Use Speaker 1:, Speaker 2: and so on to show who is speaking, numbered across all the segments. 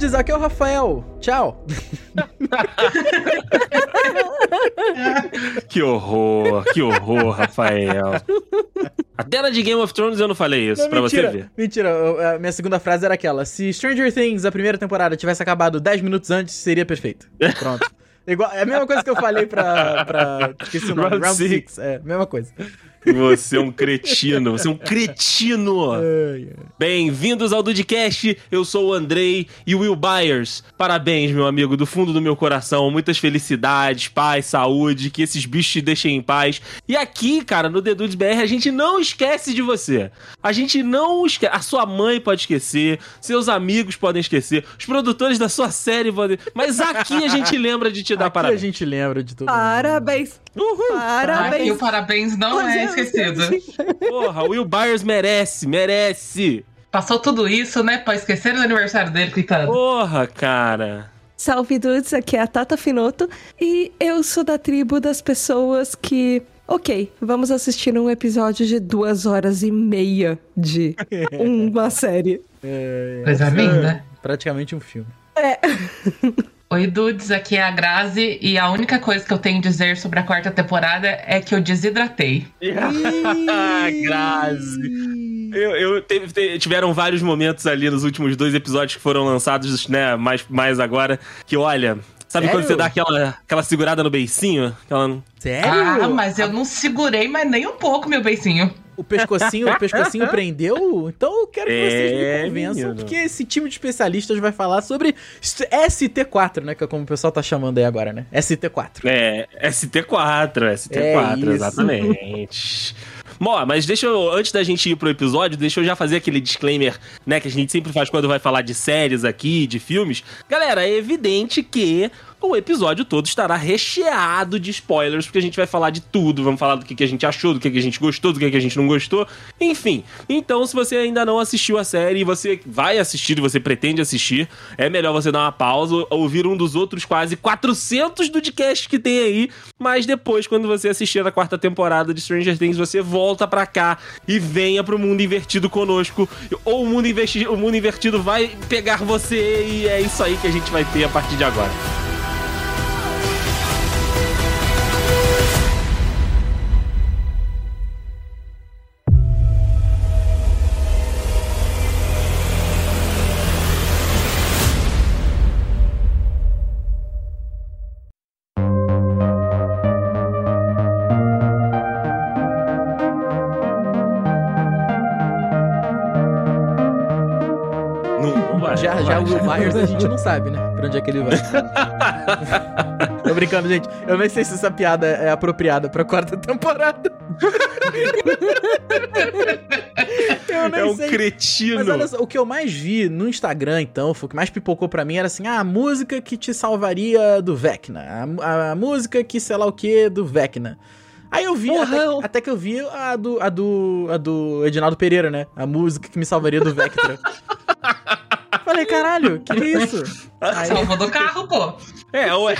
Speaker 1: Dudes, aqui é o Rafael. Tchau.
Speaker 2: Que horror, que horror, Rafael. Até na de Game of Thrones eu não falei isso,
Speaker 1: Não,
Speaker 2: pra
Speaker 1: mentira,
Speaker 2: você ver.
Speaker 1: Mentira, eu- a minha segunda frase era aquela: se Stranger Things, a primeira temporada, tivesse acabado 10 minutos antes, seria perfeito. Pronto. Igual, é a mesma coisa que eu falei pra. pra esqueci o nome.
Speaker 2: Round
Speaker 1: Round
Speaker 2: six.
Speaker 1: 6. É, mesma coisa.
Speaker 2: Você é um cretino, você é um cretino. Bem-vindos ao Dudcast, eu sou o Andrei e o Will Byers. Parabéns, meu amigo, do fundo do meu coração. Muitas felicidades, paz, saúde, que esses bichos te deixem em paz. E aqui, cara, no The Dudes BR, a gente não esquece de você. A gente não esquece. A sua mãe pode esquecer, seus amigos podem esquecer, os produtores da sua série podem. Mas aqui a gente lembra de te dar
Speaker 1: Aqui
Speaker 2: parabéns.
Speaker 1: a gente lembra de tudo.
Speaker 3: Parabéns.
Speaker 2: Uhul!
Speaker 4: Aqui
Speaker 3: Parabéns.
Speaker 4: o parabéns não é esquecido.
Speaker 2: Porra, o Will Byers merece, merece.
Speaker 4: Passou tudo isso, né? Pra esquecer do aniversário dele, coitado.
Speaker 2: Porra, cara.
Speaker 3: Salve dudes, aqui é a Tata Finoto e eu sou da tribo das pessoas que. Ok, vamos assistir um episódio de duas horas e meia de uma série.
Speaker 1: É,
Speaker 4: Coisa
Speaker 1: essa
Speaker 4: linda.
Speaker 1: é Praticamente um filme.
Speaker 4: Oi, Dudes, aqui é a Grazi e a única coisa que eu tenho a dizer sobre a quarta temporada é que eu desidratei.
Speaker 2: Grazi. Eu, eu teve- te- tiveram vários momentos ali nos últimos dois episódios que foram lançados, né, mais, mais agora, que olha, sabe
Speaker 1: Sério?
Speaker 2: quando você dá aquela, aquela segurada no beicinho? Aquela...
Speaker 1: Sério?
Speaker 4: Ah, mas eu não segurei, mas nem um pouco, meu beicinho.
Speaker 1: O pescocinho, o pescocinho prendeu? Então eu quero que vocês
Speaker 2: É,
Speaker 1: me convençam,
Speaker 2: menino.
Speaker 1: porque esse time de especialistas vai falar sobre ST4, né? Que é como o pessoal tá chamando aí agora, né? ST4.
Speaker 2: É, ST4, ST4,
Speaker 1: É
Speaker 2: exatamente. Bom, mas deixa eu, antes da gente ir pro episódio, deixa eu já fazer aquele disclaimer, né, que a gente sempre faz quando vai falar de séries aqui, de filmes. Galera, é evidente que o episódio todo estará recheado de spoilers, porque a gente vai falar de tudo, vamos falar do que, a gente achou, do que, a gente gostou, do que, a gente não gostou, enfim. Então, se você ainda não assistiu a série e você vai assistir você pretende assistir, é melhor você dar uma pausa, ouvir um dos outros quase 400 podcast que tem aí, mas depois, quando você assistir a quarta temporada de Stranger Things, você volta pra cá e venha pro mundo invertido conosco, ou o mundo, o mundo invertido vai pegar você e é isso aí que a gente vai ter a partir de agora.
Speaker 1: Já, já o Will Myers a gente não sabe, né? Pra onde é que ele vai. Tô brincando, gente. Eu nem sei se essa piada é apropriada pra quarta temporada. eu nem
Speaker 2: É um
Speaker 1: sei.
Speaker 2: cretino.
Speaker 1: Mas olha só, o que eu mais vi no Instagram, então, foi o que mais pipocou pra mim era assim: ah, a música que te salvaria do Vecna. A, a música que sei lá o que do Vecna. Aí eu vi,
Speaker 2: Porra,
Speaker 1: até, até que eu vi a do, a, do, a do Edinaldo Pereira, né? A música que me salvaria do Vectra. Falei, caralho, que isso? Aí,
Speaker 4: Salvou do carro, pô.
Speaker 2: É, ué.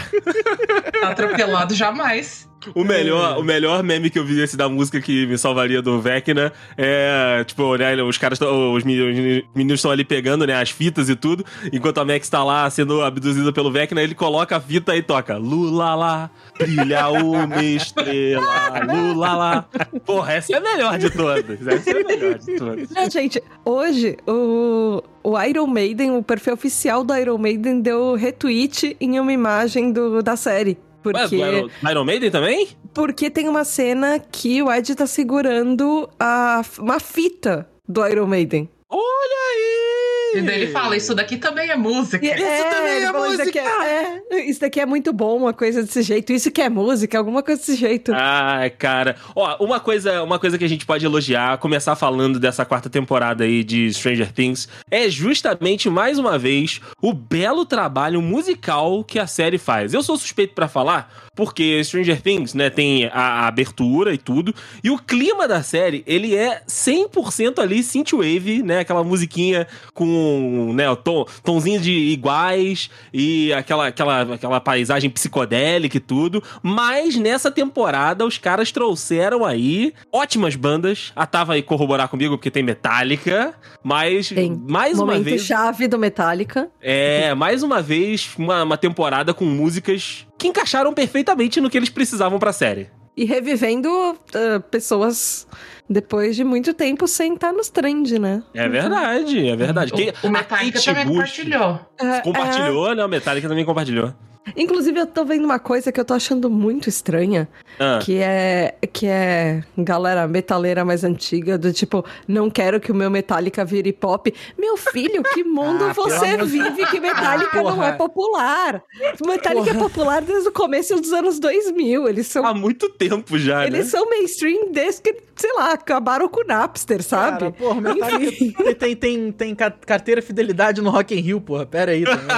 Speaker 4: Atropelado jamais.
Speaker 2: O melhor, o melhor meme que eu vi desse da música que me salvaria do Vecna é, tipo, né, os caras, os meni- os meninos estão ali pegando, né, as fitas e tudo, enquanto a Max tá lá sendo abduzida pelo Vecna, ele coloca a fita e toca Lula lá, brilha uma estrela, Lula lá. Porra, essa é a melhor de todas, essa é a melhor de todas.
Speaker 3: É, gente, hoje o, o Iron Maiden, o perfil oficial do Iron Maiden, deu retweet em uma imagem do, da série.
Speaker 2: Ué,
Speaker 3: Porque,
Speaker 2: do Iron, Iron Maiden também?
Speaker 3: porque tem uma cena que o Ed tá segurando a, uma fita do Iron Maiden.
Speaker 2: Olha aí!
Speaker 4: E daí ele fala, isso daqui também é música.
Speaker 3: E-
Speaker 2: também é
Speaker 3: falou, Isso daqui
Speaker 2: música."
Speaker 3: é, é, isso daqui é muito bom, uma coisa desse jeito. Isso que é música, alguma coisa desse jeito.
Speaker 2: Ai, cara. Ó, uma coisa, uma coisa que a gente pode elogiar, começar falando dessa quarta temporada aí de Stranger Things, é justamente mais uma vez o belo trabalho musical que a série faz. Eu sou suspeito pra falar, porque Stranger Things, né, tem a, a abertura e tudo, e o clima da série, ele é 100% ali synthwave, né, aquela musiquinha com né, o tom, tomzinho de iguais e aquela, aquela, aquela paisagem psicodélica e tudo. Mas nessa temporada os caras trouxeram aí ótimas bandas. A Tava aí corroborar comigo porque tem Metallica, mas
Speaker 3: Tem.
Speaker 2: mais uma
Speaker 3: Momento
Speaker 2: vez.
Speaker 3: chave do Metallica.
Speaker 2: É, mais uma vez, uma, uma temporada com músicas que encaixaram perfeitamente no que eles precisavam pra série.
Speaker 3: E revivendo ah, pessoas depois de muito tempo sem estar nos trend, né?
Speaker 2: É verdade, é verdade. Quem-
Speaker 4: O, Metallica também
Speaker 2: Bush
Speaker 4: compartilhou.
Speaker 3: É,
Speaker 2: Compartilhou, né? O Metallica também compartilhou.
Speaker 3: é. Inclusive, eu tô vendo uma coisa que eu tô achando muito estranha.
Speaker 2: Ah,
Speaker 3: Que é, que é galera metaleira mais antiga, do tipo, não quero que o meu Metallica vire pop. Meu filho, que mundo
Speaker 1: Ah,
Speaker 3: você vive que Metallica
Speaker 1: Ah,
Speaker 3: não é popular? Metallica é
Speaker 1: Porra.
Speaker 3: popular desde o começo dos anos 2000. Eles são,
Speaker 2: há muito tempo já,
Speaker 3: eles
Speaker 2: né?
Speaker 3: são mainstream desde que, sei lá, acabaram com o Napster, sabe?
Speaker 1: Cara, porra, o Metallica tem, tem, tem, tem ca- carteira fidelidade no Rock in Rio, porra. Pera aí também.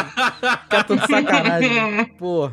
Speaker 1: Fica tão de sacanagem. Porra.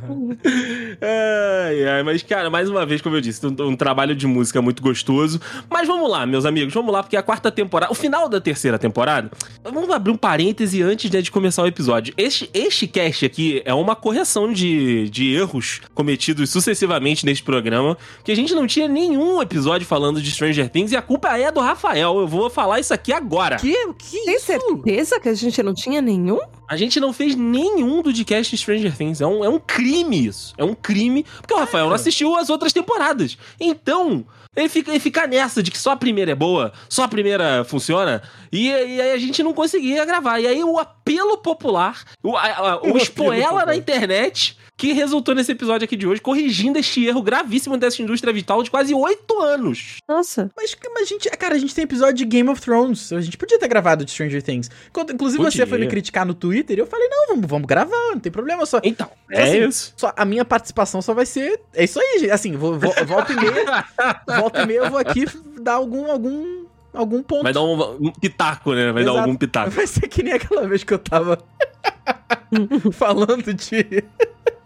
Speaker 2: Ai, ai, mas, cara, mais uma vez, como eu disse, um, um trabalho de música muito gostoso. Mas vamos lá, meus amigos, vamos lá, porque a quarta temporada, o final da terceira temporada, vamos abrir um parêntese antes né, de começar o episódio. Este, este cast aqui é uma correção de, de erros cometidos sucessivamente neste programa, que a gente não tinha nenhum episódio falando de Stranger Things e a culpa é do Rafael. Eu vou falar isso aqui agora.
Speaker 1: Que, que
Speaker 3: Tem
Speaker 1: isso?
Speaker 3: certeza que a gente não tinha nenhum?
Speaker 2: A gente não fez nenhum do podcast Stranger Things. É um, é um crime isso. É um crime. Porque o Rafael não assistiu as outras temporadas. Então, ele fica, ele fica nessa de que só a primeira é boa, só a primeira funciona. E, e aí a gente não conseguia gravar. E aí o apelo popular, o, a- a- o spoiler
Speaker 1: popular.
Speaker 2: na internet. Que resultou nesse episódio aqui de hoje, corrigindo este erro gravíssimo dessa indústria vital de quase oito anos.
Speaker 3: Nossa.
Speaker 1: Mas, mas a gente, cara, a gente tem episódio de Game of Thrones. A gente podia ter gravado de Stranger Things. Quando, inclusive,
Speaker 2: Podia.
Speaker 1: você foi me criticar no Twitter e eu falei, não, vamos, vamos gravar, não tem problema. Só,
Speaker 2: Então,
Speaker 1: Só
Speaker 2: é
Speaker 1: assim,
Speaker 2: isso.
Speaker 1: só a minha participação só vai ser. É isso aí, gente. Assim, vou, vou, volta e meia. volta e meia eu vou aqui dar algum. algum. algum ponto.
Speaker 2: Vai dar um, um pitaco, né? Vai dar
Speaker 1: Exato.
Speaker 2: algum pitaco.
Speaker 1: Vai ser que nem aquela vez que eu tava falando de.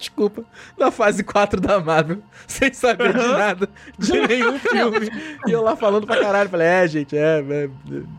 Speaker 1: Desculpa, da fase 4 da Marvel, sem saber de nada, de nenhum filme. E eu lá falando pra caralho, falei, é, gente, é, é,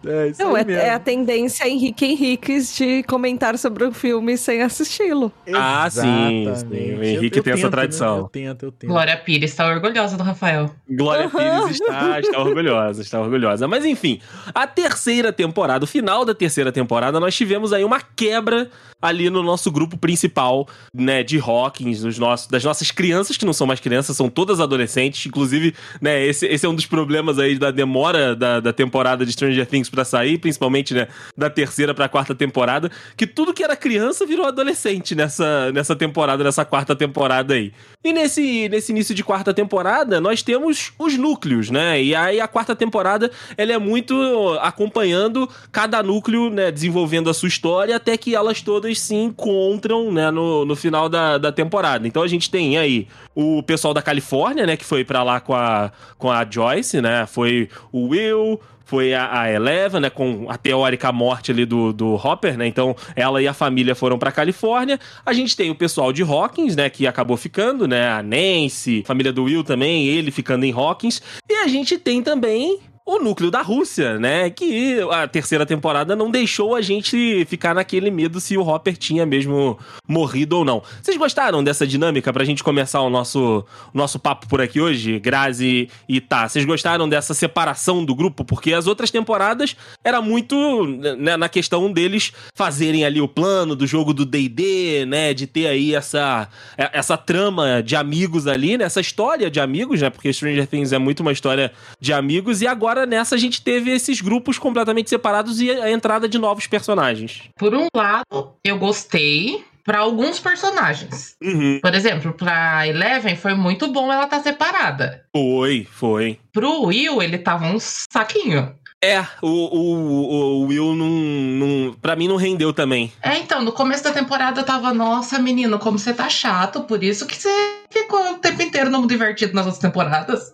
Speaker 1: é isso
Speaker 3: Não,
Speaker 1: aí
Speaker 3: é,
Speaker 1: mesmo.
Speaker 3: é a tendência Henrique Henriques de comentar sobre um filme sem assisti-lo.
Speaker 2: Ah, sim, sim, o Henrique tem essa
Speaker 1: tento,
Speaker 2: tradição.
Speaker 1: né? Eu tento, eu tento.
Speaker 4: Glória Pires está orgulhosa do Rafael.
Speaker 2: Glória Pires está, está orgulhosa, está orgulhosa. Mas enfim, a terceira temporada, o final da terceira temporada, nós tivemos aí uma quebra ali no nosso grupo principal, né, de Hawkins, dos nossos, das nossas crianças, que não são mais crianças, são todas adolescentes. Inclusive, né, esse, esse é um dos problemas aí da demora da, da temporada de Stranger Things pra sair, principalmente, né, da terceira pra quarta temporada, que tudo que era criança virou adolescente nessa, nessa temporada, nessa quarta temporada aí. E nesse, nesse início de quarta temporada, nós temos os núcleos, né? E aí a quarta temporada, ela é muito acompanhando cada núcleo, né? Desenvolvendo a sua história até que elas todas se encontram, né? No, no final da, da temporada. Então a gente tem aí o pessoal da Califórnia, né? Que foi pra lá com a, com a Joyce, né? Foi o Will, foi a, a Eleven, né, com a teórica morte ali do, do Hopper, né, então ela e a família foram pra Califórnia, a gente tem o pessoal de Hawkins, né, que acabou ficando, né, a Nancy, família do Will também, ele ficando em Hawkins, e a gente tem também o núcleo da Rússia, né? Que a terceira temporada não deixou a gente ficar naquele medo se o Hopper tinha mesmo morrido ou não. Vocês gostaram dessa dinâmica pra gente começar o nosso, nosso papo por aqui hoje, Grazi e Tá? Vocês gostaram dessa separação do grupo? Porque as outras temporadas era muito né, na questão deles fazerem ali o plano do jogo do D&D, né? De ter aí essa, essa trama de amigos ali, né? Essa história de amigos, né? Porque Stranger Things é muito uma história de amigos e agora nessa a gente teve esses grupos completamente separados e a entrada de novos personagens.
Speaker 4: Por um lado, eu gostei pra alguns personagens.
Speaker 2: Uhum.
Speaker 4: Por exemplo, pra Eleven foi muito bom ela estar separada.
Speaker 2: Foi, foi.
Speaker 4: Pro Will, ele tava um saquinho.
Speaker 2: É, o, o, o Will não, não. Pra mim não rendeu também.
Speaker 4: É, então, no começo da temporada eu tava, nossa, menino, como você tá chato, por isso que você ficou inteiro não divertido nas outras temporadas.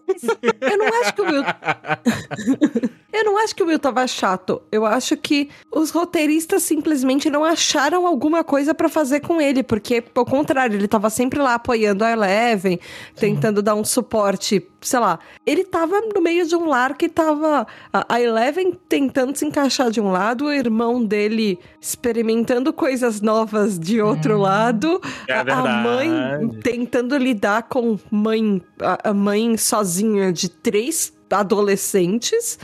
Speaker 3: Eu não acho que o Will. eu não acho que o Will tava chato. Eu acho que os roteiristas simplesmente não acharam alguma coisa pra fazer com ele, porque, ao contrário, ele tava sempre lá apoiando a Eleven, tentando dar um suporte, sei lá. Ele tava no meio de um lar que tava a Eleven tentando se encaixar de um lado, o irmão dele experimentando coisas novas de outro lado,
Speaker 2: É
Speaker 3: a- a mãe tentando lidar com mãe, a, a mãe sozinha de três adolescentes.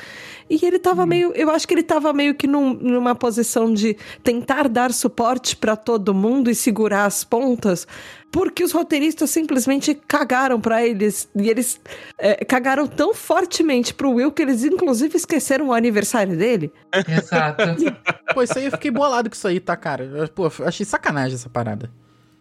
Speaker 3: E ele tava meio. Eu acho que ele tava meio que num- numa posição de tentar dar suporte pra todo mundo e segurar as pontas. Porque os roteiristas simplesmente cagaram pra eles. E eles é, cagaram tão fortemente pro Will que eles, inclusive, esqueceram o aniversário dele.
Speaker 4: Exato.
Speaker 1: Pô, isso aí eu fiquei bolado com isso aí, tá, cara? Eu, Pô, achei sacanagem essa parada.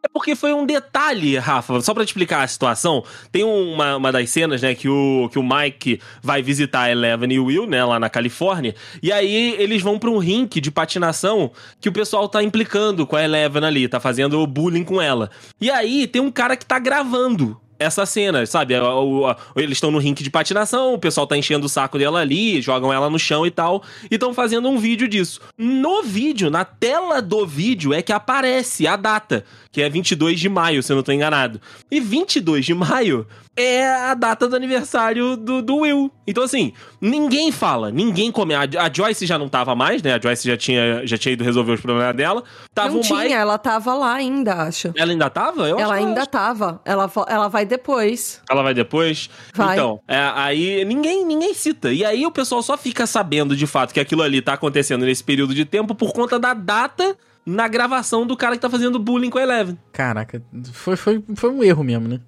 Speaker 2: É porque foi um detalhe, Rafa, só pra te explicar a situação. Tem uma, uma das cenas, né, que o, que o Mike vai visitar a Eleven e o Will, né, lá na Califórnia. E aí eles vão pra um rink de patinação que o pessoal tá implicando com a Eleven ali, tá fazendo bullying com ela. E aí tem um cara que tá gravando essa cena, sabe? O- eles estão no rink de patinação, o pessoal tá enchendo o saco dela ali, jogam ela no chão e tal, e estão fazendo um vídeo disso. No vídeo, na tela do vídeo, é que aparece a data, que é 22 de maio, se eu não tô enganado. E 22 de maio é a data do aniversário do, do Will. Então, assim, ninguém fala, ninguém come. A, a Joyce já não tava mais, né? A Joyce já tinha, já tinha ido resolver os problemas dela. Tava
Speaker 3: não tinha,
Speaker 2: Mike.
Speaker 3: ela tava lá ainda, acho.
Speaker 2: Ela ainda tava? Eu
Speaker 3: ela ainda tava. Ela, ela vai depois.
Speaker 2: ela vai depois?
Speaker 3: Vai.
Speaker 2: Então, é, aí ninguém, ninguém cita. E aí o pessoal só fica sabendo de fato que aquilo ali tá acontecendo nesse período de tempo por conta da data na gravação do cara que tá fazendo bullying com a Eleven.
Speaker 1: Caraca, foi, foi, foi um erro mesmo, né?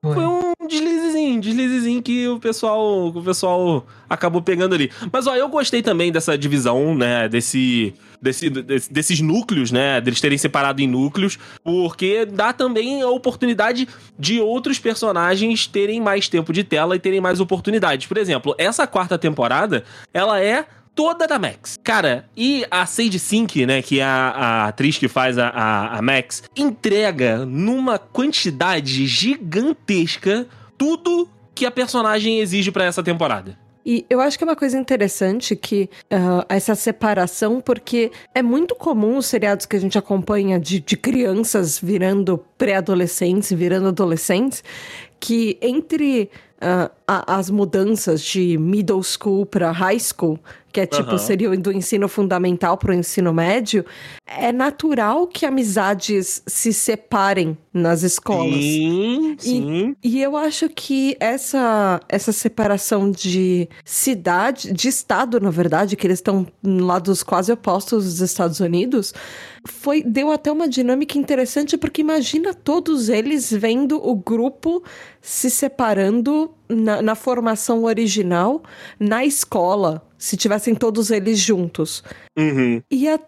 Speaker 2: Foi um deslizezinho, deslizezinho que o pessoal, que o pessoal acabou pegando ali. Mas ó, eu gostei também dessa divisão, né, desse, desse, desse- desses núcleos, né, deles terem separado em núcleos, porque dá também a oportunidade de outros personagens terem mais tempo de tela e terem mais oportunidades. Por exemplo, essa quarta temporada, ela é toda da Max. Cara, e a Sage Sink, né, que é a, a atriz que faz a, a, a Max, entrega numa quantidade gigantesca tudo que a personagem exige pra essa temporada.
Speaker 3: E eu acho que é uma coisa interessante que ah, essa separação, porque é muito comum os seriados que a gente acompanha de, de crianças virando pré-adolescentes, virando adolescentes, que entre ah, a- as mudanças de middle school para high school, que é tipo,
Speaker 2: Aham.
Speaker 3: seria do ensino fundamental para o ensino médio, é natural que amizades se separem nas escolas.
Speaker 2: Sim, sim.
Speaker 3: E eu acho que essa, essa separação de cidade, de estado, na verdade, que eles estão lados quase opostos dos Estados Unidos, foi deu até uma dinâmica interessante, porque imagina todos eles vendo o grupo se separando na, na formação original na escola, se tivessem todos eles juntos.
Speaker 2: Uhum.
Speaker 3: Ia.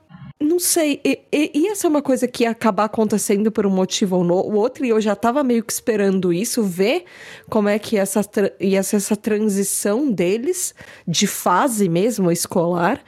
Speaker 3: Não sei, i- ia ser uma coisa que ia acabar acontecendo por um motivo ou no- ou outro, e eu já tava meio que esperando isso, ver como é que essa, ia ser essa transição deles, de fase mesmo, escolar,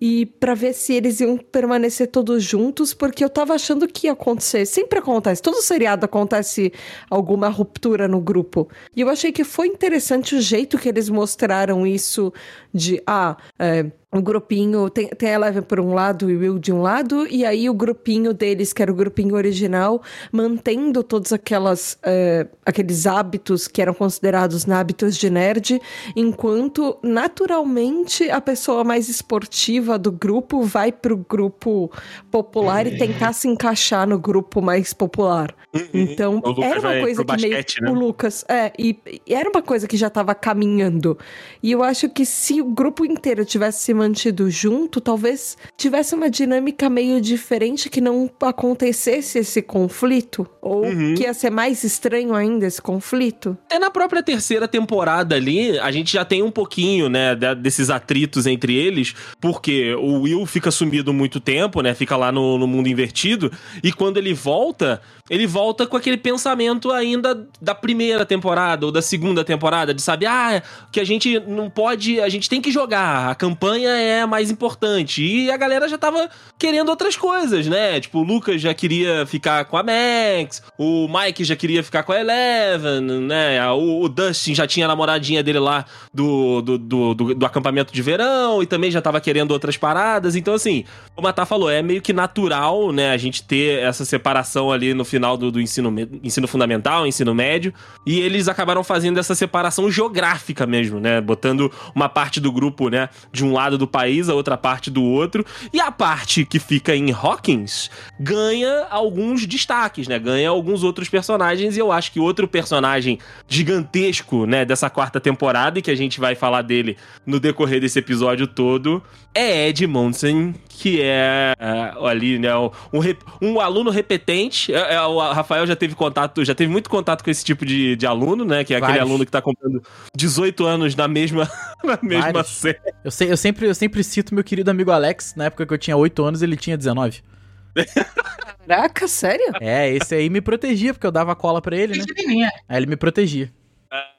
Speaker 3: e pra ver se eles iam permanecer todos juntos, porque eu tava achando que ia acontecer. Sempre acontece, todo seriado acontece alguma ruptura no grupo. E eu achei que foi interessante o jeito que eles mostraram isso de, ah, é, o grupinho, tem, tem a Eleven por um lado e o Will de um lado, e aí o grupinho deles, que era o grupinho original, mantendo todos aquelas, é, aqueles hábitos que eram considerados hábitos de nerd, enquanto naturalmente a pessoa mais esportiva do grupo vai pro grupo popular e tentar se encaixar no grupo mais popular. Então,
Speaker 2: O Lucas
Speaker 3: era uma coisa que meio.
Speaker 2: basquete, né?
Speaker 3: O Lucas, é, e, e era uma coisa que já tava caminhando. E eu acho que se o grupo inteiro tivesse se mantido junto, talvez tivesse uma dinâmica meio diferente que não acontecesse esse conflito. Ou
Speaker 2: Uhum.
Speaker 3: que ia ser mais estranho ainda esse conflito.
Speaker 2: Até na própria terceira temporada ali, a gente já tem um pouquinho, né, desses atritos entre eles, porque o Will fica sumido muito tempo, né? Fica lá no, no mundo invertido. E quando ele volta, ele volta com aquele pensamento ainda da primeira temporada ou da segunda temporada, de saber, ah, que a gente não pode, a gente tem que jogar, a campanha é mais importante. E a galera já tava querendo outras coisas, né? Tipo, o Lucas já queria ficar com a Max, o Mike já queria ficar com a Eleven, né? O, o Dustin já tinha a namoradinha dele lá do, do, do, do, do acampamento de verão e também já tava querendo outras paradas. Então, assim, o Matar falou, é meio que natural, né, a gente ter essa separação ali no final do, do ensino, ensino fundamental, ensino médio, e eles acabaram fazendo essa separação geográfica mesmo, né, botando uma parte do grupo, né, de um lado do país, a outra parte do outro, e a parte que fica em Hawkins ganha alguns destaques, né, ganha alguns outros personagens, e eu acho que outro personagem gigantesco, né, dessa quarta temporada, e que a gente vai falar dele no decorrer desse episódio todo, é Ed Monson, que é, é ali, né, um, um aluno repetente. É, é, o Rafael já teve contato, já teve muito contato com esse tipo de, de aluno, né? Que é aquele aluno que tá comprando 18 anos na mesma, na mesma Vários. série.
Speaker 1: Eu, sei, eu, sempre, eu sempre cito meu querido amigo Alex, na época que eu tinha 8 anos, ele tinha 19.
Speaker 3: Caraca, sério?
Speaker 1: É, esse aí me protegia, porque eu dava cola pra ele, né? Aí ele me protegia.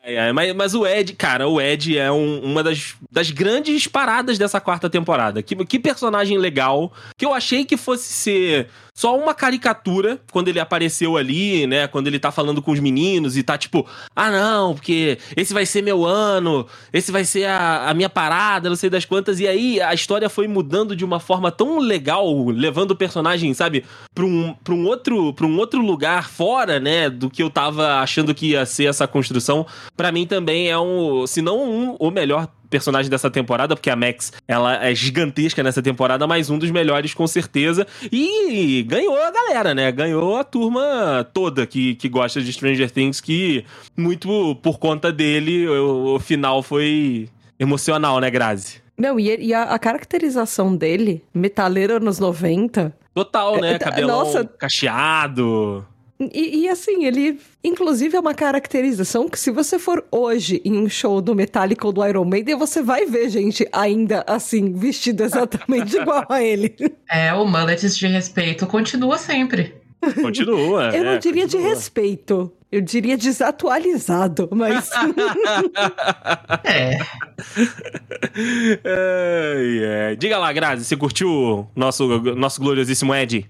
Speaker 2: É, é, mas, mas, o Ed, cara, o Ed é um, uma das, das grandes paradas dessa quarta temporada. Que, que personagem legal. Que eu achei que fosse ser só uma caricatura quando ele apareceu ali, né? Quando ele tá falando com os meninos e tá tipo, ah, não, porque esse vai ser meu ano, esse vai ser a, a minha parada, não sei das quantas. E aí a história foi mudando de uma forma tão legal, levando o personagem, sabe, pra um, pra um, outro, pra um outro lugar fora, né? Do que eu tava achando que ia ser essa construção. Para mim também é um, se não um, o melhor personagem dessa temporada, porque a Max ela é gigantesca nessa temporada, mas um dos melhores com certeza. E ganhou a galera, né? Ganhou a turma toda que, que gosta de Stranger Things, que muito por conta dele, o, o final foi emocional, né, Grazi?
Speaker 3: Não, e, e a, a, caracterização dele, metaleiro nos 90.
Speaker 2: Total, né? É, Cabelão Nossa. cacheado.
Speaker 3: E, e, assim, ele inclusive é uma caracterização que se você for hoje em um show do Metallica ou do Iron Maiden, você vai ver gente ainda assim, vestido exatamente igual a ele.
Speaker 4: É, o Mullets de respeito continua sempre.
Speaker 2: Continua.
Speaker 3: Eu
Speaker 2: não
Speaker 3: é, diria continua. de respeito. Eu diria desatualizado, mas.
Speaker 4: é.
Speaker 2: é, é. Diga lá, Grazi, você curtiu nosso, nosso gloriosíssimo Ed?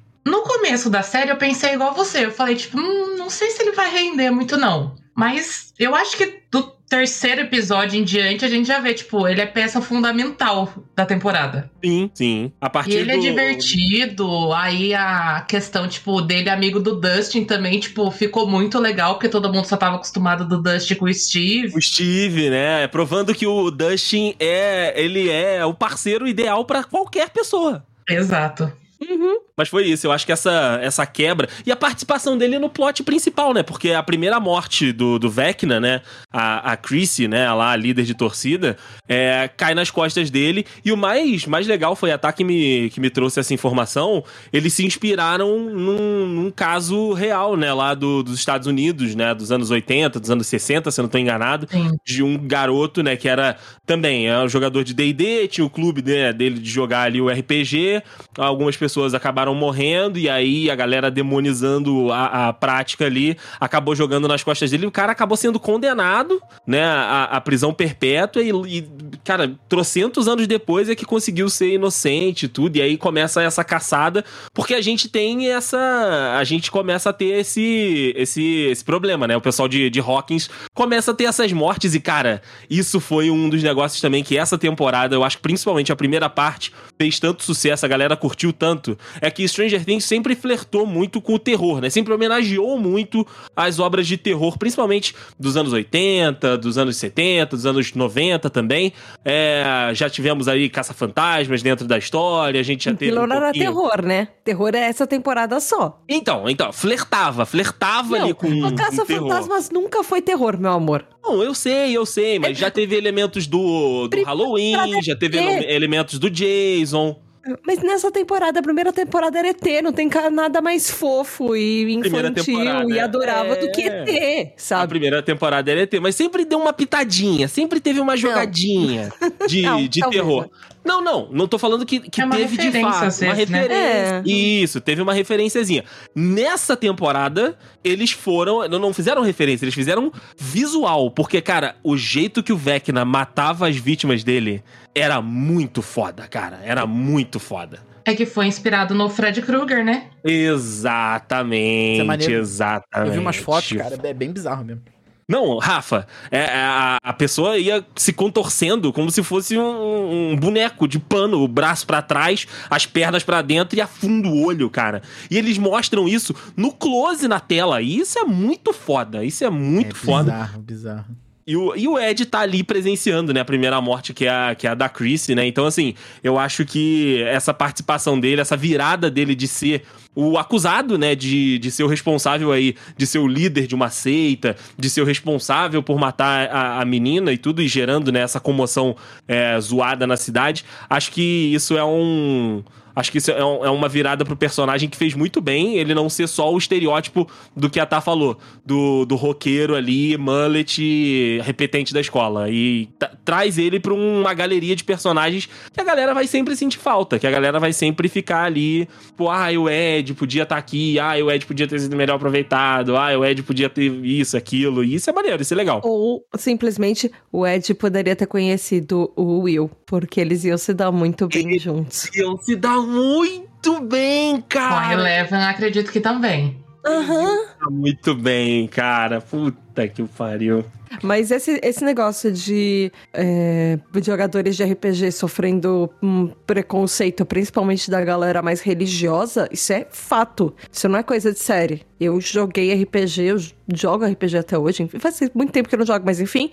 Speaker 4: No começo da série eu pensei igual você. Eu falei, tipo, hum, não sei se ele vai render muito, não. Mas eu acho que do terceiro episódio em diante a gente já vê, tipo, ele é peça fundamental da temporada.
Speaker 2: Sim, sim. A partir
Speaker 4: e ele
Speaker 2: é
Speaker 4: do... é divertido. Aí a questão, tipo, dele amigo do Dustin também, tipo, ficou muito legal, porque todo mundo só tava acostumado do Dustin com o Steve.
Speaker 2: O Steve, né? Provando que o Dustin é. Ele é o parceiro ideal para qualquer pessoa.
Speaker 4: Exato.
Speaker 2: Uhum. Mas foi isso, eu acho que essa, essa quebra. E a participação dele no plot principal, né? Porque a primeira morte do, do Vecna, né? A, a Chrissy, né? Lá, a líder de torcida, é, cai nas costas dele. E o mais, mais legal foi a Tá que me, que me trouxe essa informação. Eles se inspiraram num, num caso real, né? Lá do, dos Estados Unidos, né? Dos anos 80, dos anos 60, se eu não tô enganado. Sim. De um garoto, né? Que era também é um jogador de DD, tinha o clube né, dele de jogar ali o RPG. Algumas pessoas pessoas acabaram morrendo e aí a galera demonizando a, a prática ali acabou jogando nas costas dele. O cara acabou sendo condenado, né, à, prisão perpétua e, e, cara, trocentos anos depois é que conseguiu ser inocente e tudo. E aí começa essa caçada, porque a gente tem essa. A gente começa a ter esse, esse, esse problema, né? O pessoal de, de Hawkins começa a ter essas mortes e, cara, isso foi um dos negócios também que essa temporada, eu acho que principalmente a primeira parte, fez tanto sucesso, a galera curtiu tanto tanto é que Stranger Things sempre flertou muito com o terror, né? Sempre homenageou muito as obras de terror, principalmente dos anos 80, dos anos 70, dos anos 90 também. É, já tivemos aí Caça-Fantasmas dentro da história, a gente já teve.
Speaker 3: Aquilo um não era terror, né? Terror é essa temporada só.
Speaker 2: Então, então, flertava, flertava não, ali com. O
Speaker 3: Caça-Fantasmas nunca foi terror, meu amor.
Speaker 2: Não, eu sei, eu sei, mas já teve elementos do, do Halloween, já teve elementos do Jason.
Speaker 3: Mas nessa temporada, a primeira temporada era ET, não tem nada mais fofo e infantil e adorável
Speaker 2: é.
Speaker 3: do que ET,
Speaker 2: A
Speaker 3: sabe?
Speaker 2: primeira temporada era ET, mas sempre deu uma pitadinha, sempre teve uma jogadinha de,
Speaker 3: Não,
Speaker 2: de terror.
Speaker 3: não.
Speaker 2: Não, não, não tô falando que, que
Speaker 4: É
Speaker 2: teve de
Speaker 4: referência,
Speaker 2: fato. uma
Speaker 4: né?
Speaker 2: referência.
Speaker 3: É.
Speaker 2: Isso, teve uma referenciazinha. Nessa temporada, eles foram. Não, não fizeram referência, eles fizeram visual. Porque, cara, o jeito que o Vecna matava as vítimas dele era muito foda, cara. Era muito foda.
Speaker 4: É que foi inspirado no Fred Krueger, né?
Speaker 2: Exatamente.
Speaker 1: É
Speaker 2: exatamente.
Speaker 1: Eu vi umas fotos, cara, é bem bizarro mesmo.
Speaker 2: Não, Rafa, é, é, a, a pessoa ia se contorcendo como se fosse um, um boneco de pano, o braço pra trás, as pernas pra dentro e afunda o olho, cara. E eles mostram isso no close na tela. E isso é muito foda. Isso é muito
Speaker 1: é
Speaker 2: foda.
Speaker 1: Bizarro, bizarro.
Speaker 2: E o, e o Ed tá ali presenciando, né, a primeira morte, que é a, que é a da Chrissy, né? Então, assim, eu acho que essa participação dele, essa virada dele de ser o acusado, né, de, de ser o responsável aí, de ser o líder de uma seita, de ser o responsável por matar a, a menina e tudo, e gerando, né, essa comoção é, zoada na cidade, acho que isso é um. Acho que isso é, um- é uma virada pro personagem que fez muito bem ele não ser só o estereótipo do que a Tá falou, do, do roqueiro ali, mullet, repetente da escola. E tra- traz ele pra uma galeria de personagens que a galera vai sempre sentir falta, que a galera vai sempre ficar ali, pô, ah, o Ed podia estar aqui, ah, o Ed podia ter sido melhor aproveitado, ah, o Ed podia ter isso, aquilo. E isso é maneiro, isso é legal.
Speaker 3: Ou simplesmente o Ed poderia ter conhecido o Will, porque eles iam se dar muito bem juntos.
Speaker 2: Iam se dá muito bem,
Speaker 4: Com a
Speaker 2: cara.
Speaker 4: Eleven, acredito que também.
Speaker 3: Aham.
Speaker 2: Tá muito bem, cara. Puta que pariu.
Speaker 3: Mas esse, esse negócio de é, jogadores de RPG sofrendo um preconceito, principalmente da galera mais religiosa, isso é fato. Isso não é coisa de série. Eu joguei RPG, eu jogo RPG até hoje. Faz muito tempo que eu não jogo, mas enfim.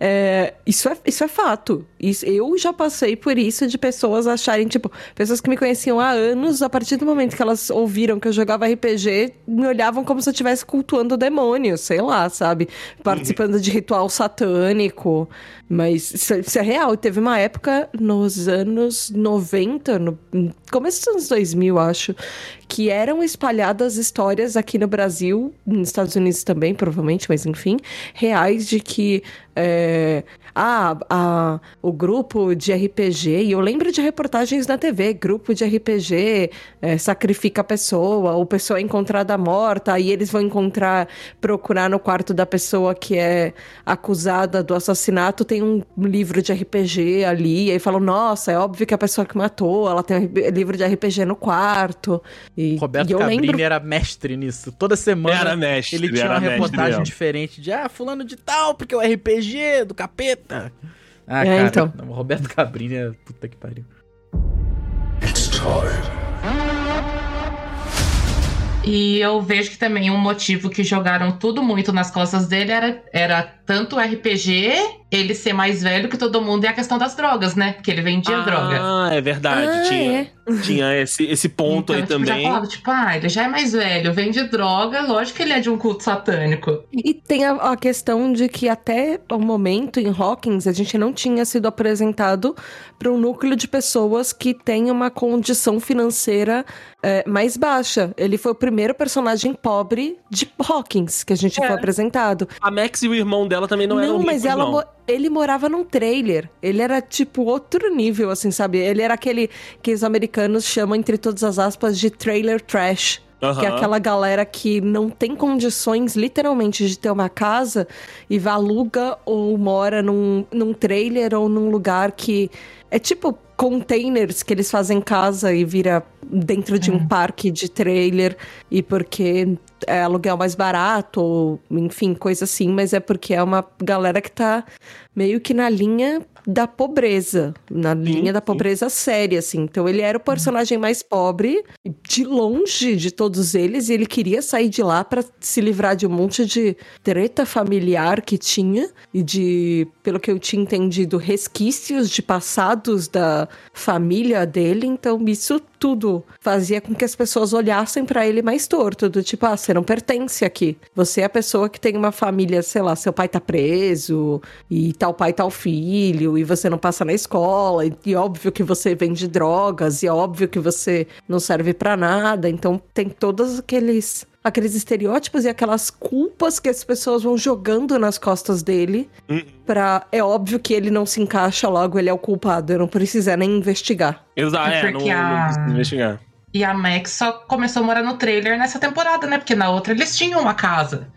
Speaker 3: é, isso, é, isso é fato. Isso- eu já passei por isso de pessoas acharem, tipo, pessoas que me conheciam há anos, a partir do momento que elas ouviram que eu jogava RPG, me olhavam como se eu estivesse cultuando o demônio, sei lá, sabe? Participando de ritual satânico. Mas isso, isso é real. Teve uma época nos anos 90, no começo dos anos 2000, acho, que eram espalhadas histórias aqui no Brasil, nos Estados Unidos também, provavelmente, mas enfim, reais de que. é, ah, a- o grupo de RPG, e eu lembro de reportagens na TV, grupo de RPG é, sacrifica a pessoa, ou pessoa é encontrada morta, aí eles vão encontrar, procurar no quarto da pessoa que é acusada do assassinato, tem um livro de RPG ali, e aí falam, nossa, é óbvio que a pessoa que matou, ela tem um livro de RPG no quarto. E,
Speaker 1: Roberto
Speaker 3: e eu
Speaker 1: Cabrini
Speaker 3: lembro
Speaker 1: era mestre nisso. Toda semana
Speaker 2: Era mestre,
Speaker 1: ele tinha
Speaker 2: era
Speaker 1: uma reportagem
Speaker 2: mesmo.
Speaker 1: diferente de ah, fulano de tal, porque é o RPG do capeta. Ah,
Speaker 3: É,
Speaker 1: cara,
Speaker 3: então.
Speaker 1: Roberto Cabrini é puta que pariu.
Speaker 4: E eu vejo que também um motivo que jogaram tudo muito nas costas dele era, era tanto RPG, ele ser mais velho que todo mundo, e a questão das drogas, né? Porque ele vendia droga.
Speaker 2: Ah, é verdade.
Speaker 3: Ah,
Speaker 2: tinha
Speaker 3: é.
Speaker 2: tinha esse, esse ponto
Speaker 4: Então,
Speaker 2: aí
Speaker 4: tipo, Já
Speaker 2: também.
Speaker 4: falava, tipo, ah, ele já é mais velho, vende droga, lógico que ele é de um culto satânico.
Speaker 3: E tem a, a questão de que até o momento em Hawkins a gente não tinha sido apresentado para um núcleo de pessoas que tem uma condição financeira é, mais baixa. Ele foi o primeiro personagem pobre de Hawkins que a gente
Speaker 2: É.
Speaker 3: foi apresentado.
Speaker 2: A Max e o irmão dela também não, eram
Speaker 3: mas
Speaker 2: ricos,
Speaker 3: ela
Speaker 2: não.
Speaker 3: Ele morava num trailer. Ele era tipo outro nível, assim, sabe? Ele era aquele que os americanos chamam, entre todas as aspas, de trailer trash.
Speaker 2: Aham.
Speaker 3: Que é aquela galera que não tem condições, literalmente, de ter uma casa e aluga ou mora num, num trailer ou num lugar que é tipo containers que eles fazem casa e vira dentro de um parque de trailer e porque é aluguel mais barato ou enfim, coisa assim, mas é porque é uma galera que tá meio que na linha da pobreza, na linha da
Speaker 2: sim.
Speaker 3: pobreza séria, assim. Então ele era o personagem mais pobre, de longe de todos eles, e ele queria sair de lá pra se livrar de um monte de treta familiar que tinha e de, pelo que eu tinha entendido, resquícios de passados da família dele, então isso tudo fazia com que as pessoas olhassem pra ele mais torto, do tipo, ah, você não pertence aqui. Você é a pessoa que tem uma família, sei lá, seu pai tá preso, e tal pai, tal filho, e você não passa na escola, e, e óbvio que você vende drogas, e óbvio que você não serve pra nada. Então tem todos aqueles aqueles estereótipos e aquelas culpas que as pessoas vão jogando nas costas dele.
Speaker 2: Uhum.
Speaker 3: Pra, é óbvio que ele não se encaixa logo, ele é o culpado. Eu não precisa nem investigar.
Speaker 2: Exato,
Speaker 4: É
Speaker 2: não, não
Speaker 4: a-
Speaker 2: precisa investigar.
Speaker 4: E a Max só começou a morar no trailer nessa temporada, né? Porque na outra eles tinham uma casa.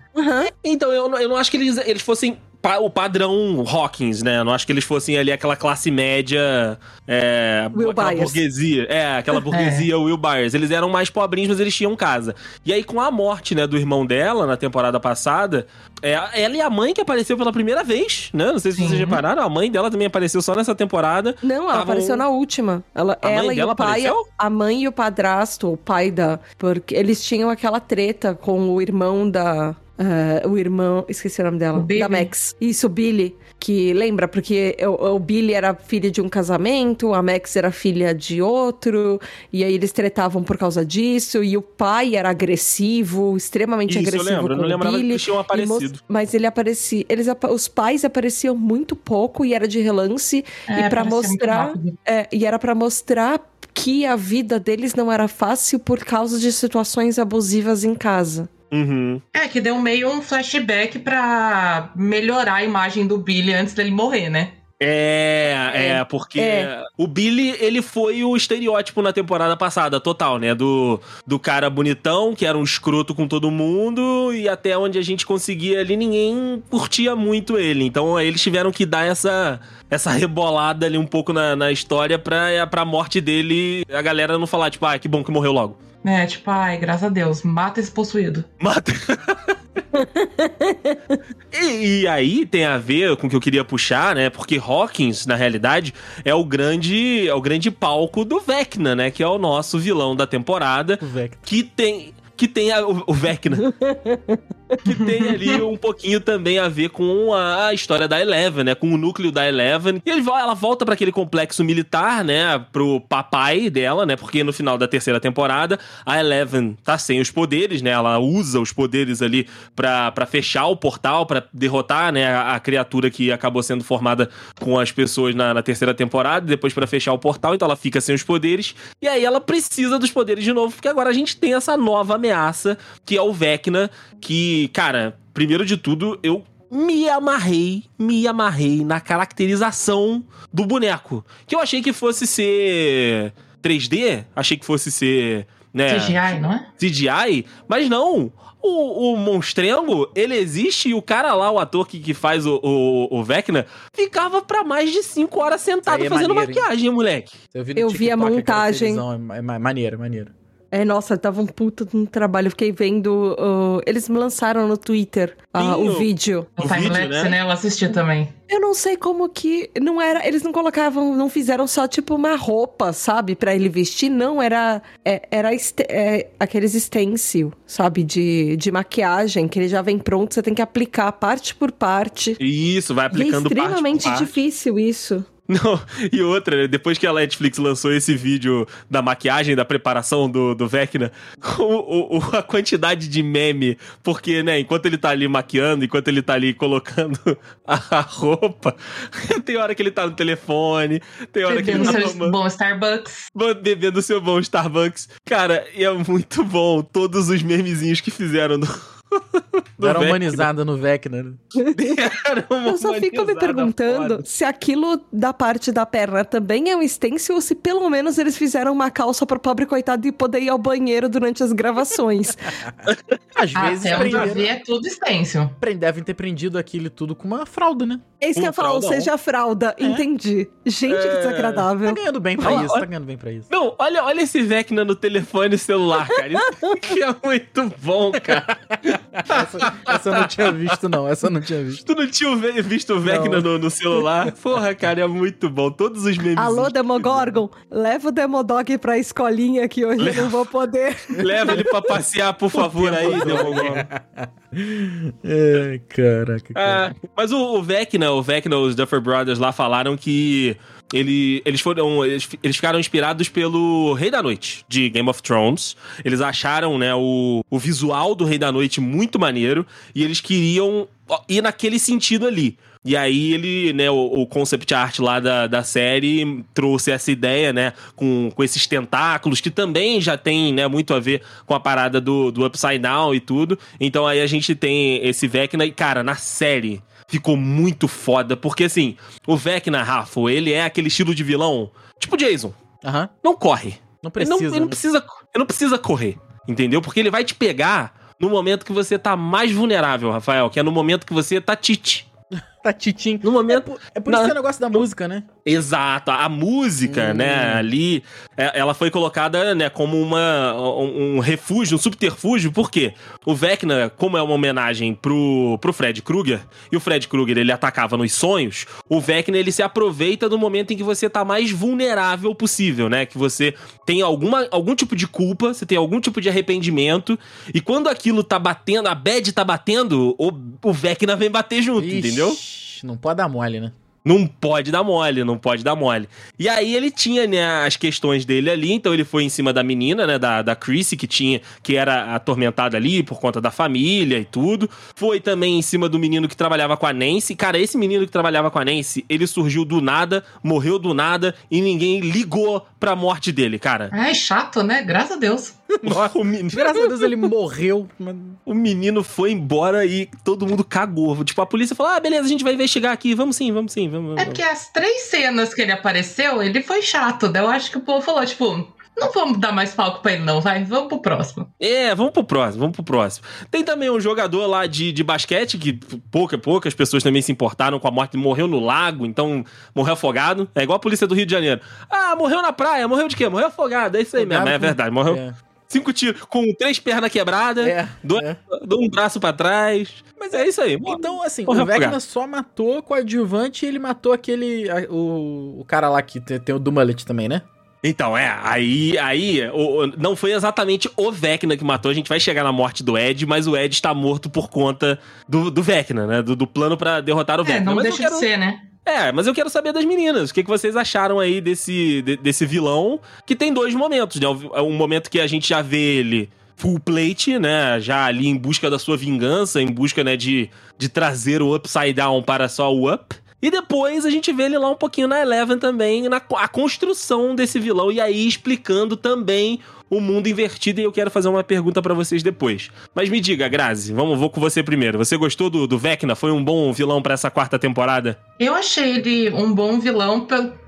Speaker 2: Então, eu não, eu não acho que eles, eles fossem o padrão Hawkins, né? Eu não acho que eles fossem ali aquela classe média. É,
Speaker 3: Will
Speaker 2: aquela
Speaker 3: Byers.
Speaker 2: burguesia. É, aquela burguesia Will Byers. Eles eram mais pobrinhos, mas eles tinham casa. E aí, com a morte, né, do irmão dela na temporada passada, é, ela e a mãe que apareceu pela primeira vez, né? Não sei se
Speaker 4: Sim.
Speaker 2: vocês repararam, a mãe dela também apareceu só nessa temporada.
Speaker 3: Não, ela
Speaker 2: Tavam-
Speaker 3: apareceu na última. Ela,
Speaker 2: A
Speaker 3: ela e o pai,
Speaker 2: apareceu?
Speaker 3: a mãe e o padrasto, o pai da, porque eles tinham aquela treta com o irmão da, eh, o irmão, esqueci o nome dela,
Speaker 4: O
Speaker 3: da Max. Isso, o Billy, que lembra porque o, o Billy era filho de um casamento, a Max era filha de outro, e aí eles tretavam por causa disso, e o pai era agressivo, extremamente
Speaker 2: Isso, eu
Speaker 3: agressivo
Speaker 2: lembro. Eu
Speaker 3: com
Speaker 2: não
Speaker 3: o
Speaker 2: lembrava que
Speaker 3: Billy.
Speaker 2: eles tinham aparecido.
Speaker 3: Mas ele aparecia. Eles, os pais apareciam muito pouco e era de relance.
Speaker 4: É,
Speaker 3: e
Speaker 4: muito
Speaker 3: mostrar. é, e era pra mostrar que a vida deles não era fácil por causa de situações abusivas em casa.
Speaker 2: Uhum.
Speaker 4: É, que deu meio um flashback pra melhorar a imagem do Billy antes dele morrer, né?
Speaker 2: É, é,
Speaker 3: É,
Speaker 2: porque
Speaker 3: é.
Speaker 2: o Billy, ele foi o estereótipo na temporada passada, total, né? Do, do cara bonitão, que era um escroto com todo mundo, e até onde a gente conseguia ali, ninguém curtia muito ele. Então eles tiveram que dar essa, essa rebolada ali um pouco na, na história pra, pra morte dele, a galera não falar, tipo, ah, que bom que morreu logo.
Speaker 4: É, tipo, ai, graças a Deus, mata esse possuído.
Speaker 2: Mata. e, e aí tem a ver com o que eu queria puxar, né? Porque Hawkins, na realidade, é o grande, é o grande palco do Vecna, né? Que é o nosso vilão da temporada, que tem que tem a- o, o Vecna, que tem ali um pouquinho também a ver com a, história da Eleven, né? Com o núcleo da Eleven. E ela volta pra aquele complexo militar, né? Pro papai dela, né? Porque no final da terceira temporada, a Eleven tá sem os poderes, né? Ela usa os poderes ali pra fechar o portal, pra derrotar, né? A, a criatura que acabou sendo formada com as pessoas na, na terceira temporada, depois pra fechar o portal, então ela fica sem os poderes. E aí ela precisa dos poderes de novo, porque agora a gente tem essa nova ameaça, que é o Vecna, que, cara, primeiro de tudo, eu me amarrei, me amarrei na caracterização do boneco. Que eu achei que fosse ser 3D, achei que fosse ser, né,
Speaker 4: CGI, não é?
Speaker 2: CGI, mas não. O, o monstrengo, ele existe e o cara lá, o ator que, que faz o, o, o Vecna, ficava pra mais de 5 horas sentado
Speaker 1: é
Speaker 2: fazendo
Speaker 1: maneiro, hein?
Speaker 2: maquiagem, moleque.
Speaker 1: Eu vi,
Speaker 3: Eu vi a montagem.
Speaker 1: televisão, É, ma- maneiro, maneiro.
Speaker 3: É, nossa, tava um de um trabalho. Eu fiquei vendo. uh, eles me lançaram no Twitter
Speaker 2: Sim,
Speaker 3: o vídeo.
Speaker 4: O,
Speaker 2: O
Speaker 4: timelapse,
Speaker 2: né?
Speaker 4: né? Eu assisti também.
Speaker 3: Eu não sei como que. Não era. Eles não colocavam. Não fizeram só tipo uma roupa, sabe? Pra ele vestir. Não, era. é- era este- é, aqueles stencil, sabe? De, de maquiagem, que ele já vem pronto. Você tem que aplicar parte por parte.
Speaker 2: Isso, vai
Speaker 3: E é
Speaker 2: aplicando parte por
Speaker 3: extremamente
Speaker 2: parte.
Speaker 3: difícil isso.
Speaker 2: Não, e outra, né, depois que a Netflix lançou esse vídeo da maquiagem, da preparação do, do Vecna, o, o- a quantidade de meme, porque, né, enquanto ele tá ali maquiando, enquanto ele tá ali colocando a, roupa, tem hora que ele tá no telefone, tem hora que ele
Speaker 4: Bebendo
Speaker 2: tá
Speaker 4: seu bom Starbucks.
Speaker 2: bebendo seu bom Starbucks. Cara, e é muito bom todos os memezinhos que fizeram do
Speaker 1: Deram humanizada no Vecna. né?
Speaker 2: Deram uma
Speaker 3: Eu só fico me perguntando
Speaker 2: foda.
Speaker 3: se aquilo da parte da perna também é um stencil ou se pelo menos eles fizeram uma calça pro pobre coitado e poder ir ao banheiro durante as gravações.
Speaker 1: Às vezes
Speaker 4: Até onde eu
Speaker 1: prenderam-
Speaker 4: vi é tudo stencil.
Speaker 1: devem ter prendido aquilo tudo com uma fralda, né?
Speaker 3: É isso que eu ia falar, ou
Speaker 2: fraudão.
Speaker 3: seja, fralda. Entendi. Gente, que
Speaker 2: É.
Speaker 3: desagradável.
Speaker 1: Tá ganhando bem pra
Speaker 2: Olha-
Speaker 1: isso, tá ganhando bem pra isso.
Speaker 2: Não, olha, olha esse Vecna no telefone celular, cara. Isso aqui é muito bom, cara.
Speaker 1: Essa, essa eu não tinha visto, não. Essa eu não tinha visto.
Speaker 2: Tu não tinha visto o Vecna no, no celular? Porra, cara, é muito bom. Todos os memes.
Speaker 3: Alô, Demogorgon, leva o Demodog pra escolinha que hoje eu não vou poder.
Speaker 2: Leva ele pra passear, por favor, aí, Demogorgon.
Speaker 1: É, caraca, cara.
Speaker 2: Ah, mas o, o Vecna, o Vecna, os Duffer Brothers lá falaram que ele, eles foram. Eles, eles ficaram inspirados pelo Rei da Noite, de Game of Thrones. Eles acharam, né, o, o visual do Rei da Noite muito maneiro. E eles queriam ir naquele sentido ali. E aí ele, né, o, o, concept art lá da, da série trouxe essa ideia, né, com, com esses tentáculos, que também já tem, né, muito a ver com a parada do, do Upside Down e tudo. Então aí a gente tem esse Vecna e, cara, na série ficou muito foda, porque assim, o Vecna, Rafa, ele é aquele estilo de vilão, tipo Jason.
Speaker 1: Aham.
Speaker 2: Não corre.
Speaker 1: Não
Speaker 2: Ele
Speaker 1: precisa.
Speaker 2: não, ele não
Speaker 1: né?
Speaker 2: precisa, ele não precisa correr, entendeu? Porque ele vai te pegar no momento que você tá mais vulnerável, Rafael, que é no momento que você tá tite.
Speaker 1: Tá titim.
Speaker 2: No
Speaker 1: É
Speaker 2: momento.
Speaker 1: por, é por
Speaker 2: Não.
Speaker 1: isso que é o negócio da música, né?
Speaker 2: Exato, a música,
Speaker 1: Hum.
Speaker 2: né, ali, é- ela foi colocada, né, como uma, um, um refúgio, um subterfúgio, por quê? O Vecna, como é uma homenagem pro, pro Fred Krueger, e o Fred Krueger, ele atacava nos sonhos, o Vecna, ele se aproveita do momento em que você tá mais vulnerável possível, né, que você tem alguma, algum tipo de culpa, você tem algum tipo de arrependimento, e quando aquilo tá batendo, a bad tá batendo, o, o Vecna vem bater junto,
Speaker 1: Ixi,
Speaker 2: entendeu?
Speaker 1: Não pode dar mole, né?
Speaker 2: Não pode dar mole, não pode dar mole. E aí ele tinha, né, as questões dele ali, então ele foi em cima da menina, né, da, da Chrissy, que tinha, que era atormentada ali por conta da família e tudo. Foi também em cima do menino que trabalhava com a Nancy. Cara, esse menino que trabalhava com a Nancy, ele surgiu do nada, morreu do nada e ninguém ligou pra morte dele, cara.
Speaker 4: Ai, chato, né? Graças a Deus.
Speaker 2: o, menino,
Speaker 1: Graças a Deus ele morreu. mas-
Speaker 2: o menino foi embora e todo mundo cagou. Tipo, a polícia falou: ah, beleza, a gente vai investigar aqui, vamos sim, vamos sim, vamos.
Speaker 4: É
Speaker 2: vamos.
Speaker 4: porque as três cenas que ele apareceu, ele foi chato. Daí eu acho que o povo falou, tipo, não vamos dar mais palco pra ele, não, vai, vamos pro próximo.
Speaker 2: É, vamos pro próximo, vamos pro próximo. Tem também um jogador lá de, de basquete, que pouca, poucas pessoas também se importaram com a morte, morreu no lago, então morreu afogado. É igual a polícia do Rio de Janeiro. Ah, morreu na praia, morreu de quê? Morreu afogado, é isso aí mesmo,
Speaker 1: Afogado
Speaker 2: é verdade. Morreu
Speaker 1: É.
Speaker 2: cinco tiros, com três pernas quebradas,
Speaker 1: É,
Speaker 2: dois-
Speaker 1: é.
Speaker 2: dou um braço pra trás. Mas é isso aí.
Speaker 1: Então, assim,
Speaker 2: Morreu
Speaker 1: o Vecna só matou com o adjuvante e ele matou aquele. a- o, o cara lá que tem, tem o do Mullet também, né?
Speaker 2: Então, é, aí, aí o- o- não foi exatamente o Vecna que matou, a gente vai chegar na morte do Ed, mas o Ed está morto por conta do, do Vecna, né? Do, do plano pra derrotar o
Speaker 4: É,
Speaker 2: Vecna.
Speaker 4: não
Speaker 2: mas
Speaker 4: deixa
Speaker 2: quero-
Speaker 4: de ser, né?
Speaker 2: É, mas eu quero saber das meninas. O que, que vocês acharam aí desse, de- desse vilão? Que tem dois momentos, né? Um momento que a gente já vê ele full plate, né? Já ali em busca da sua vingança, em busca, né, de, de trazer o Upside Down para só o Up. E depois a gente vê ele lá um pouquinho na Eleven também, na a construção desse vilão, e aí explicando também o mundo invertido. E eu quero fazer uma pergunta pra vocês depois. Mas me diga, Grazi, vamos, vou com você primeiro. Você gostou do, do Vecna? Foi um bom vilão pra essa quarta temporada?
Speaker 4: Eu achei ele um bom vilão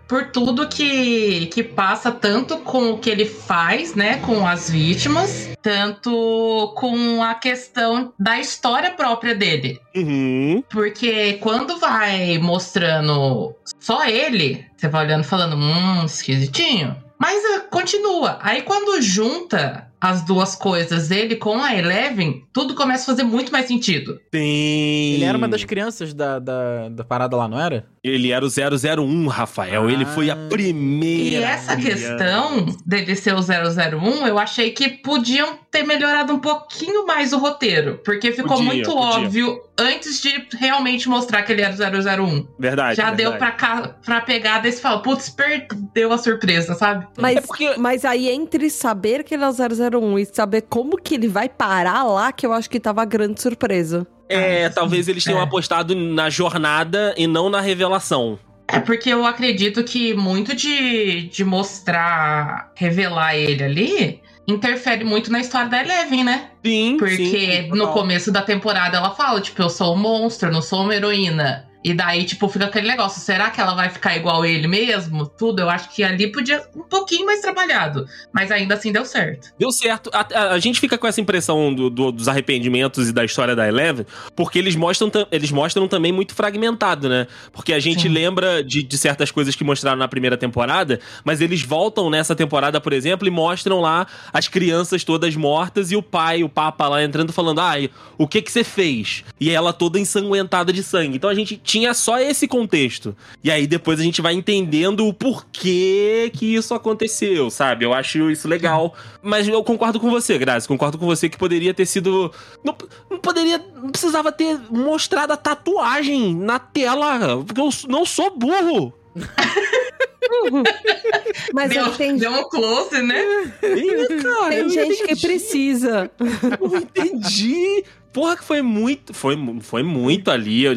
Speaker 4: por tudo que, que passa, tanto com o que ele faz, né, com as vítimas, tanto com a questão da história própria dele.
Speaker 2: Uhum.
Speaker 4: Porque quando vai mostrando só ele, você vai olhando e falando, hum, esquisitinho. Mas eh, continua. Aí quando junta as duas coisas, ele com a Eleven, tudo começa a fazer muito mais sentido.
Speaker 2: Tem.
Speaker 1: Ele era uma das crianças da, da, da parada lá, não era?
Speaker 2: Ele era o 001, Rafael. Ele
Speaker 1: Ah.
Speaker 2: foi a primeira.
Speaker 4: E essa
Speaker 2: criança.
Speaker 4: questão dele ser o 001, eu achei que podiam ter melhorado um pouquinho mais o roteiro. Porque ficou
Speaker 2: Podia,
Speaker 4: muito
Speaker 2: podia.
Speaker 4: óbvio antes de realmente mostrar que ele era o 001.
Speaker 2: Verdade.
Speaker 4: Já deu
Speaker 2: verdade.
Speaker 4: pra, cá, pra pegar desse falar, putz, perdeu a surpresa, sabe?
Speaker 3: Mas,
Speaker 2: É porque-
Speaker 3: mas aí, entre saber que ele é o 001 e saber como que ele vai parar lá, que eu acho que tava a grande surpresa.
Speaker 2: É,
Speaker 4: Ah,
Speaker 2: talvez eles tenham
Speaker 4: é.
Speaker 2: apostado na jornada e não na revelação.
Speaker 4: É porque eu acredito que muito de, de mostrar, revelar ele ali, interfere muito na história da Eleven, né?
Speaker 2: Sim,
Speaker 4: Porque
Speaker 2: sim,
Speaker 4: no começo da temporada ela fala, tipo, eu sou um monstro, não sou uma heroína. E daí, tipo, fica aquele negócio, será que ela vai ficar igual ele mesmo? Tudo, eu acho que ali podia um pouquinho mais trabalhado. Mas ainda assim deu certo.
Speaker 2: Deu certo. A, a- a gente fica com essa impressão do- do- dos arrependimentos e da história da Eleven, porque eles mostram, eles mostram também muito fragmentado, né? Porque a gente
Speaker 4: Sim.
Speaker 2: lembra de, de certas coisas que mostraram na primeira temporada, mas eles voltam nessa temporada, por exemplo, e mostram lá as crianças todas mortas e o pai, o papa lá entrando falando: ai, o que que você fez? E ela toda ensanguentada de sangue. Então a gente tinha só esse contexto. E aí depois a gente vai entendendo o porquê que isso aconteceu, sabe? Eu acho isso legal. Mas eu concordo com você, Grazi. Concordo com você que poderia ter sido. Não, não poderia. Não precisava ter mostrado a tatuagem na tela. Porque eu não sou burro.
Speaker 3: Mas
Speaker 4: deu,
Speaker 3: tem,
Speaker 4: deu um close, né?
Speaker 2: Ih, cara,
Speaker 3: tem
Speaker 2: eu
Speaker 3: gente que precisa.
Speaker 2: Não entendi. Porra, que foi muito. Foi, foi muito ali. Eu-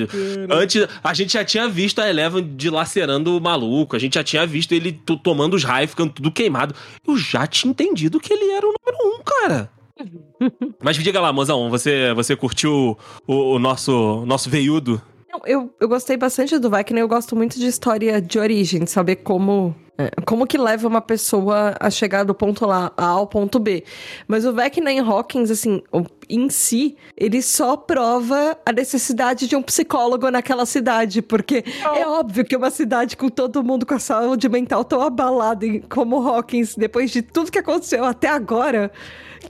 Speaker 2: Antes, a gente já tinha visto a Eleven dilacerando o maluco. A gente já tinha visto ele to- tomando os raios, ficando tudo queimado. Eu já tinha entendido que ele era o número um, cara. Mas me diga lá, mozão, você, você curtiu o, o nosso, nosso veiudo?
Speaker 3: Eu, eu gostei bastante do Vecna, eu gosto muito de história de origem, saber como, é, como que leva uma pessoa a chegar do ponto lá, A ao ponto B. Mas o Vecna em Hawkins, assim, em si, ele só prova a necessidade de um psicólogo naquela cidade, porque é óbvio que uma cidade com todo mundo com a saúde mental tão abalada como Hawkins, depois de tudo que aconteceu até agora,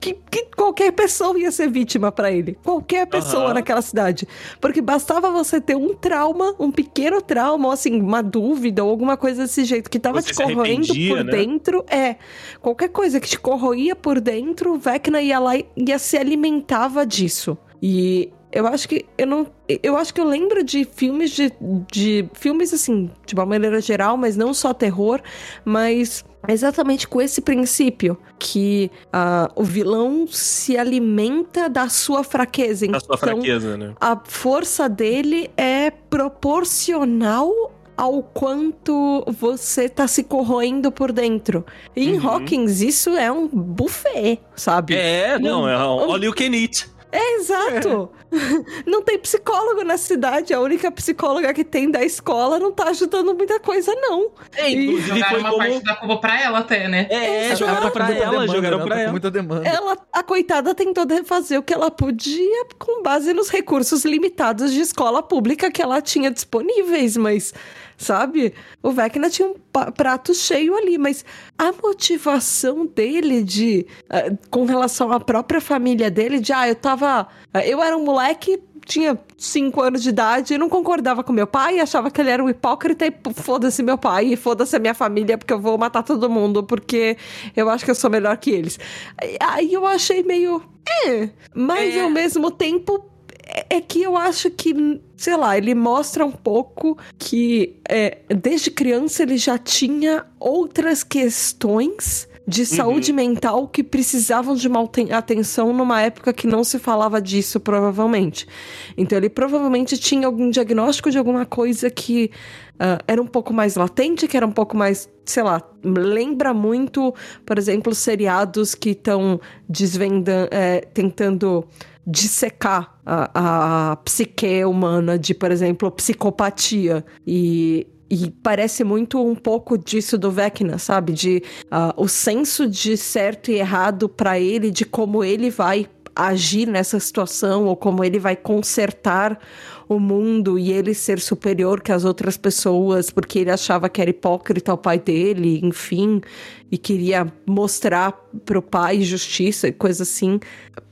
Speaker 3: que, que qualquer pessoa ia ser vítima pra ele. Qualquer pessoa
Speaker 2: Aham.
Speaker 3: naquela cidade. Porque bastava você ter um trauma, um pequeno trauma, ou assim, uma dúvida ou alguma coisa desse jeito que tava
Speaker 2: Você
Speaker 3: te corroendo por
Speaker 2: né?
Speaker 3: dentro. É. Qualquer coisa que te corroía por dentro, o Vecna ia lá e ia se alimentava disso. E eu acho que eu não. Eu acho que eu lembro de filmes de, de filmes assim, de uma maneira geral, mas não só terror, mas exatamente com esse princípio que ah, o vilão se alimenta da sua fraqueza.
Speaker 2: A
Speaker 3: Então,
Speaker 2: sua fraqueza, né?
Speaker 3: a força dele é proporcional ao quanto você tá se corroendo por dentro. E em
Speaker 2: Uhum.
Speaker 3: Hawkins, isso é um buffet, sabe?
Speaker 2: É, não, é
Speaker 3: Um-
Speaker 2: all you can eat.
Speaker 3: É, exato. Não tem psicólogo na cidade. A única psicóloga que tem da escola não tá ajudando muita coisa, não.
Speaker 2: É, inclusive
Speaker 4: Jogaram
Speaker 2: foi
Speaker 4: uma
Speaker 2: como...
Speaker 4: parte da culpa pra ela até, né?
Speaker 2: É,
Speaker 3: Exato.
Speaker 2: jogaram pra
Speaker 1: Muita
Speaker 2: ela,
Speaker 1: demanda,
Speaker 2: jogaram
Speaker 1: né?
Speaker 2: pra
Speaker 1: Tá
Speaker 2: ela.
Speaker 1: Muita demanda.
Speaker 3: Ela, a coitada tentou fazer o que ela podia com base nos recursos limitados de escola pública que ela tinha disponíveis, mas, sabe? O Vecna tinha um prato cheio ali, mas a motivação dele de, ah, com relação à própria família dele, de, ah, eu tava, ah, eu era um moleque, tinha cinco anos de idade e não concordava com meu pai, achava que ele era um hipócrita e foda-se meu pai e foda-se a minha família porque eu vou matar todo mundo porque eu acho que eu sou melhor que eles. Aí eu achei meio. É, mas
Speaker 4: É.
Speaker 3: ao mesmo tempo. É é que eu acho que, sei lá, ele mostra um pouco que é, desde criança ele já tinha outras questões de saúde mental que precisavam de uma aten- atenção numa época que não se falava disso, provavelmente. Então ele provavelmente tinha algum diagnóstico de alguma coisa que ah, era um pouco mais latente, que era um pouco mais, sei lá, lembra muito, por exemplo, seriados que estão desvendando, é, tentando dissecar a, a psique humana de, por exemplo, psicopatia. E, e parece muito um pouco disso do Vecna, sabe? De ah, o senso de certo e errado pra ele, de como ele vai agir nessa situação ou como ele vai consertar o mundo e ele ser superior que as outras pessoas porque ele achava que era hipócrita o pai dele, enfim, e queria mostrar pro pai justiça e coisa assim.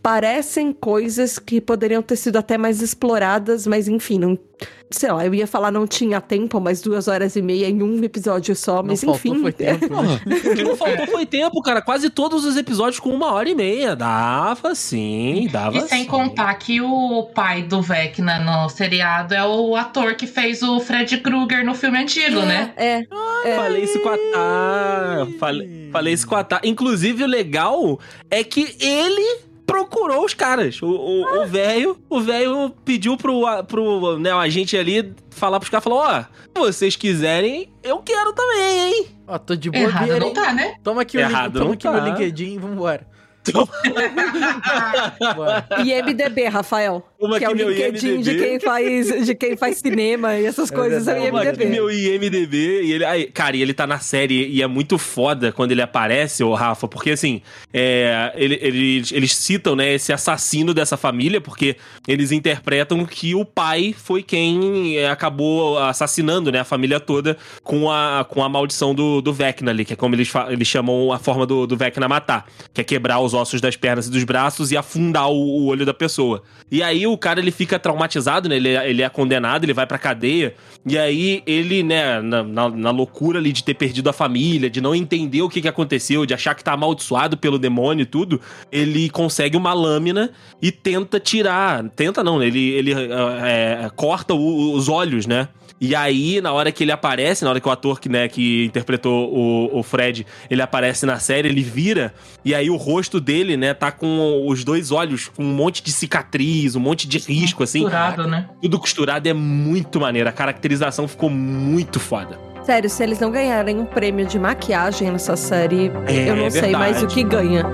Speaker 3: Parecem coisas que poderiam ter sido até mais exploradas, mas enfim, não, sei lá, eu ia falar não tinha tempo, mas duas horas e meia em um episódio só,
Speaker 1: Não
Speaker 3: mas
Speaker 1: faltou,
Speaker 3: enfim.
Speaker 1: foi tempo. né?
Speaker 2: O que não faltou foi tempo, cara. Quase todos os episódios com uma hora e meia. Dava sim, dava
Speaker 4: E sem
Speaker 2: sim.
Speaker 4: contar que o pai do Vecna no seriado é o ator que fez o Fred Krueger no filme antigo, né?
Speaker 3: É,
Speaker 2: Falei isso com a Tá. Falei, falei isso com a Tá. Inclusive, o legal é que ele procurou os caras. O- velho o velho pediu pro, pro né, o agente ali falar pros caras, falou, ó, se vocês quiserem, eu quero também, hein?
Speaker 1: Ó, tô de
Speaker 4: Errado
Speaker 1: bobeira,
Speaker 4: não tá, né?
Speaker 1: Toma aqui, o link,
Speaker 2: Errado
Speaker 1: toma aqui
Speaker 2: tá.
Speaker 1: meu LinkedIn, vambora.
Speaker 3: IMDB, Rafael.
Speaker 2: Toma
Speaker 3: que é o LinkedIn de
Speaker 2: IMDb.
Speaker 3: quem faz, de quem faz cinema e essas
Speaker 1: É
Speaker 3: coisas, é
Speaker 2: aqui
Speaker 3: IMDB.
Speaker 2: meu IMDB. E ele, aí, cara, e ele tá na série e é muito foda quando ele aparece, o Rafa, porque assim, é, ele- eles, eles citam, né, esse assassino dessa família, porque eles interpretam que o pai foi quem é, acabou assassinando, né, a família toda com a, com a maldição do, do Vecna ali, que é como eles, eles chamam a forma do, do Vecna matar, que é quebrar os ossos das pernas e dos braços e afundar o, o olho da pessoa. E aí o cara, ele fica traumatizado, né, ele, é- ele é condenado, ele vai pra cadeia, e aí ele, né, na, na, na loucura ali de ter perdido a família, de não entender o que, que aconteceu, de achar que tá amaldiçoado pelo demônio e tudo, ele consegue uma lâmina e tenta tirar. Tenta não, ele, ele ah, é, corta o- os olhos, né? E aí, na hora que ele aparece, na hora que o ator que, né, que interpretou o, o Fred, ele aparece na série, ele vira, e aí o rosto dele, né, tá com os dois olhos com um monte de cicatriz, um monte de risco, assim.
Speaker 4: Costurado, né?
Speaker 2: Tudo costurado é muito maneiro. A caracterização ficou muito foda.
Speaker 3: Sério, se eles não ganharem um prêmio de maquiagem nessa série,
Speaker 2: É,
Speaker 3: eu não
Speaker 2: é
Speaker 3: sei mais o que ganha.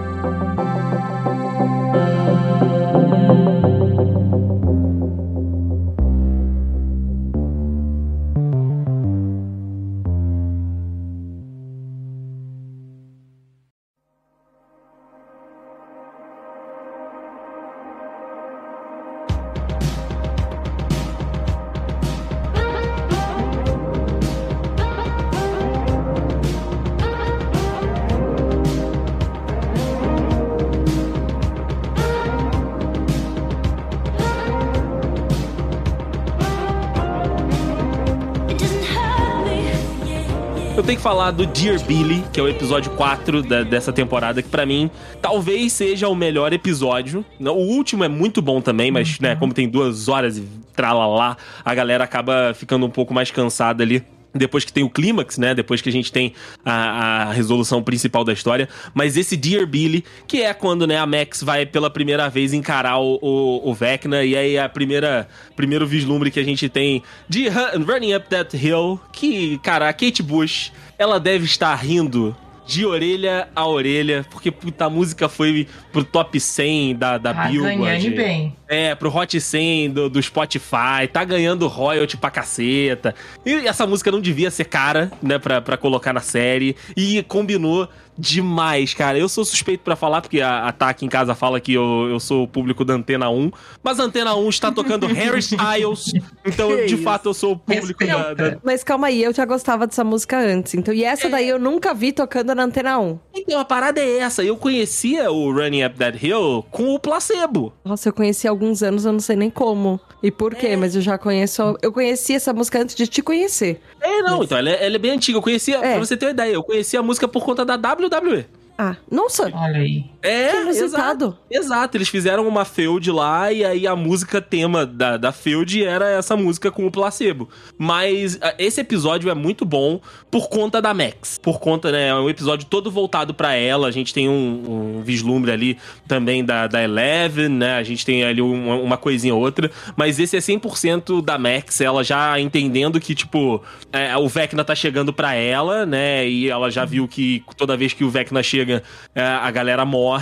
Speaker 2: Falar do Dear Billy, que é o episódio 4 da- dessa temporada, que pra mim talvez seja o melhor episódio. O último é muito bom também, mas, né, como tem duas horas e tralalá, a galera acaba ficando um pouco mais cansada ali. Depois que tem o clímax, né? Depois que a gente tem a, a resolução principal da história. Mas esse Dear Billy, que é quando né, a Max vai pela primeira vez encarar o, o, o Vecna. E aí a primeira primeiro vislumbre que a gente tem de Ru- Running Up That Hill. Que, cara, a Kate Bush, ela deve estar rindo de orelha a orelha. Porque, puta, a música foi pro top 100 da, da
Speaker 4: Tá
Speaker 2: Billboard.
Speaker 4: ganhando bem.
Speaker 2: É, pro Hot 100 do, do Spotify, tá ganhando royalty pra caceta. E essa música não devia ser cara, né, pra, pra colocar na série. E combinou demais, cara. Eu sou suspeito pra falar, porque a, a Tá aqui em casa fala que eu, eu sou o público da Antena 1. Mas a Antena 1 está tocando Harry Styles. Então,
Speaker 1: Que
Speaker 2: de
Speaker 1: isso?
Speaker 2: fato, eu sou o público da,
Speaker 4: Respeita.
Speaker 2: da-
Speaker 3: Mas calma aí, eu já gostava dessa música antes. Então, e essa daí eu nunca vi tocando na Antena 1.
Speaker 2: Então, a parada é essa. Eu conhecia o Running Up That Hill com o placebo.
Speaker 3: Nossa, eu conheci há alguns anos, eu não sei nem como e por quê, mas eu já conheço. Eu conheci essa música antes de te conhecer.
Speaker 2: É, não, então, ela é, ela é bem antiga. Eu conhecia,
Speaker 3: É.
Speaker 2: pra você ter uma ideia, eu conhecia a música por conta da WWE.
Speaker 3: Ah, nossa,
Speaker 4: Olha aí.
Speaker 2: É, exato. Exato, eles fizeram uma feud lá e aí a música tema da, da feud era essa música com o placebo. Mas ah, esse episódio é muito bom por conta da Max. Por conta, né? É um episódio todo voltado pra ela. A gente tem um, um vislumbre ali também da, da Eleven, né? A gente tem ali uma, uma coisinha ou outra. Mas esse é 100% da Max, ela já entendendo que, tipo, é, o Vecna tá chegando pra ela, né? E ela já viu que toda vez que o Vecna chega, é, a galera morre.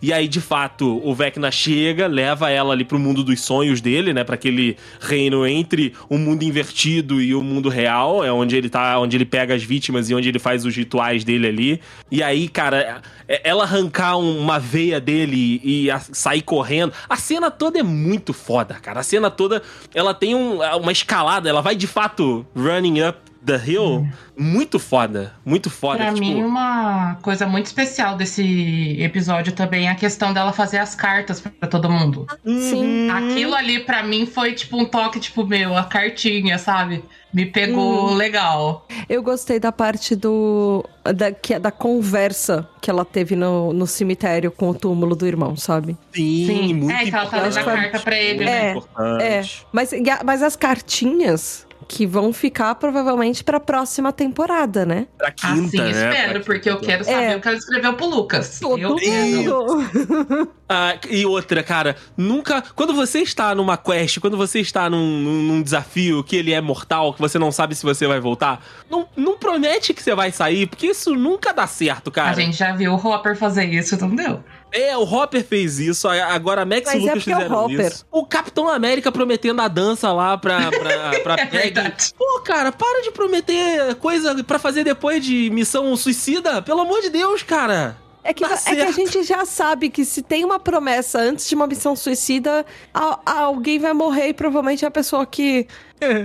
Speaker 2: E aí, de fato, o Vecna chega, leva ela ali pro mundo dos sonhos dele, né? Pra aquele reino entre o mundo invertido e o mundo real. É onde ele tá, onde ele pega as vítimas e onde ele faz os rituais dele ali. E aí, cara, é- ela arrancar um- uma veia dele e sair correndo. A cena toda é muito foda, cara. A cena toda, ela tem um- uma escalada, ela vai de fato running up the hill. Muito foda, muito foda.
Speaker 4: Pra
Speaker 2: tipo,
Speaker 4: mim, uma coisa muito especial desse episódio também é a questão dela fazer as cartas pra todo mundo.
Speaker 3: Sim.
Speaker 2: uhum.
Speaker 4: Aquilo ali, pra mim, foi tipo um toque, tipo, meu, a cartinha, sabe? Me pegou legal.
Speaker 3: Eu gostei da parte do. Da, que, da conversa que ela teve no, no cemitério com o túmulo do irmão, sabe?
Speaker 2: Sim, muito
Speaker 4: é, que ela tá dando a
Speaker 2: importante.
Speaker 4: carta pra ele,
Speaker 3: É,
Speaker 4: né?
Speaker 2: Importante.
Speaker 3: É. Mas, mas as cartinhas que vão ficar provavelmente pra próxima temporada, né?
Speaker 2: Pra quinta,
Speaker 4: assim,
Speaker 2: né?
Speaker 4: espero,
Speaker 2: Pra
Speaker 4: porque eu
Speaker 2: quinta.
Speaker 4: quero saber
Speaker 3: É.
Speaker 4: o que ela escreveu pro Lucas.
Speaker 3: Todo
Speaker 4: eu quero.
Speaker 2: Ah, e outra, cara, nunca. Quando você está numa quest, quando você está num, num- num desafio que ele é mortal, que você não sabe se você vai voltar, não, não promete que você vai sair, porque isso nunca dá certo, cara.
Speaker 4: A gente já viu o Hopper fazer isso, então entendeu?
Speaker 2: É, o Hopper fez isso, agora a Max
Speaker 3: Mas
Speaker 2: e
Speaker 3: é
Speaker 2: o Lucas
Speaker 3: é o
Speaker 2: fizeram
Speaker 3: Hopper.
Speaker 2: isso. O Capitão América prometendo a dança lá pra, pra, pra
Speaker 4: É
Speaker 2: Peggy. Pô, cara, para de prometer coisa pra fazer depois de missão suicida. Pelo amor de Deus, cara.
Speaker 3: É que,
Speaker 2: Tá
Speaker 3: é que a gente já sabe que se tem uma promessa antes de uma missão suicida, a- a- alguém vai morrer e provavelmente é a pessoa que,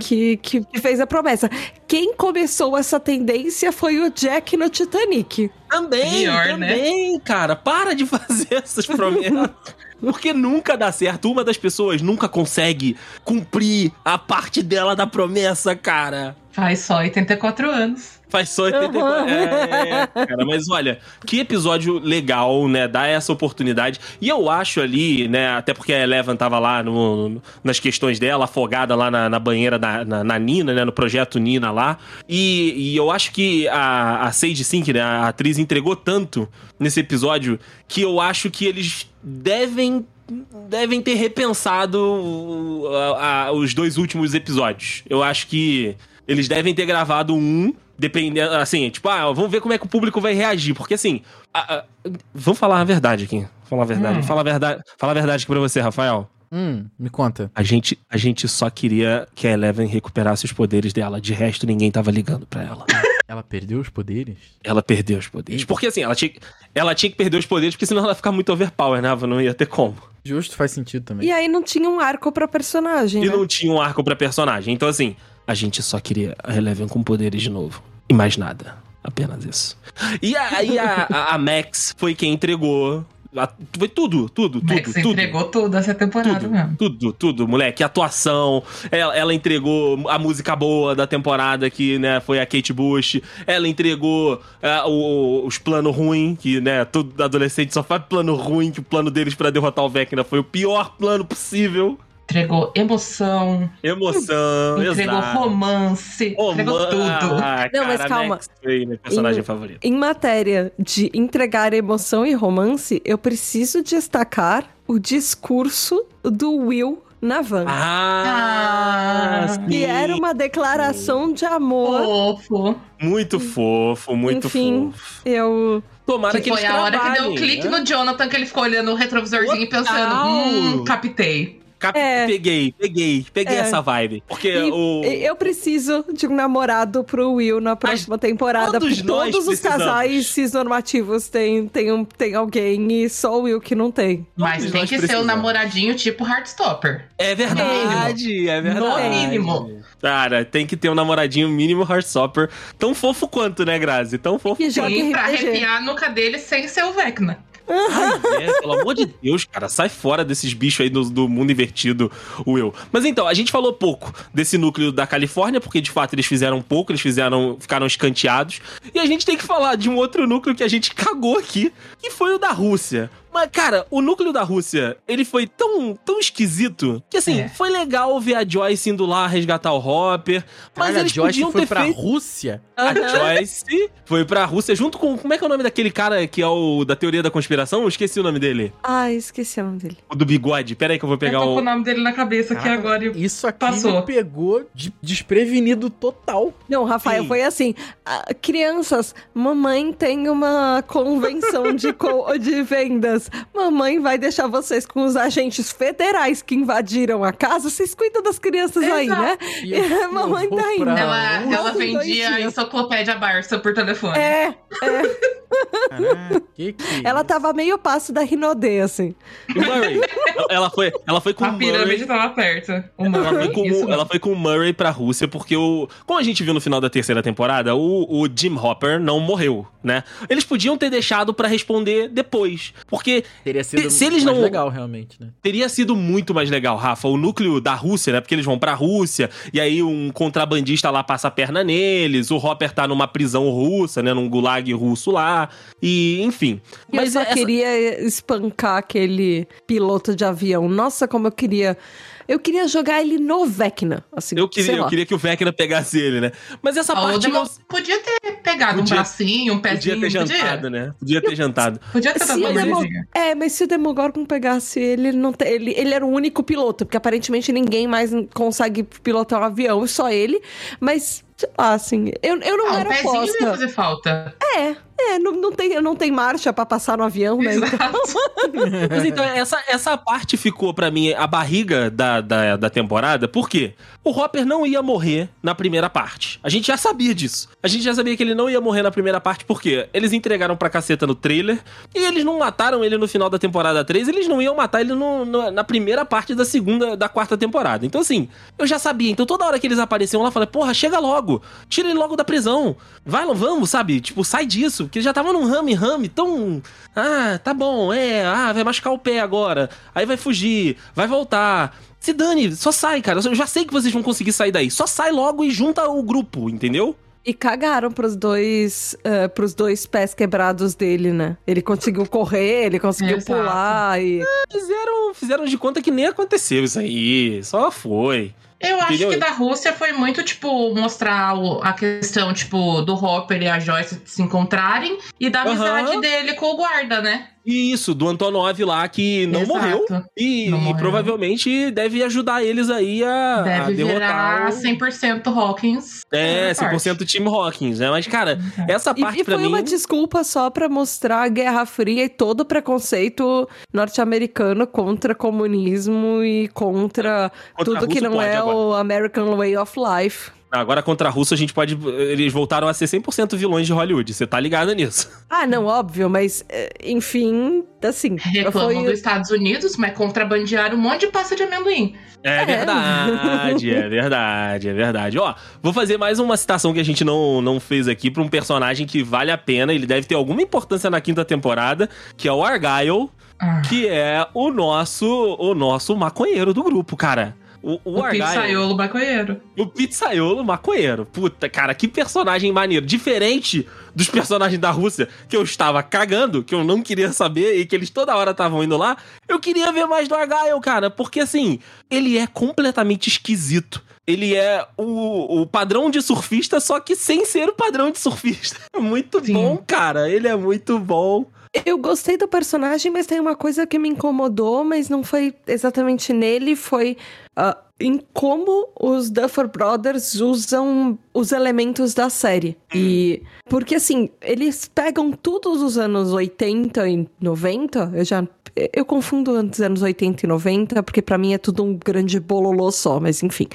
Speaker 3: que, que, que fez a promessa. Quem começou essa tendência foi o Jack no Titanic.
Speaker 2: Também,
Speaker 4: Pior, né?
Speaker 2: também, cara. Para de fazer essas promessas. Porque nunca dá certo. Uma das pessoas nunca consegue cumprir a parte dela da promessa, cara.
Speaker 4: Faz só 84 anos.
Speaker 2: Faz só 84.
Speaker 3: Aham.
Speaker 2: É, cara, mas olha, que episódio legal, né? Dá essa oportunidade. E eu acho ali, né? Até porque a Eleven tava lá no- no- nas questões dela, afogada lá na, na banheira da, na, na Nina, né? No projeto Nina lá. E, e eu acho que a, a Sage Sink, né? A atriz entregou tanto nesse episódio que eu acho que eles devem devem ter repensado a- a- os dois últimos episódios. Eu acho que eles devem ter gravado um, dependendo, assim, tipo, ah, vamos ver como é que o público vai reagir, porque assim, a- a- vamos falar a verdade aqui, falar a verdade,
Speaker 4: Hum.
Speaker 2: fala a verdade, fala a verdade aqui pra você, Rafael.
Speaker 1: Hum, me conta.
Speaker 2: A gente, a gente só queria que a Eleven recuperasse os poderes dela, de resto ninguém tava ligando pra ela.
Speaker 1: Ela perdeu os poderes?
Speaker 2: Ela perdeu os poderes. Porque assim, ela tinha, ela tinha que perder os poderes, porque senão ela ia ficar muito overpower, né? Não ia ter como.
Speaker 1: Justo, faz sentido também.
Speaker 3: E aí não tinha um arco pra personagem,
Speaker 2: E
Speaker 3: né?
Speaker 2: não tinha um arco pra personagem. Então, assim, a gente só queria a Eleven com poderes de novo. E mais nada. Apenas isso. E aí a, a, a Max foi quem entregou. a- foi tudo, tudo, tudo,
Speaker 4: Max
Speaker 2: tudo.
Speaker 4: entregou tudo essa temporada
Speaker 2: Tudo,
Speaker 4: mesmo.
Speaker 2: tudo, tudo, moleque. Atuação. Ela, ela entregou a música boa da temporada, que, né, foi a Kate Bush. Ela entregou é, o- os planos ruins, que, né, todo adolescente só faz plano ruim, que o plano deles pra derrotar o Vecna foi o pior plano possível.
Speaker 4: Entregou emoção,
Speaker 2: Emoção,
Speaker 4: entregou
Speaker 2: exato.
Speaker 4: romance, entregou
Speaker 2: Roman-
Speaker 4: tudo.
Speaker 2: Ah,
Speaker 3: Não, mas calma.
Speaker 2: Max meu personagem
Speaker 3: Em-
Speaker 2: favorito.
Speaker 3: Em matéria de entregar emoção e romance, eu preciso destacar o discurso do Will na van.
Speaker 2: Ah,
Speaker 4: Ah.
Speaker 2: sim.
Speaker 3: que era uma declaração de amor.
Speaker 4: Fofo.
Speaker 2: Muito fofo, muito
Speaker 3: Enfim.
Speaker 2: fofo.
Speaker 3: Eu.
Speaker 2: Tomara
Speaker 4: Que
Speaker 2: que,
Speaker 4: foi a hora que deu
Speaker 2: trabalhem,
Speaker 4: um clique
Speaker 2: né?
Speaker 4: no Jonathan, que ele ficou olhando o retrovisorzinho e pensando, hum, captei.
Speaker 2: Cap-
Speaker 3: É.
Speaker 2: Peguei, peguei, peguei
Speaker 3: É.
Speaker 2: essa vibe. Porque
Speaker 3: E-
Speaker 2: o.
Speaker 3: Eu preciso de um namorado pro Will na próxima temporada.
Speaker 2: todos
Speaker 3: Porque
Speaker 2: nós
Speaker 3: todos os
Speaker 2: precisamos.
Speaker 3: casais cisnormativos têm, têm, um, têm alguém e só o Will que não tem.
Speaker 4: Mas
Speaker 2: Todos
Speaker 4: tem que ser o
Speaker 2: precisamos.
Speaker 4: namoradinho tipo Heartstopper.
Speaker 2: É verdade, é verdade.
Speaker 4: No mínimo.
Speaker 2: Cara, tem que ter um namoradinho mínimo Heartstopper. Tão fofo quanto, né, Grazi? Tão fofo
Speaker 4: Sim, pra arrepiar a nuca dele sem ser o Vecna.
Speaker 2: Ai, é, pelo amor de Deus, cara, sai fora desses bichos aí do, do mundo invertido, Will. Mas então, a gente falou pouco desse núcleo da Califórnia, porque de fato eles fizeram pouco, eles fizeram, ficaram escanteados. E a gente tem que falar de um outro núcleo que a gente cagou aqui, que foi o da Rússia. Mas, cara, o núcleo da Rússia, ele foi tão, tão esquisito que, assim,
Speaker 4: É.
Speaker 2: foi legal ver a Joyce indo lá resgatar o Hopper, mas
Speaker 1: Caralho, a
Speaker 2: eles
Speaker 1: Joyce
Speaker 2: podiam
Speaker 1: foi
Speaker 2: ter
Speaker 1: pra
Speaker 2: feito...
Speaker 1: Rússia?
Speaker 2: A Joyce foi pra Rússia junto com. Como é que é o nome daquele cara que é o da teoria da conspiração? Eu esqueci o nome dele.
Speaker 3: Ai, esqueci o nome dele.
Speaker 2: O do bigode. Pera aí que eu vou pegar
Speaker 4: eu tô com o
Speaker 2: o.
Speaker 4: nome dele na cabeça aqui
Speaker 1: Caraca,
Speaker 4: agora. e-
Speaker 1: Isso aqui
Speaker 4: Passou.
Speaker 1: me pegou de- desprevenido total.
Speaker 3: Não, Rafael,
Speaker 2: Sim.
Speaker 3: foi assim. ah, crianças, mamãe tem uma convenção de, co- de vendas. Mamãe vai deixar vocês com os agentes federais que invadiram a casa. Vocês cuidam das crianças aí,
Speaker 4: Exato.
Speaker 3: né?
Speaker 1: E eu-
Speaker 3: É, mamãe tá indo.
Speaker 1: pra
Speaker 4: Ela, ela vendia enciclopédia Barça por telefone.
Speaker 3: É,
Speaker 1: Caraca, que que
Speaker 3: ela tava meio passo da Rinodê, assim.
Speaker 2: o Murray. ela, foi, ela foi com
Speaker 4: A
Speaker 2: o Murray.
Speaker 4: pirâmide tava perto. O
Speaker 2: Ela
Speaker 4: Murray,
Speaker 2: foi, com,
Speaker 4: isso
Speaker 2: ela foi com o Murray pra Rússia, porque o. Como a gente viu no final da terceira temporada, o, o Jim Hopper não morreu, né? Eles podiam ter deixado pra responder depois. Porque
Speaker 1: Teria sido
Speaker 2: se eles
Speaker 1: mais
Speaker 2: não-
Speaker 1: legal, realmente, né?
Speaker 2: Teria sido muito mais legal, Rafa. O núcleo da Rússia, né? Porque eles vão pra Rússia, e aí um contrabandista lá passa a perna neles, o Hopper tá numa prisão russa, né? Num gulag russo lá. E, enfim.
Speaker 3: eu só
Speaker 2: essa-
Speaker 3: queria espancar aquele piloto de avião. Nossa, como eu queria. Eu queria jogar ele no Vecna. Assim,
Speaker 2: eu,
Speaker 3: sei
Speaker 2: queria, eu queria que o Vecna pegasse ele, né? Mas essa parte
Speaker 4: Demon podia ter pegado
Speaker 2: Podia-
Speaker 4: um bracinho, um
Speaker 2: podia
Speaker 4: pezinho.
Speaker 2: ter jantado, né? Podia ter jantado.
Speaker 4: Podia ter
Speaker 3: Se
Speaker 4: dado
Speaker 3: o
Speaker 4: uma
Speaker 3: Demo-. É, mas se o Demogorgon pegasse ele, ele não te- ele, ele era o único piloto, porque aparentemente ninguém mais consegue pilotar um avião, só ele. Mas, sei lá, assim, eu, eu não
Speaker 4: Ah, um
Speaker 3: era
Speaker 4: pezinho ia
Speaker 3: posta.
Speaker 4: fazer falta.
Speaker 3: É, é, não, não, tem, não tem marcha pra passar no avião, né? Então,
Speaker 4: Exato.
Speaker 2: Mas então, essa, essa parte ficou pra mim a barriga da, da, da temporada, por quê? O Hopper não ia morrer na primeira parte. A gente já sabia disso. A gente já sabia que ele não ia morrer na primeira parte, porque eles entregaram pra caceta no trailer e eles não mataram ele no final da temporada 3, eles não iam matar ele no- no- na primeira parte da segunda, da quarta temporada. Então, assim, eu já sabia. Então, toda hora que eles apareciam lá, eu falei, porra, chega logo, tira ele logo da prisão. Vai, vamos, sabe? Tipo, sai disso, porque já tava num rame-rame tão. Ah, tá bom, é, ah, vai machucar o pé agora. Aí vai fugir, vai voltar. Se dane, só sai, cara. Eu já sei que vocês vão conseguir sair daí. Só sai logo e junta o grupo, entendeu?
Speaker 3: E cagaram pros dois, uh, pros dois pés quebrados dele, né? Ele conseguiu correr, ele conseguiu
Speaker 4: Exato.
Speaker 3: pular e.
Speaker 2: Fizeram, fizeram de conta que nem aconteceu isso aí. Só foi.
Speaker 4: Eu acho
Speaker 2: Entendeu?
Speaker 4: que da Rússia foi muito, tipo, mostrar a questão, tipo, do Hopper e a Joyce se encontrarem e da amizade dele com o guarda, né?
Speaker 2: E isso, do Antonov lá que não
Speaker 4: Exato.
Speaker 2: morreu. E,
Speaker 4: Não
Speaker 2: e
Speaker 4: morreu.
Speaker 2: provavelmente deve ajudar eles aí a, a
Speaker 4: Deve
Speaker 2: derrotar.
Speaker 4: virar
Speaker 2: o-
Speaker 4: 100% Hawkins.
Speaker 2: É,
Speaker 4: Forte.
Speaker 2: 100% Team Hawkins, né? Mas, cara,
Speaker 4: Uhum.
Speaker 2: essa
Speaker 3: E,
Speaker 2: parte
Speaker 3: e
Speaker 2: pra
Speaker 3: foi
Speaker 2: mim.
Speaker 3: uma desculpa só pra mostrar a Guerra Fria e todo o preconceito norte-americano contra comunismo e contra,
Speaker 2: Contra
Speaker 3: tudo que não é
Speaker 2: agora.
Speaker 3: o American Way of Life.
Speaker 2: Agora contra a Rússia a gente pode. Eles voltaram a ser 100% vilões de Hollywood. Você tá ligado nisso?
Speaker 3: Ah, não, óbvio, mas eh, enfim, assim,
Speaker 4: Reclamam
Speaker 3: foi
Speaker 4: dos Estados Unidos, mas contrabandearam um monte de pasta de amendoim.
Speaker 2: É,
Speaker 3: É.
Speaker 2: verdade, é verdade, é verdade. Ó, vou fazer mais uma citação que a gente não, não fez aqui pra um personagem que vale a pena. Ele deve ter alguma importância na quinta temporada, que é o Argyle,
Speaker 4: Ah.
Speaker 2: que é o nosso, o nosso maconheiro do grupo, cara. O, o,
Speaker 4: O
Speaker 2: Argyle.
Speaker 4: pizzaiolo maconheiro.
Speaker 2: O pizzaiolo maconheiro. Puta, cara, que personagem maneiro. Diferente dos personagens da Rússia, que eu estava cagando, que eu não queria saber e que eles toda hora estavam indo lá. Eu queria ver mais do Argyle, cara, porque assim, ele é completamente esquisito. Ele é o, o padrão de surfista, só que sem ser o padrão de surfista. É muito
Speaker 4: Sim.
Speaker 2: bom, cara. Ele é muito bom.
Speaker 3: Eu gostei do personagem, mas tem uma coisa que me incomodou, mas não foi exatamente nele, foi ah, em como os Duffer Brothers usam os elementos da série. E porque assim, eles pegam todos os anos 80 e 90, eu já eu confundo os anos 80 e 90, porque pra mim é tudo um grande bololô só, mas enfim.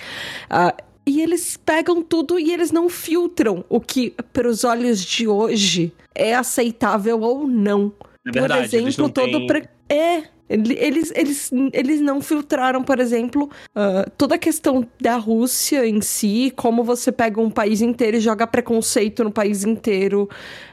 Speaker 3: Ah, e eles pegam tudo e eles não filtram o que, para os olhos de hoje, é aceitável ou não.
Speaker 2: É verdade,
Speaker 3: por exemplo, todo.
Speaker 2: têm-
Speaker 3: pre- É. ele- Eles, eles, eles não filtraram, por exemplo, ah, toda a questão da Rússia em si, como você pega um país inteiro e joga preconceito no país inteiro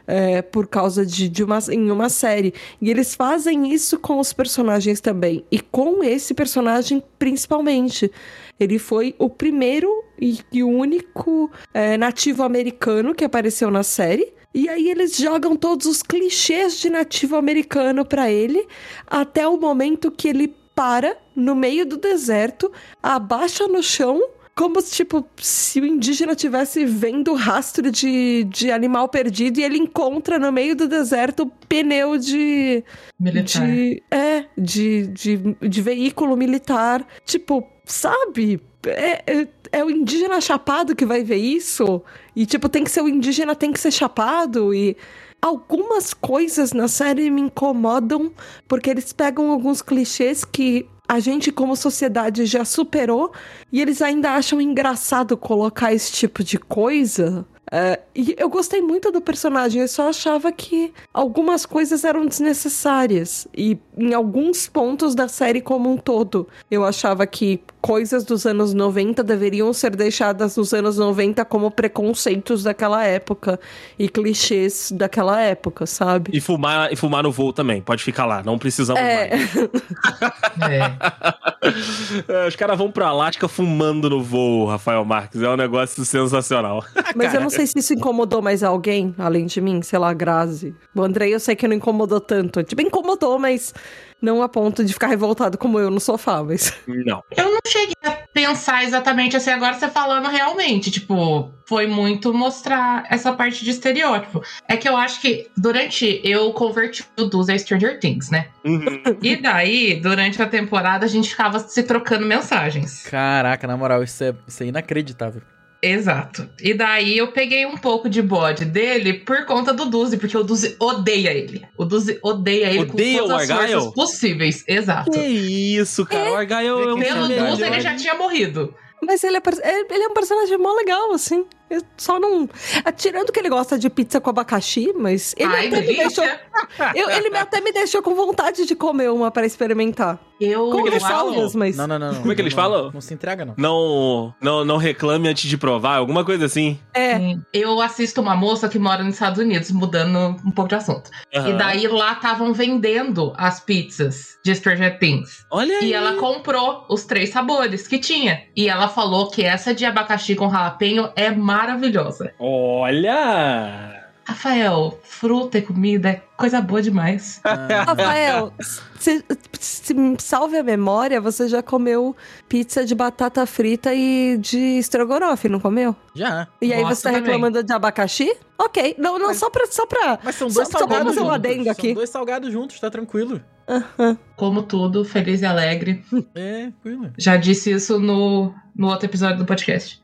Speaker 3: é, por causa de, de uma, em uma série. E eles fazem isso com os personagens também. E com esse personagem, principalmente. Ele foi o primeiro e, único é, nativo americano que apareceu na série. E aí eles jogam todos os clichês de nativo americano pra ele, até o momento que ele para no meio do deserto, abaixa no chão, como se, tipo, se o indígena tivesse vendo rastro de, de animal perdido e ele encontra no meio do deserto pneu de,
Speaker 4: Militar.
Speaker 3: de é de, de, de veículo militar. Tipo sabe? É, é, é o indígena chapado que vai ver isso? E tipo tem que ser o indígena tem que ser chapado? E algumas coisas na série me incomodam porque eles pegam alguns clichês que a gente como sociedade já superou e eles ainda acham engraçado colocar esse tipo de coisa é, e eu gostei muito do personagem, eu só achava que algumas coisas eram desnecessárias. E em alguns pontos da série como um todo, eu achava que coisas dos anos 90 deveriam ser deixadas nos anos 90 como preconceitos daquela época e clichês daquela época, sabe?
Speaker 2: E fumar, e fumar no voo também. Pode ficar lá, não precisamos
Speaker 3: É.
Speaker 2: mais.
Speaker 4: É.
Speaker 2: É, Os caras vão pra Alasca fumando no voo, Rafael Marques. É um negócio sensacional.
Speaker 3: Mas eu não sei se isso incomodou mais alguém, além de mim, sei lá, Grazi. O Andrei eu sei que não incomodou tanto. Tipo, incomodou, mas não a ponto de ficar revoltado como eu no sofá, mas...
Speaker 2: Não.
Speaker 4: Eu não cheguei a pensar exatamente assim, agora você falando realmente, tipo, foi muito mostrar essa parte de estereótipo. É que eu acho que durante eu converti o Duz a Stranger Things, né?
Speaker 2: Uhum.
Speaker 4: E daí, durante a temporada, a gente ficava se trocando mensagens.
Speaker 1: Caraca, na moral, isso é, isso é inacreditável.
Speaker 4: Exato. E daí eu peguei um pouco de bode dele por conta do Duzi, porque o Duzi odeia ele. O Duzi odeia ele
Speaker 2: Odeia
Speaker 4: com
Speaker 2: o
Speaker 4: todas as forças possíveis. Exato.
Speaker 2: Que isso, cara. O Argyle é um
Speaker 4: Pelo Duzi, ele já tinha morrido.
Speaker 3: Mas ele é, é- ele é um personagem mó legal, assim. Eu só não... Tirando que ele gosta de pizza com abacaxi, mas ele
Speaker 4: Ai,
Speaker 3: até me deixou... eu- ele até me deixou com vontade de comer uma para experimentar.
Speaker 4: Eu,
Speaker 3: Com
Speaker 2: que eles falam?
Speaker 3: mas...
Speaker 1: Não, não, não. não
Speaker 2: Como é que eles
Speaker 1: não,
Speaker 2: falam?
Speaker 1: Não se entrega, não.
Speaker 2: Não, não, não reclame antes de provar, alguma coisa assim.
Speaker 3: É.
Speaker 4: Eu assisto uma moça que mora nos Estados Unidos, mudando um pouco de assunto. E
Speaker 2: Aham.
Speaker 4: daí lá estavam vendendo as pizzas de Stranger Things.
Speaker 2: Olha aí.
Speaker 4: E ela comprou os três sabores que tinha. E ela falou que essa de abacaxi com jalapeño é maravilhosa.
Speaker 2: Olha!
Speaker 4: Rafael, fruta e comida é coisa boa demais.
Speaker 3: Rafael, se, se salve a memória, você já comeu pizza de batata frita e de estrogonofe, não comeu?
Speaker 1: Já.
Speaker 3: E aí
Speaker 4: Gosto
Speaker 3: você tá
Speaker 4: também.
Speaker 3: reclamando de abacaxi? Ok. Não, não, só pra. Só pra
Speaker 1: Mas são
Speaker 3: Só-
Speaker 1: dois
Speaker 3: só pra
Speaker 1: salgados
Speaker 3: fazer um
Speaker 1: juntos.
Speaker 3: adendo aqui.
Speaker 1: São dois salgados juntos, tá tranquilo.
Speaker 4: Como tudo, feliz e alegre.
Speaker 1: É, tranquilo.
Speaker 4: Já disse isso no, no outro episódio do podcast.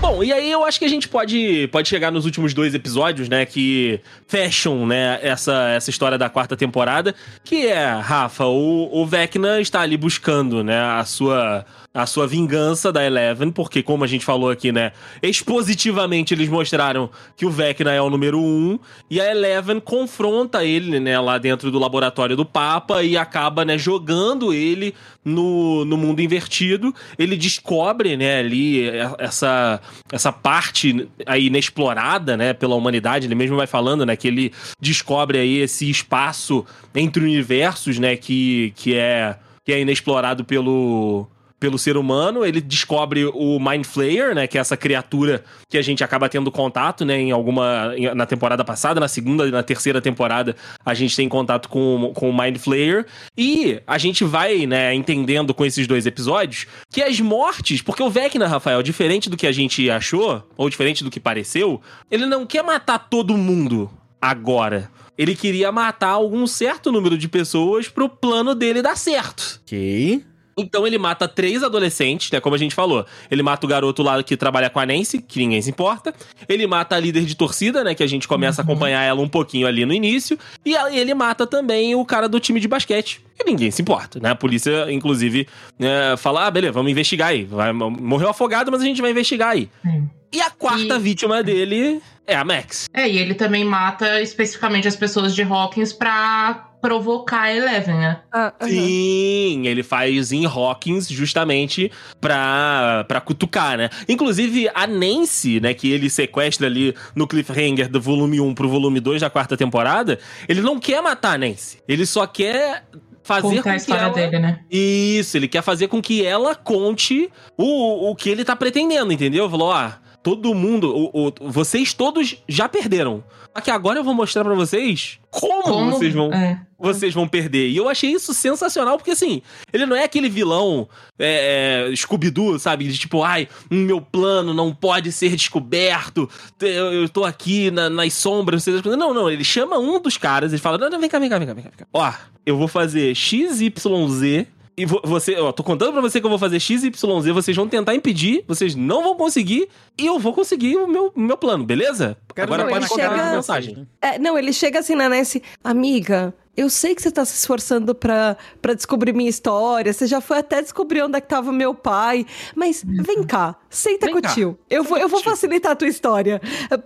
Speaker 2: Bom, e aí eu acho que a gente pode, pode chegar nos últimos dois episódios, né, que fecham, né, essa, essa história da quarta temporada, que é, Rafa, o, o Vecna está ali buscando, né, a sua, a sua vingança da Eleven, porque como a gente falou aqui, né, expositivamente eles mostraram que o Vecna é o número um, e a Eleven confronta ele, né, lá dentro do laboratório do Papa e acaba, né, jogando ele no, no mundo invertido. Ele descobre, né, ali essa, essa parte aí inexplorada, né, pela humanidade. Ele mesmo vai falando, né, que ele descobre aí esse espaço entre universos, né, que, que é que é inexplorado pelo pelo ser humano, ele descobre o Mind Flayer, né, que é essa criatura que a gente acaba tendo contato, né, em alguma em- na temporada passada, na segunda e na terceira temporada, a gente tem contato com, com o Mind Flayer e a gente vai, né, entendendo com esses dois episódios que as mortes, porque o Vecna, Rafael, diferente do que a gente achou, ou diferente do que pareceu, ele não quer matar todo mundo agora. Ele queria matar algum certo número de pessoas pro plano dele dar certo.
Speaker 1: Ok.
Speaker 2: Então ele mata três adolescentes, né? Como a gente falou. Ele mata o garoto lá que trabalha com a Nancy, que ninguém se importa. Ele mata a líder de torcida, né? Que a gente começa a acompanhar ela um pouquinho ali no início. E ele mata também o cara do time de basquete. E ninguém se importa, né? A polícia, inclusive, né, fala: ah, beleza, vamos investigar aí. Vai, morreu afogado, mas a gente vai investigar aí.
Speaker 4: Sim.
Speaker 2: E a quarta
Speaker 4: E-
Speaker 2: vítima dele é a Max.
Speaker 4: É, e ele também mata especificamente as pessoas de Hawkins pra provocar a Eleven, né?
Speaker 3: Ah, aham.
Speaker 2: Sim, ele faz em Hawkins justamente pra, pra cutucar, né? Inclusive, a Nancy, né, que ele sequestra ali no cliffhanger do volume 1 pro volume 2 da quarta temporada, ele não quer matar a Nancy. Ele só quer fazer
Speaker 4: Contar a
Speaker 2: com que
Speaker 4: história
Speaker 2: ela...
Speaker 4: dele, né?
Speaker 2: Isso, ele quer fazer com que ela conte o, o que ele tá pretendendo, entendeu? Falou, ó, todo mundo, o, o- vocês todos já perderam. Só que agora eu vou mostrar pra vocês como,
Speaker 4: Como
Speaker 2: vocês vão
Speaker 4: É.
Speaker 2: vocês vão perder. E eu achei isso sensacional, porque assim, ele não é aquele vilão é, é, Scooby-Doo, sabe? De tipo, ai, meu plano não pode ser descoberto, eu, eu tô aqui na- nas sombras. não. Não, não, ele chama um dos caras e fala: não, não, vem cá, vem cá, vem cá, vem cá. vem cá. Ó, eu vou fazer XYZ. E vo- você, ó, tô contando pra você que eu vou fazer XYZ, vocês vão tentar impedir, vocês não vão conseguir, e eu vou conseguir o meu, meu plano, beleza?
Speaker 1: Quero
Speaker 2: Agora
Speaker 1: ver
Speaker 2: pode
Speaker 3: ele
Speaker 2: contar
Speaker 3: chega-
Speaker 2: a mensagem.
Speaker 3: É, não, ele chega assim na Nancy, amiga, eu sei que você tá se esforçando pra, pra descobrir minha história, você já foi até descobrir onde é que tava meu pai, mas vem cá, senta
Speaker 2: Vem
Speaker 3: com o tio, eu vou, eu vou facilitar a tua história.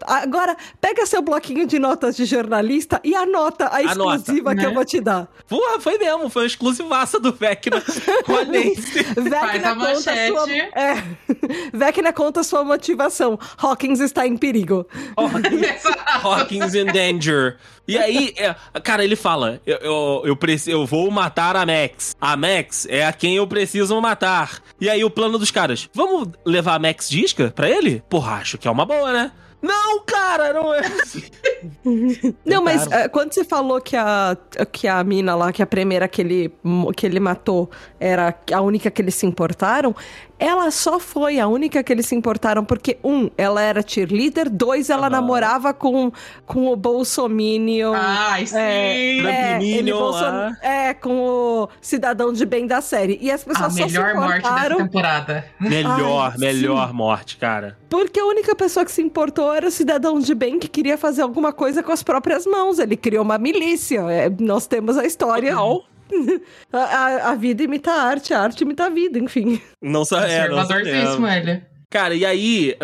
Speaker 3: Agora, pega seu bloquinho de notas de jornalista e anota a
Speaker 2: Anota,
Speaker 3: exclusiva que
Speaker 4: né?
Speaker 3: eu vou te dar.
Speaker 2: Porra, foi mesmo, foi uma exclusivaça do Vecna com a Nancy.
Speaker 4: Faz
Speaker 3: Vecna
Speaker 4: a
Speaker 3: conta sua... É. Vecna conta sua motivação. Hawkins está em perigo.
Speaker 2: Hawkins in danger. E aí, é, cara, ele fala: eu, eu, eu, preci- eu vou matar a Max. A Max é a quem eu preciso matar. E aí, o plano dos caras: vamos levar a Max Disca pra ele? Porra, acho que é uma boa, né? Não, cara, não é.
Speaker 3: Não, mas eh, quando você falou que a, que a mina lá, que a primeira que ele, que ele matou era a única que eles se importaram, ela só foi a única que eles se importaram porque, um, ela era cheerleader, dois, ela
Speaker 2: Aham.
Speaker 3: namorava com, com o Bolsominion.
Speaker 4: Ai, sim!
Speaker 3: É, é, ele
Speaker 2: Minion
Speaker 3: bolso-
Speaker 2: lá.
Speaker 3: é, com o cidadão de bem da série. E as
Speaker 4: A
Speaker 3: pessoas só se
Speaker 4: melhor morte dessa
Speaker 3: importaram
Speaker 4: temporada.
Speaker 2: Melhor,
Speaker 3: Ai,
Speaker 2: melhor morte, cara.
Speaker 3: porque a única pessoa que se importou era o cidadão de bem que queria fazer alguma coisa com as próprias mãos. Ele criou uma milícia. É, nós temos a história.
Speaker 2: Total.
Speaker 3: A, a- vida imita a arte, a arte imita a vida, enfim.
Speaker 2: Não sa- é,
Speaker 4: Conservadorzíssimo
Speaker 2: sabemos.
Speaker 4: ele.
Speaker 2: Cara, e aí,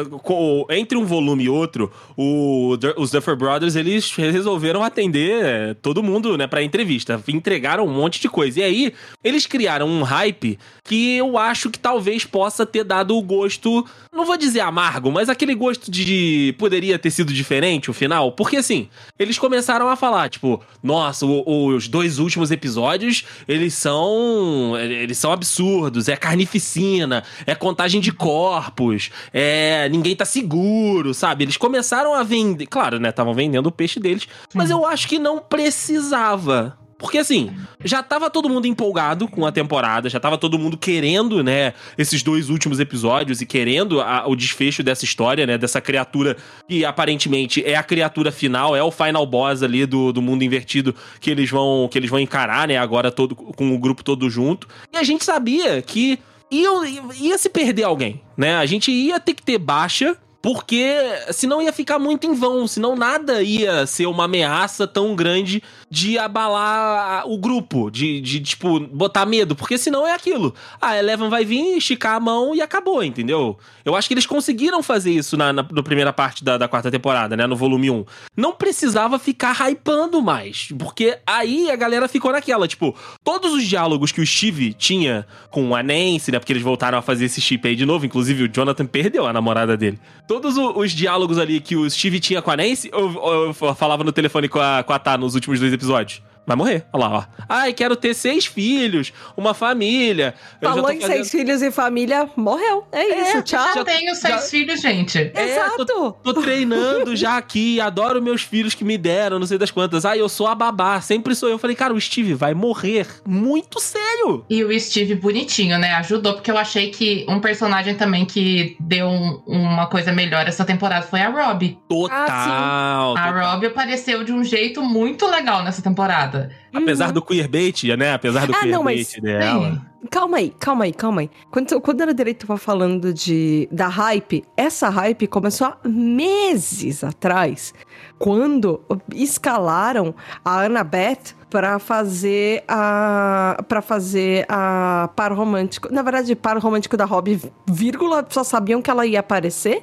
Speaker 2: entre um volume e outro, o, os Duffer Brothers, eles resolveram atender todo mundo, né, pra entrevista. Entregaram um monte de coisa. E aí, eles criaram um hype que eu acho que talvez possa ter dado o gosto, não vou dizer amargo, mas aquele gosto de poderia ter sido diferente o final. Porque assim, eles começaram a falar, tipo, nossa, o- os dois últimos episódios, eles são. Eles são absurdos. É carnificina, é contagem de corpos, é. ninguém tá seguro, sabe? Eles começaram a vender. Claro, né? Estavam vendendo o peixe deles, mas eu acho que não precisava. Porque assim, já tava todo mundo empolgado com a temporada, já tava todo mundo querendo, né, esses dois últimos episódios e querendo a- o desfecho dessa história, né, dessa criatura que aparentemente é a criatura final, é o final boss ali do, do mundo invertido que eles vão que eles vão encarar, né, agora todo com o grupo todo junto. E a gente sabia que ia, ia se perder alguém, né? A gente ia ter que ter baixa porque senão ia ficar muito em vão, senão nada ia ser uma ameaça tão grande de abalar o grupo, de, de tipo, botar medo, porque senão é aquilo. A Eleven vai vir, esticar a mão e acabou, entendeu? Eu acho que eles conseguiram fazer isso na, na, na primeira parte da, da quarta temporada, né, no volume 1. Não precisava ficar hypando mais, porque aí a galera ficou naquela, tipo, todos os diálogos que o Steve tinha com a Nancy, né, porque eles voltaram a fazer esse chip aí de novo, inclusive o Jonathan perdeu a namorada dele. Todos o- os diálogos ali que o Steve tinha com a Nancy, eu, eu- eu falava no telefone com a, com a Tá nos últimos dois episódios episódio. Vai morrer. Olha lá, ó. Ai, quero ter seis filhos, uma família. Eu já
Speaker 3: Falou
Speaker 2: tô
Speaker 3: em
Speaker 2: fazendo-
Speaker 3: seis filhos e família, morreu. É, isso, tchau.
Speaker 4: Já tenho seis filhos, gente.
Speaker 2: É,
Speaker 3: Exato.
Speaker 2: Tô treinando já aqui, adoro meus filhos que me deram, não sei das quantas. Ai, eu sou a babá, sempre sou eu. Eu falei, cara, o Steve vai morrer. Muito sério.
Speaker 4: E o Steve bonitinho, né? Ajudou, porque eu achei que um personagem também que deu um- uma coisa melhor essa temporada foi a Robbie.
Speaker 2: Total.
Speaker 4: A
Speaker 2: total.
Speaker 4: Robbie apareceu de um jeito muito legal nessa temporada.
Speaker 2: Apesar do queerbait, né? Apesar do
Speaker 3: Ah, não,
Speaker 2: queerbait
Speaker 3: mas-
Speaker 2: dela.
Speaker 3: Calma aí, calma aí, calma aí. Quando, quando a direito tava falando de, da hype, essa hype começou há meses atrás, quando escalaram a Annabeth para fazer a para fazer a par romântico. Na verdade, par romântico da Robbie, vírgula, só sabiam que ela ia aparecer,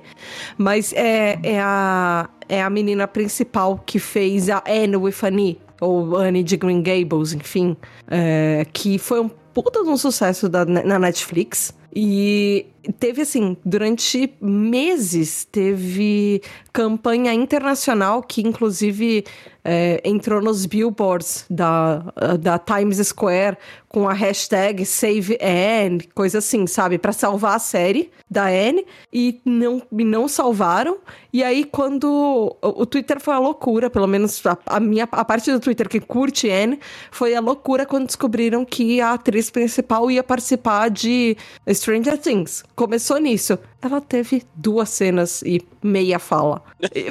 Speaker 3: mas é, é a é a menina principal que fez a Anne with Annie, ou Anne de Green Gables, enfim, é, que foi um puta de um sucesso da, na Netflix. E teve, assim, durante meses, teve campanha internacional que, inclusive, é, entrou nos billboards da, da Times Square com a hashtag Save Anne, coisa assim, sabe? Pra salvar a série da Anne e não, e não salvaram. E aí, quando o, o Twitter foi a loucura, pelo menos a, a minha a parte do Twitter que curte Anne, foi a loucura quando descobriram que a atriz principal ia participar de Stranger Things. Começou nisso. Ela teve duas cenas e meia fala.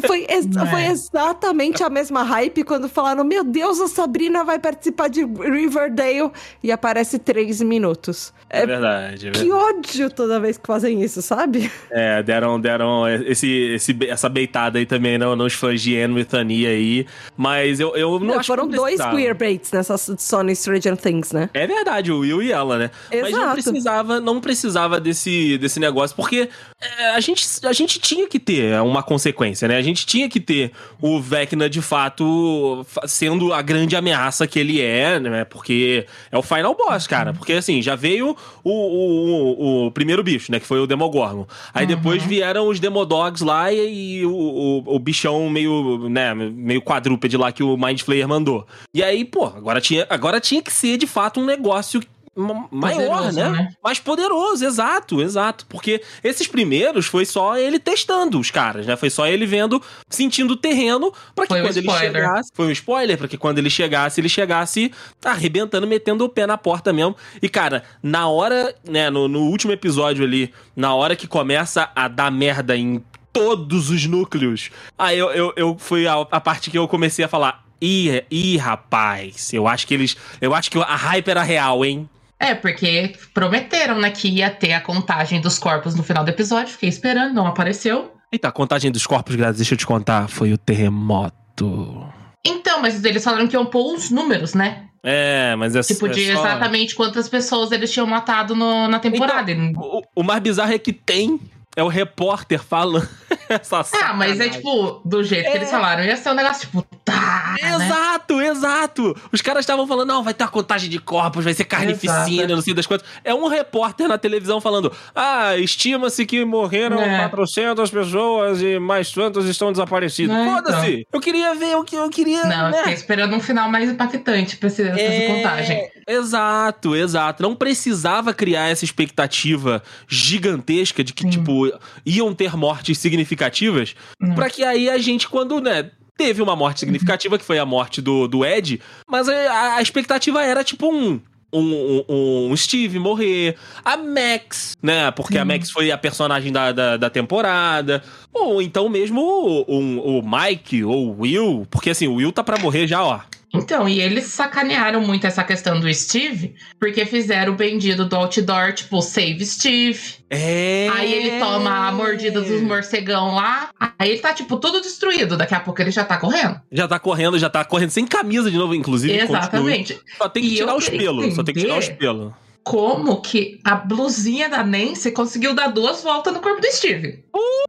Speaker 3: Foi, ex-
Speaker 4: É.
Speaker 3: foi exatamente a mesma hype quando falaram: Meu Deus, a Sabrina vai participar de Riverdale e aparece três minutos.
Speaker 2: É
Speaker 3: É,
Speaker 2: verdade. é
Speaker 3: que ódio toda vez que fazem isso, sabe?
Speaker 2: É, deram, deram esse, esse, essa beitada aí também não, nos fãs de Anne with Annie aí. Mas eu, eu não acho
Speaker 3: Foram dois
Speaker 2: precisava.
Speaker 3: queerbaits nessa Sony Stranger Things, né?
Speaker 2: É verdade, o Will e ela, né? Mas não
Speaker 3: Exato.
Speaker 2: precisava, não precisava desse, desse negócio, porque é, a, gente, a gente tinha que ter uma consequência, né? A gente tinha que ter o Vecna de fato fa- sendo a grande ameaça que ele é, né? Porque é o final boss, cara. Porque assim, já veio o, o, o, o primeiro bicho, né? Que foi o Demogorgon. Aí depois vieram os Demodogs lá e, e o, o, o bichão meio, né, meio quadrúpede lá que o Mind Flayer mandou. E aí, pô, agora tinha, agora tinha que ser de fato um negócio maior,
Speaker 4: Poderoso,
Speaker 2: né?
Speaker 4: né?
Speaker 2: Mais poderoso, exato, exato. Porque esses primeiros foi só ele testando os caras, né? Foi só ele vendo, sentindo o terreno pra que
Speaker 4: Foi um
Speaker 2: quando ele
Speaker 4: spoiler.
Speaker 2: chegasse. Foi um spoiler, pra que quando ele chegasse, ele chegasse arrebentando, metendo o pé na porta mesmo. E, cara, na hora, né, no, no último episódio ali, na hora que começa a dar merda em todos os núcleos, aí eu, eu, eu fui a, a parte que eu comecei a falar. Ih, ih, rapaz, eu acho que eles. Eu acho que a hype era real, hein?
Speaker 4: É, porque prometeram, né, que ia ter a contagem dos corpos no final do episódio. Fiquei esperando, não apareceu.
Speaker 2: Eita, a contagem dos corpos, Grazi, deixa eu te contar, foi o terremoto.
Speaker 4: Então, mas eles falaram que iam pôr os números, né?
Speaker 2: É, mas é
Speaker 4: Tipo,
Speaker 2: é
Speaker 4: de
Speaker 2: só-
Speaker 4: exatamente quantas pessoas eles tinham matado no- na temporada.
Speaker 2: O, o mais bizarro é que tem é o repórter falando essa
Speaker 4: Ah, mas é tipo, do jeito que eles falaram, ia ser um negócio tipo, tá. né?
Speaker 2: Exato, exato. Os caras estavam falando, não, vai ter uma contagem de corpos, vai ser carnificina,
Speaker 4: Exato.
Speaker 2: não sei das coisas. É um repórter na televisão falando, ah, estima-se que morreram
Speaker 4: É.
Speaker 2: 400 pessoas e mais tantas estão desaparecidas.
Speaker 4: É,
Speaker 2: Foda-se. Eu queria ver o que eu queria,
Speaker 4: Não, eu
Speaker 2: né?
Speaker 4: fiquei esperando um final mais impactante pra esse- essa
Speaker 2: É,
Speaker 4: contagem.
Speaker 2: Exato, exato. Não precisava criar essa expectativa gigantesca de que,
Speaker 4: Sim.
Speaker 2: tipo, iam ter mortes significativas,
Speaker 4: Não.
Speaker 2: pra que aí a gente, quando, né, teve uma morte significativa, que foi a morte do, do Ed, mas a, a expectativa era, tipo, um. Um, um- um Steve morrer, a Max, né? Porque a
Speaker 4: Sim.
Speaker 2: Max foi a personagem da, da, da temporada. Ou então mesmo o, o, o Mike ou o Will. Porque assim, o Will tá pra morrer já, ó.
Speaker 4: Então, e eles sacanearam muito essa questão do Steve, porque fizeram o vendido do outdoor, tipo, save Steve.
Speaker 2: É.
Speaker 4: Aí ele toma a mordida dos morcegão lá. Aí ele tá, tipo, tudo destruído. Daqui a pouco ele já tá correndo.
Speaker 2: Já tá correndo, já tá correndo sem camisa de novo, inclusive. continua.
Speaker 4: Exatamente.
Speaker 2: Só tem que
Speaker 4: E
Speaker 2: tirar os pelos. Só tem que tirar os pelos.
Speaker 4: Como que a blusinha da Nancy conseguiu dar duas voltas no corpo do Steve?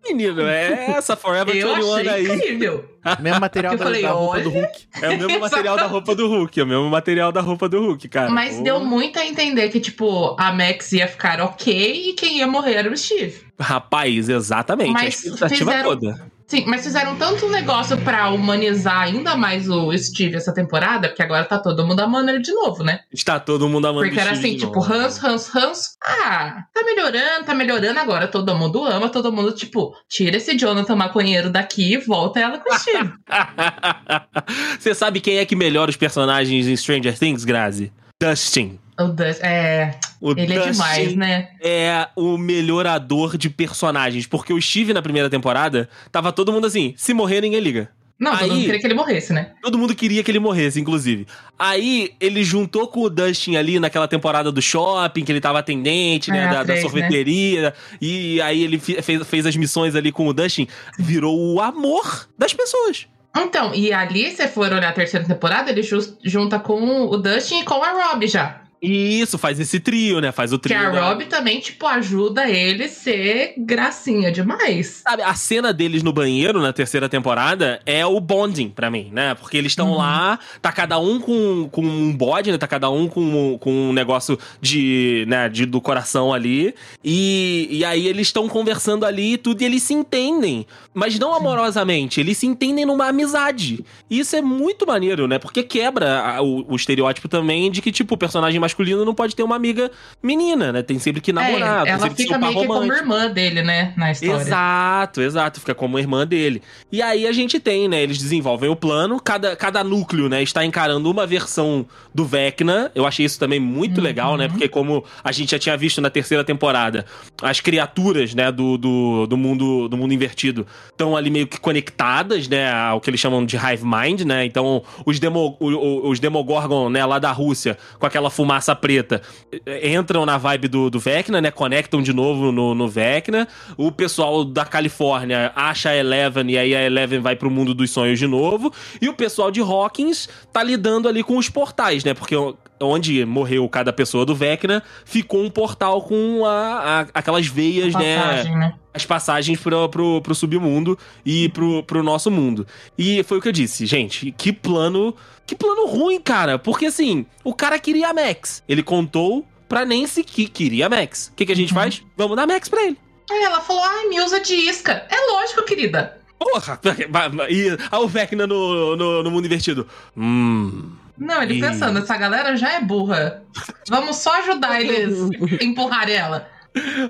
Speaker 2: Menino, é essa Forever
Speaker 4: Eu
Speaker 2: 21
Speaker 4: achei
Speaker 2: aí.
Speaker 4: incrível.
Speaker 1: Mesmo material
Speaker 4: Eu
Speaker 1: da,
Speaker 4: falei,
Speaker 1: da roupa do
Speaker 4: olha.
Speaker 1: Hulk.
Speaker 2: É o mesmo material da roupa do Hulk. É o mesmo material da roupa do Hulk, cara.
Speaker 4: Mas
Speaker 2: Ô,
Speaker 4: deu muito a entender que, tipo, a Max ia ficar ok e quem ia morrer era o Steve.
Speaker 2: Rapaz, exatamente.
Speaker 4: Mas
Speaker 2: a expectativa
Speaker 4: fizeram-
Speaker 2: toda.
Speaker 4: Sim, mas fizeram tanto negócio pra humanizar ainda mais o Steve essa temporada, porque agora tá todo mundo amando ele de novo, né?
Speaker 2: Está todo mundo amando
Speaker 4: Porque era
Speaker 2: Steve
Speaker 4: assim, tipo,
Speaker 2: novo.
Speaker 4: Hans, Hans, Hans. Ah, tá melhorando, tá melhorando agora. Todo mundo ama, todo mundo, tipo, tira esse Jonathan maconheiro daqui e volta ela com o Steve.
Speaker 2: Você sabe quem é que melhora os personagens em Stranger Things, Grazi? Dustin.
Speaker 4: O Dust, é,
Speaker 2: O
Speaker 4: ele é
Speaker 2: Dustin
Speaker 4: demais, né?
Speaker 2: é o melhorador de personagens. Porque o Steve, na primeira temporada, tava todo mundo assim: se morrer, ninguém liga.
Speaker 4: Não, todo
Speaker 2: Aí-
Speaker 4: mundo queria que ele morresse, né?
Speaker 2: Todo mundo queria que ele morresse, inclusive. Aí ele juntou com o Dustin ali naquela temporada do shopping, que ele tava atendente, né?
Speaker 4: É,
Speaker 2: da, da
Speaker 4: três,
Speaker 2: sorveteria. E aí ele fez, fez as missões ali com o Dustin. Virou o amor das pessoas.
Speaker 4: Então, e ali, se for olhar a terceira temporada, ele junta com o Dustin e com a Rob já.
Speaker 2: E isso, faz esse trio, né? Faz o
Speaker 4: Que
Speaker 2: trio.
Speaker 4: a
Speaker 2: da-
Speaker 4: Rob também, tipo, ajuda ele a ser gracinha demais.
Speaker 2: Sabe, a cena deles no banheiro na terceira temporada é o bonding pra mim, né? Porque eles estão
Speaker 4: Uhum.
Speaker 2: lá, tá cada um com, com um bode, né? Tá cada um com, com um negócio de, né, de, do coração ali. E, e aí eles estão conversando ali e tudo, e eles se entendem. Mas não amorosamente, eles se entendem numa amizade. E isso é muito maneiro, né? Porque quebra o, o estereótipo também de que, tipo, o personagem masculino não pode ter uma amiga menina, né? Tem sempre que namorar,
Speaker 4: é, ela fica meio que como irmã dele, né? Na história.
Speaker 2: Exato, exato. Fica como irmã dele. E aí a gente tem, né? Eles desenvolvem o plano, cada, cada núcleo, né? Está encarando uma versão do Vecna. Eu achei isso também muito
Speaker 4: Uhum.
Speaker 2: legal, né? Porque como a gente já tinha visto na terceira temporada, as criaturas, né? Do, do, do mundo do mundo invertido estão ali meio que conectadas, né? Ao que eles chamam de Hive Mind, né? Então os, demo, os Demogorgon, né? Lá da Rússia, com aquela fumaça preta, eh, entram na vibe do, do Vecna, né? Conectam de novo no, no Vecna. O pessoal da Califórnia acha a Eleven e aí a Eleven vai pro mundo dos sonhos de novo. E o pessoal de Hawkins tá lidando ali com os portais, né? Porque onde morreu cada pessoa do Vecna, ficou um portal com a, a- aquelas veias, né?
Speaker 4: Passagem, né?
Speaker 2: as passagens pro, pro, pro submundo e pro, pro nosso mundo. E foi o que eu disse, gente, que plano. Que plano ruim, cara. Porque assim, o cara queria a Max. Ele contou pra Nancy que queria a Max. O que, que a gente
Speaker 4: Uhum.
Speaker 2: faz? Vamos dar Max pra ele.
Speaker 4: Aí ela falou, ai, me usa de isca. É lógico, querida.
Speaker 2: Porra! E a o Vecna no, no, no mundo invertido. Hum.
Speaker 4: Não, ele
Speaker 2: Ih.
Speaker 4: pensando, essa galera já é burra. Vamos só ajudar eles a empurrar ela.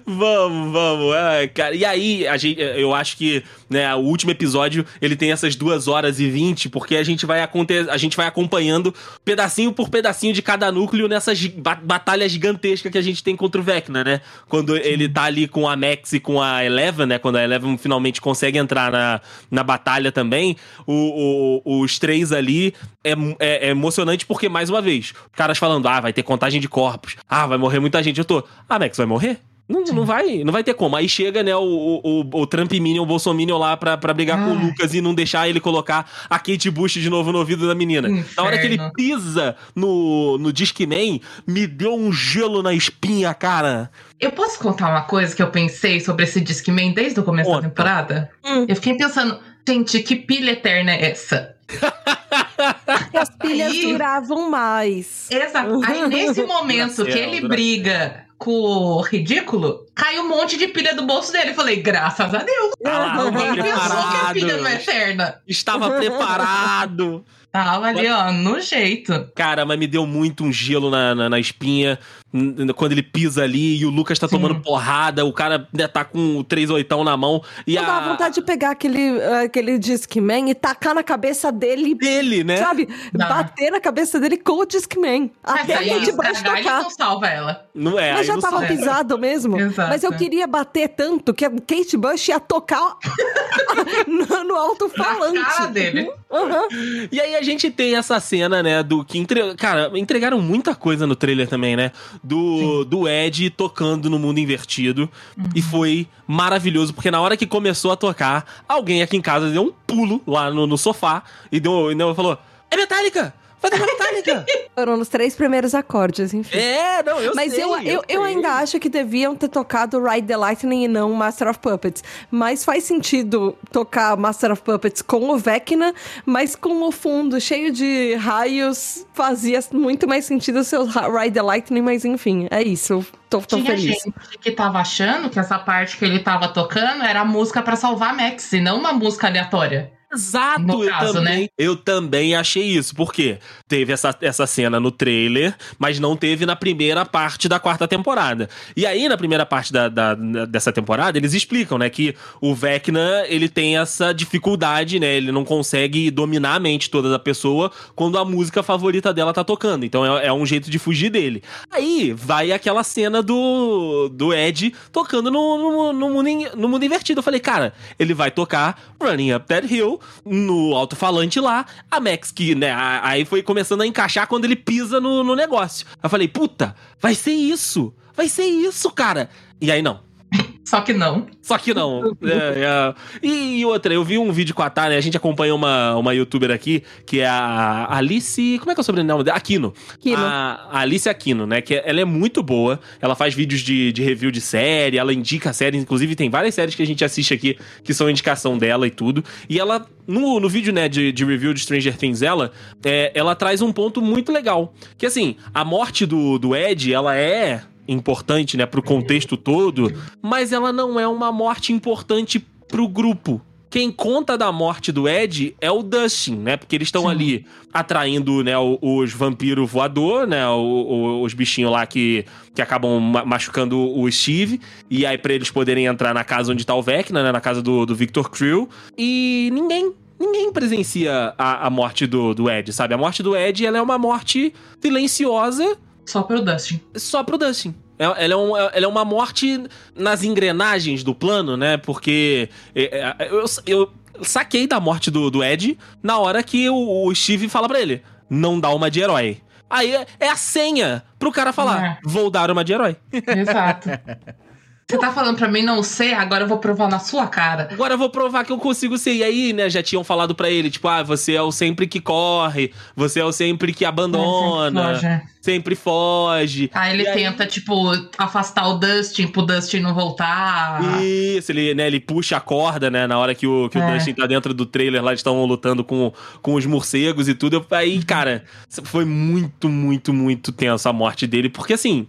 Speaker 2: Vamos, vamos. Ai, cara. E aí, a gente, eu acho que né, o último episódio ele tem essas duas horas e vinte, porque a gente vai a gente vai acompanhando pedacinho por pedacinho de cada núcleo nessa gi- ba- batalha gigantesca que a gente tem contra o Vecna, né? Quando ele tá ali com a Max e com a Eleven, né? Quando a Eleven finalmente consegue entrar na, na batalha também, o- o- os três ali é, é- é emocionante porque, mais uma vez, caras falando, ah, vai ter contagem de corpos, ah, vai morrer muita gente. Eu tô, a Max vai morrer? Não, não, vai, não vai ter como. Aí chega, né, o, o, o Trump Minion, o Bolsominion lá pra, pra brigar com o
Speaker 4: Ai.
Speaker 2: Lucas e não deixar ele colocar a Kate Bush de novo no ouvido da menina. Na hora que ele
Speaker 4: Inferno.
Speaker 2: pisa no, no Discman, me deu um gelo na espinha, cara.
Speaker 4: Eu posso contar uma coisa que eu pensei sobre esse Discman desde o começo
Speaker 2: Conta.
Speaker 4: da temporada?
Speaker 3: Hum.
Speaker 4: Eu fiquei pensando, gente, que pilha eterna é essa?
Speaker 3: As pilhas
Speaker 4: Aí-
Speaker 3: duravam mais.
Speaker 4: Exato. Aí nesse momento que ele briga com o ridículo, cai um monte de pilha do bolso dele. Eu falei, graças a Deus.
Speaker 2: Ah
Speaker 4: pensou que a pilha não é eterna.
Speaker 2: Estava preparado.
Speaker 4: Tava ali, ó, no jeito.
Speaker 2: Cara, mas me deu muito um gelo na, na, na espinha quando ele pisa ali e o Lucas tá
Speaker 4: Sim.
Speaker 2: tomando porrada, o cara né, tá com o 3 oitão na mão e
Speaker 3: Não dá
Speaker 2: a...
Speaker 3: vontade de pegar aquele, aquele Discman e tacar na cabeça dele,
Speaker 2: dele, né?
Speaker 3: sabe?
Speaker 4: Dá.
Speaker 3: Bater na cabeça dele com o Discman.
Speaker 4: Mas
Speaker 3: Até
Speaker 4: aí
Speaker 3: a
Speaker 4: os
Speaker 3: Kate Bush
Speaker 4: gargalhos
Speaker 3: tocar.
Speaker 4: não salva ela.
Speaker 2: Não é,
Speaker 3: Mas já
Speaker 2: não
Speaker 3: tava
Speaker 2: sabe.
Speaker 3: pisado mesmo.
Speaker 4: Exato.
Speaker 3: Mas eu queria bater tanto que a Kate Bush ia tocar no, no alto-falante.
Speaker 4: Na cara dele.
Speaker 3: Aham.
Speaker 2: E aí a gente tem essa cena, né, do que entre... cara, entregaram muita coisa no trailer também, né? Do, do Ed tocando no mundo invertido e foi maravilhoso porque na hora que começou a tocar, alguém aqui em casa deu um pulo lá no, no sofá e deu, e deu, falou: "É Metallica! Vai tocar Metallica!"
Speaker 3: Foram nos três primeiros acordes, enfim.
Speaker 2: é, não, eu
Speaker 3: Mas
Speaker 2: sei,
Speaker 3: eu, eu, eu
Speaker 2: sei.
Speaker 3: ainda acho que deviam ter tocado Ride the Lightning e não Master of Puppets. Mas faz sentido tocar Master of Puppets com o Vecna, mas com o fundo cheio de raios fazia muito mais sentido o seu Ride the Lightning, mas enfim, é isso. eu Tô, tô
Speaker 4: Tinha
Speaker 3: feliz.
Speaker 4: gente que tava achando que essa parte que ele tava tocando era a música pra salvar a Max, e não uma música aleatória.
Speaker 2: Exato,
Speaker 4: No
Speaker 2: eu
Speaker 4: caso,
Speaker 2: também.
Speaker 4: né?
Speaker 2: Eu também achei isso, porque teve essa, essa cena no trailer, mas não teve na primeira parte da quarta temporada. E aí, na primeira parte da, da- dessa temporada, eles explicam, né, que o Vecna, ele tem essa dificuldade, né, ele não consegue dominar a mente toda da pessoa quando a música favorita dela tá tocando. Então é, é um jeito de fugir dele. Aí vai aquela cena do, do Ed tocando no, no, no mundo, in- no mundo invertido. Eu falei, cara, ele vai tocar Running Up That Hill no alto-falante lá. A Max, que, né, aí foi começando a encaixar quando ele pisa no, no negócio. Eu falei, puta, vai ser isso. Vai ser isso, cara. E aí não.
Speaker 4: Só que não.
Speaker 2: Só que não. É, é. E, e outra, eu vi um vídeo com a Tânia, a gente acompanha uma, uma youtuber aqui, que é a Alice. Como é que é o sobrenome dela? Aquino.
Speaker 3: Aquino.
Speaker 2: A, a Alice Aquino, né? Que ela é muito boa. Ela faz vídeos de, de review de série, ela indica séries. Inclusive, tem várias séries que a gente assiste aqui que são indicação dela e tudo. E ela, no, no vídeo, né, de, de review de Stranger Things, ela, é, ela traz um ponto muito legal. Que assim, a morte do, do Ed, ela é importante, né, pro contexto todo, mas ela não é uma morte importante pro grupo. Quem conta da morte do Ed é o Dustin, né? Porque eles estão ali atraindo, né, os vampiros voador, né? o- o- os bichinhos lá que, que acabam ma- machucando o Steve. E aí, pra eles poderem entrar na casa onde tá o Vecna, né? Na casa do, do Victor Creel. E ninguém. Ninguém presencia a, a morte do, do Ed, sabe? A morte do Ed, ela é uma morte silenciosa
Speaker 4: Só pro Dustin.
Speaker 2: só pro Dustin. É- Ela é, um- ela é uma morte nas engrenagens do plano, né? Porque é, é, eu, eu saquei da morte do, do Ed na hora que o, o Steve fala pra ele: não dá uma de herói. Aí é, é a senha pro cara falar:
Speaker 4: É.
Speaker 2: vou dar uma de herói.
Speaker 4: Exato. Você tá falando pra mim não ser, agora eu vou provar na sua cara.
Speaker 2: Agora eu vou provar que eu consigo ser. E aí, né, já tinham falado pra ele: tipo, ah, você é o sempre que corre, você é o sempre que abandona,
Speaker 4: Loja.
Speaker 2: sempre foge.
Speaker 4: Aí ele
Speaker 2: E aí-
Speaker 4: tenta, tipo, afastar o Dustin pro Dustin não voltar.
Speaker 2: Isso, ele, né, ele puxa a corda, né? Na hora que o, que o
Speaker 4: É.
Speaker 2: Dustin tá dentro do trailer lá, eles estão lutando com, com os morcegos e tudo. Aí, cara, foi muito, muito, muito tenso a morte dele, porque assim.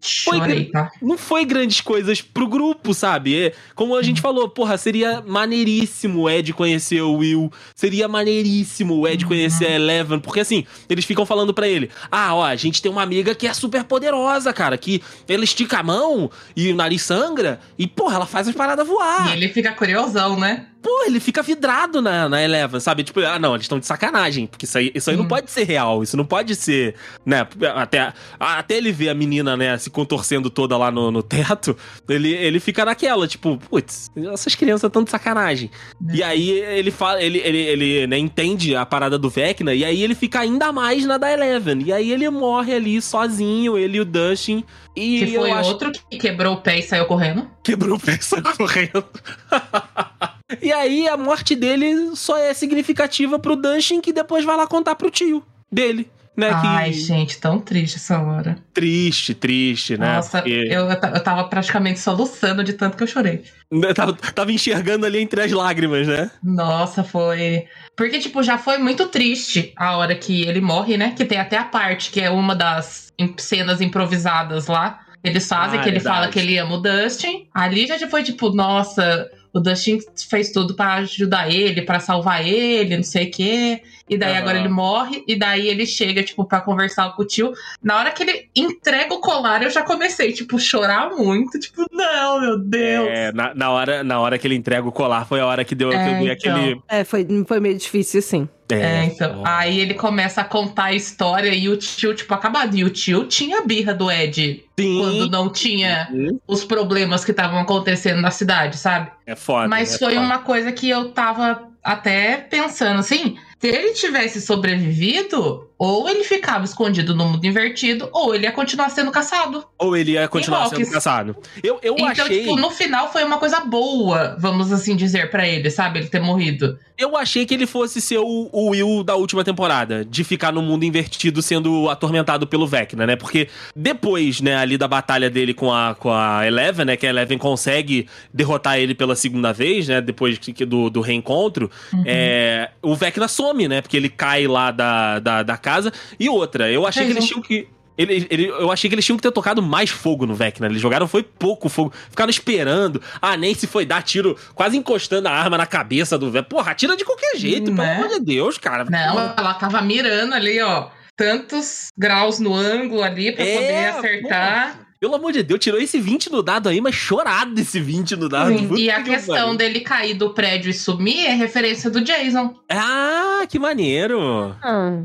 Speaker 2: Não,
Speaker 4: Chorei, tá?
Speaker 2: não foi grandes coisas pro grupo, sabe? É, como a gente falou, porra, seria maneiríssimo o Ed conhecer o Will. Seria maneiríssimo o Ed conhecer a Eleven. Porque assim, eles ficam falando pra ele: Ah, ó, a gente tem uma amiga que é super poderosa, cara. Que ela estica a mão e o nariz sangra. E, porra, ela faz as paradas voar.
Speaker 4: E ele fica curiosão, né?
Speaker 2: Pô, ele fica vidrado na, na Eleven, sabe? Tipo, ah, não, eles estão de sacanagem, porque isso aí, isso aí não
Speaker 4: Hum.
Speaker 2: pode ser real, isso não pode ser, né? Até, até ele ver a menina, né, se contorcendo toda lá no, no teto, ele, ele fica naquela, tipo, putz, essas crianças estão de sacanagem. E aí ele fala, ele, ele, ele né, entende a parada do Vecna, e aí ele fica ainda mais na da Eleven. E aí ele morre ali sozinho, ele e o Dustin. E
Speaker 4: Que foi
Speaker 2: acho
Speaker 4: outro que quebrou o pé e saiu correndo.
Speaker 2: quebrou o pé e saiu correndo. e aí a morte dele só é significativa pro Dustin, que depois vai lá contar pro tio dele. Né,
Speaker 4: Ai,
Speaker 2: que
Speaker 4: gente, tão triste essa hora.
Speaker 2: triste, triste, né?
Speaker 4: Nossa,
Speaker 2: Porque
Speaker 4: eu, eu ta- eu tava praticamente soluçando de tanto que eu chorei.
Speaker 2: eu tava, tava enxergando ali entre as lágrimas, né?
Speaker 4: Nossa, foi. Porque, tipo, já foi muito triste a hora que ele morre, né? Que tem até a parte que é uma das cenas improvisadas lá. Eles fazem,
Speaker 2: Ah,
Speaker 4: que ele
Speaker 2: verdade.
Speaker 4: fala que ele ama o Dustin. Ali já foi tipo, nossa, o Dustin fez tudo pra ajudar ele, pra salvar ele, não sei o quê. E daí
Speaker 2: Aham.
Speaker 4: agora ele morre, e daí ele chega, tipo, pra conversar com o tio. Na hora que ele entrega o colar, eu já comecei, tipo, chorar muito. Tipo, não, meu Deus.
Speaker 2: É, na, na hora, na hora que ele entrega o colar, foi a hora que deu,
Speaker 4: É, então.
Speaker 2: aquele.
Speaker 3: É, foi, foi meio difícil, sim.
Speaker 4: É, então.
Speaker 2: foda.
Speaker 4: Aí ele começa a contar a história e o tio, tipo, acabado. E o tio tinha a birra do Ed
Speaker 2: Sim.
Speaker 4: quando não tinha os problemas que estavam acontecendo na cidade, sabe?
Speaker 2: É foda.
Speaker 4: Mas
Speaker 2: é
Speaker 4: foi
Speaker 2: foda.
Speaker 4: uma coisa que eu tava até pensando assim. Se ele tivesse sobrevivido, ou ele ficava escondido no mundo invertido, ou ele ia continuar sendo caçado.
Speaker 2: Ou ele ia continuar sendo caçado. Eu, eu
Speaker 4: então,
Speaker 2: achei.
Speaker 4: tipo, no final foi uma coisa boa, vamos assim dizer, pra ele, sabe? Ele ter morrido.
Speaker 2: Eu achei que ele fosse ser o, o Will da última temporada, de ficar no mundo invertido sendo atormentado pelo Vecna, né? Porque depois, né, ali da batalha dele com a, com a Eleven, né, que a Eleven consegue derrotar ele pela segunda vez, né, depois do, do reencontro,
Speaker 4: Uhum.
Speaker 2: é, o Vecna some, né, porque ele cai lá da, da, da casa. E outra, eu achei que eles tinham que... Ele, ele- eu achei que eles tinham que ter tocado mais fogo no Vecna. Eles jogaram foi pouco fogo. Ficaram esperando. A Nancy foi dar tiro, quase encostando a arma na cabeça do Vecna. Porra, atira de qualquer jeito,
Speaker 4: Né?
Speaker 2: pelo amor de Deus, cara.
Speaker 4: Não,
Speaker 2: Porra.
Speaker 4: ela tava mirando ali, ó. Tantos graus no ângulo ali pra
Speaker 2: É,
Speaker 4: poder acertar.
Speaker 2: Pelo amor de Deus, tirou esse 20 no dado aí, mas chorado esse 20 no dado.
Speaker 4: E a
Speaker 2: que
Speaker 4: questão dele cair do prédio e sumir é referência do Jason.
Speaker 2: Ah, que maneiro.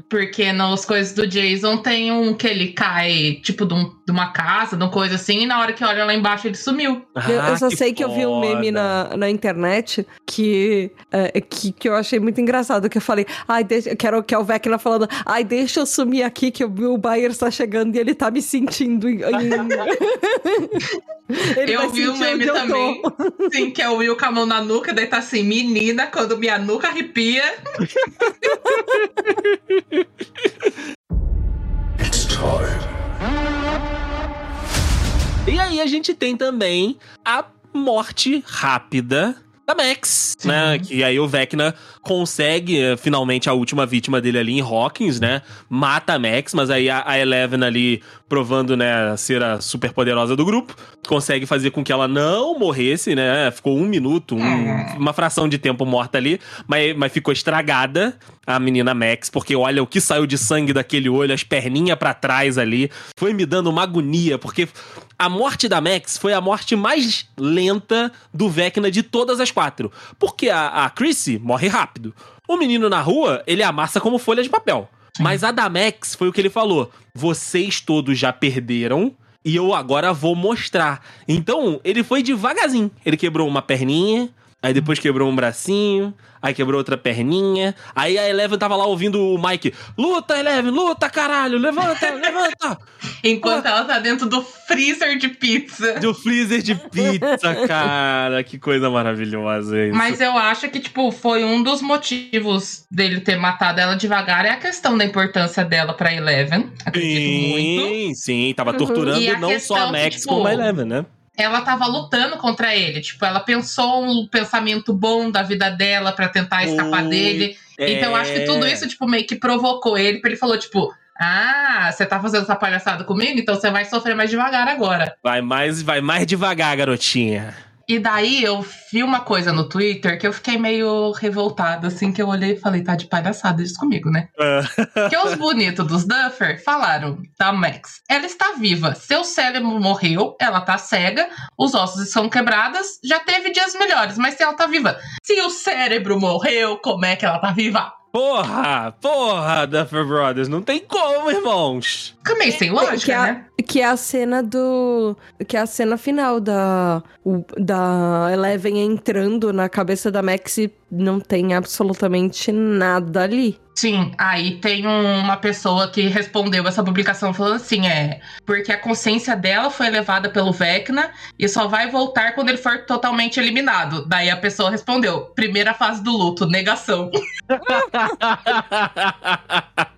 Speaker 4: Porque nas coisas do Jason tem um que ele cai, tipo, de, um- de uma casa, de uma coisa assim, e na hora que olha lá embaixo ele sumiu.
Speaker 3: Eu, eu
Speaker 2: Ah,
Speaker 3: só sei que eu vi um meme
Speaker 2: foda.
Speaker 3: na, na internet que, é, que, que eu achei muito engraçado. Que eu falei, ai, deixa, que, era, o- que é o Vecna falando, ai, deixa eu sumir aqui que o Bill Bayer está chegando e ele tá me sentindo. Em, em- ele
Speaker 4: eu vi um meme também. Sim, que é o Will com a mão na nuca, daí tá assim, menina, quando minha nuca arrepia.
Speaker 2: E aí a gente tem também a morte rápida da Max,
Speaker 4: Sim.
Speaker 2: né? Que aí o Vecna consegue eh, finalmente a última vítima dele ali em Hawkins, né? Mata a Max, mas aí a, Eleven ali provando, né, ser a super poderosa do grupo, consegue fazer com que ela não morresse, né? Ficou um minuto, um-
Speaker 4: É.
Speaker 2: uma fração de tempo morta ali, mas, mas ficou estragada a menina Max, porque olha o que saiu de sangue daquele olho, as perninhas pra trás ali, foi me dando uma agonia, porque a morte da Max foi a morte mais lenta do Vecna de todas as quatro. Porque a, a Chrissy morre rápido. O menino na rua, ele amassa como folha de papel. Mas a da Max foi o que ele falou. Vocês todos já perderam e eu agora vou mostrar. Então, ele foi devagarzinho. Ele quebrou uma perninha, aí depois quebrou um bracinho, aí quebrou outra perninha. Aí a Eleven tava lá ouvindo o Mike: Luta, Eleven, luta, caralho, levanta, levanta.
Speaker 4: Enquanto ela tá dentro do freezer de pizza.
Speaker 2: Do freezer de pizza, cara. Que coisa maravilhosa isso.
Speaker 4: Mas eu acho que, tipo, foi um dos motivos dele ter matado ela devagar é a questão da importância dela pra Eleven. Acredito muito.
Speaker 2: Sim, sim, tava
Speaker 3: Uhum.
Speaker 2: torturando
Speaker 4: a
Speaker 2: não só a
Speaker 4: questão que,
Speaker 2: Max
Speaker 4: tipo,
Speaker 2: como a Eleven, né?
Speaker 4: Ela tava lutando contra ele. Tipo, ela pensou um pensamento bom da vida dela pra tentar escapar dele. Então eu acho que tudo
Speaker 2: É.
Speaker 4: isso, tipo, meio que provocou ele. Pra ele falou, tipo, ah, você tá fazendo essa palhaçada comigo? Então você vai sofrer mais devagar agora.
Speaker 2: Vai mais, vai mais devagar, garotinha.
Speaker 4: E daí eu vi uma coisa no Twitter que eu fiquei meio revoltada, assim, que eu olhei e falei, tá de palhaçada isso comigo, né?
Speaker 2: É.
Speaker 4: que os bonitos dos Duffer falaram da Max. Ela está viva, seu cérebro morreu, ela tá cega, os ossos estão quebrados, já teve dias melhores, mas se ela tá viva. Se o cérebro morreu, como é que ela tá viva?
Speaker 2: Porra, porra, Duffer Brothers, não tem como, irmãos.
Speaker 4: Meio sem
Speaker 3: que,
Speaker 4: lógica,
Speaker 3: é,
Speaker 4: né?
Speaker 3: que é a cena do. Que é a cena final da. Da Eleven entrando na cabeça da Max e não tem absolutamente nada ali.
Speaker 4: Sim, aí tem um- uma pessoa que respondeu essa publicação falando assim, é, porque a consciência dela foi levada pelo Vecna e só vai voltar quando ele for totalmente eliminado. Daí a pessoa respondeu, primeira fase do luto, negação.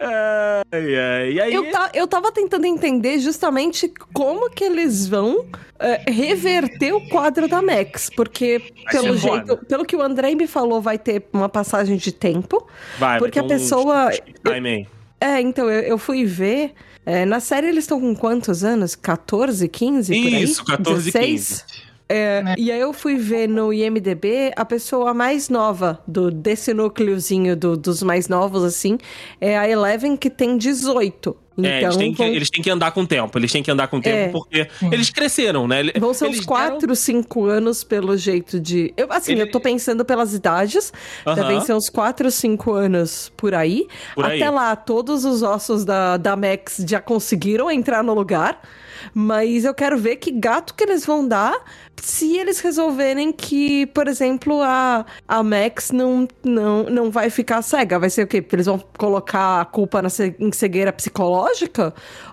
Speaker 2: ai, ai, aí?
Speaker 3: Eu, ta- eu tava tentando entender justamente como que eles vão é, reverter o quadro da Max, porque
Speaker 2: Vai
Speaker 3: pelo jeito,
Speaker 2: foda.
Speaker 3: pelo que o Andrei me falou, vai ter uma passagem de tempo.
Speaker 2: Vai,
Speaker 3: porque
Speaker 2: vai
Speaker 3: a
Speaker 2: um
Speaker 3: pessoa-
Speaker 2: time aí.
Speaker 3: É, então eu, eu fui ver. é, na série eles estão com quantos anos? 14, 15? por aí?
Speaker 2: Isso, 14, 15.
Speaker 3: É,
Speaker 4: Né?
Speaker 3: E aí eu fui ver no IMDB a pessoa mais nova do, desse núcleozinho do- dos mais novos, assim, é a Eleven que tem 18. Então
Speaker 2: É, eles têm, que,
Speaker 3: vão,
Speaker 2: eles têm que andar com o tempo. Eles têm que andar com o tempo
Speaker 3: É.
Speaker 2: porque
Speaker 4: Sim.
Speaker 2: eles cresceram, né?
Speaker 3: Vão ser
Speaker 2: eles
Speaker 3: uns 4, 5 anos pelo jeito de. Eu, assim,
Speaker 2: Ele-
Speaker 3: eu tô pensando pelas idades.
Speaker 2: Aham,
Speaker 3: Devem ser uns 4, 5 anos por aí.
Speaker 2: por aí.
Speaker 3: Até lá, todos os ossos da, da Max já conseguiram entrar no lugar. Mas eu quero ver que gato que eles vão dar se eles resolverem que, por exemplo, a, a Max não, não, não vai ficar cega. Vai ser o quê? Eles vão colocar a culpa na cegueira psicológica?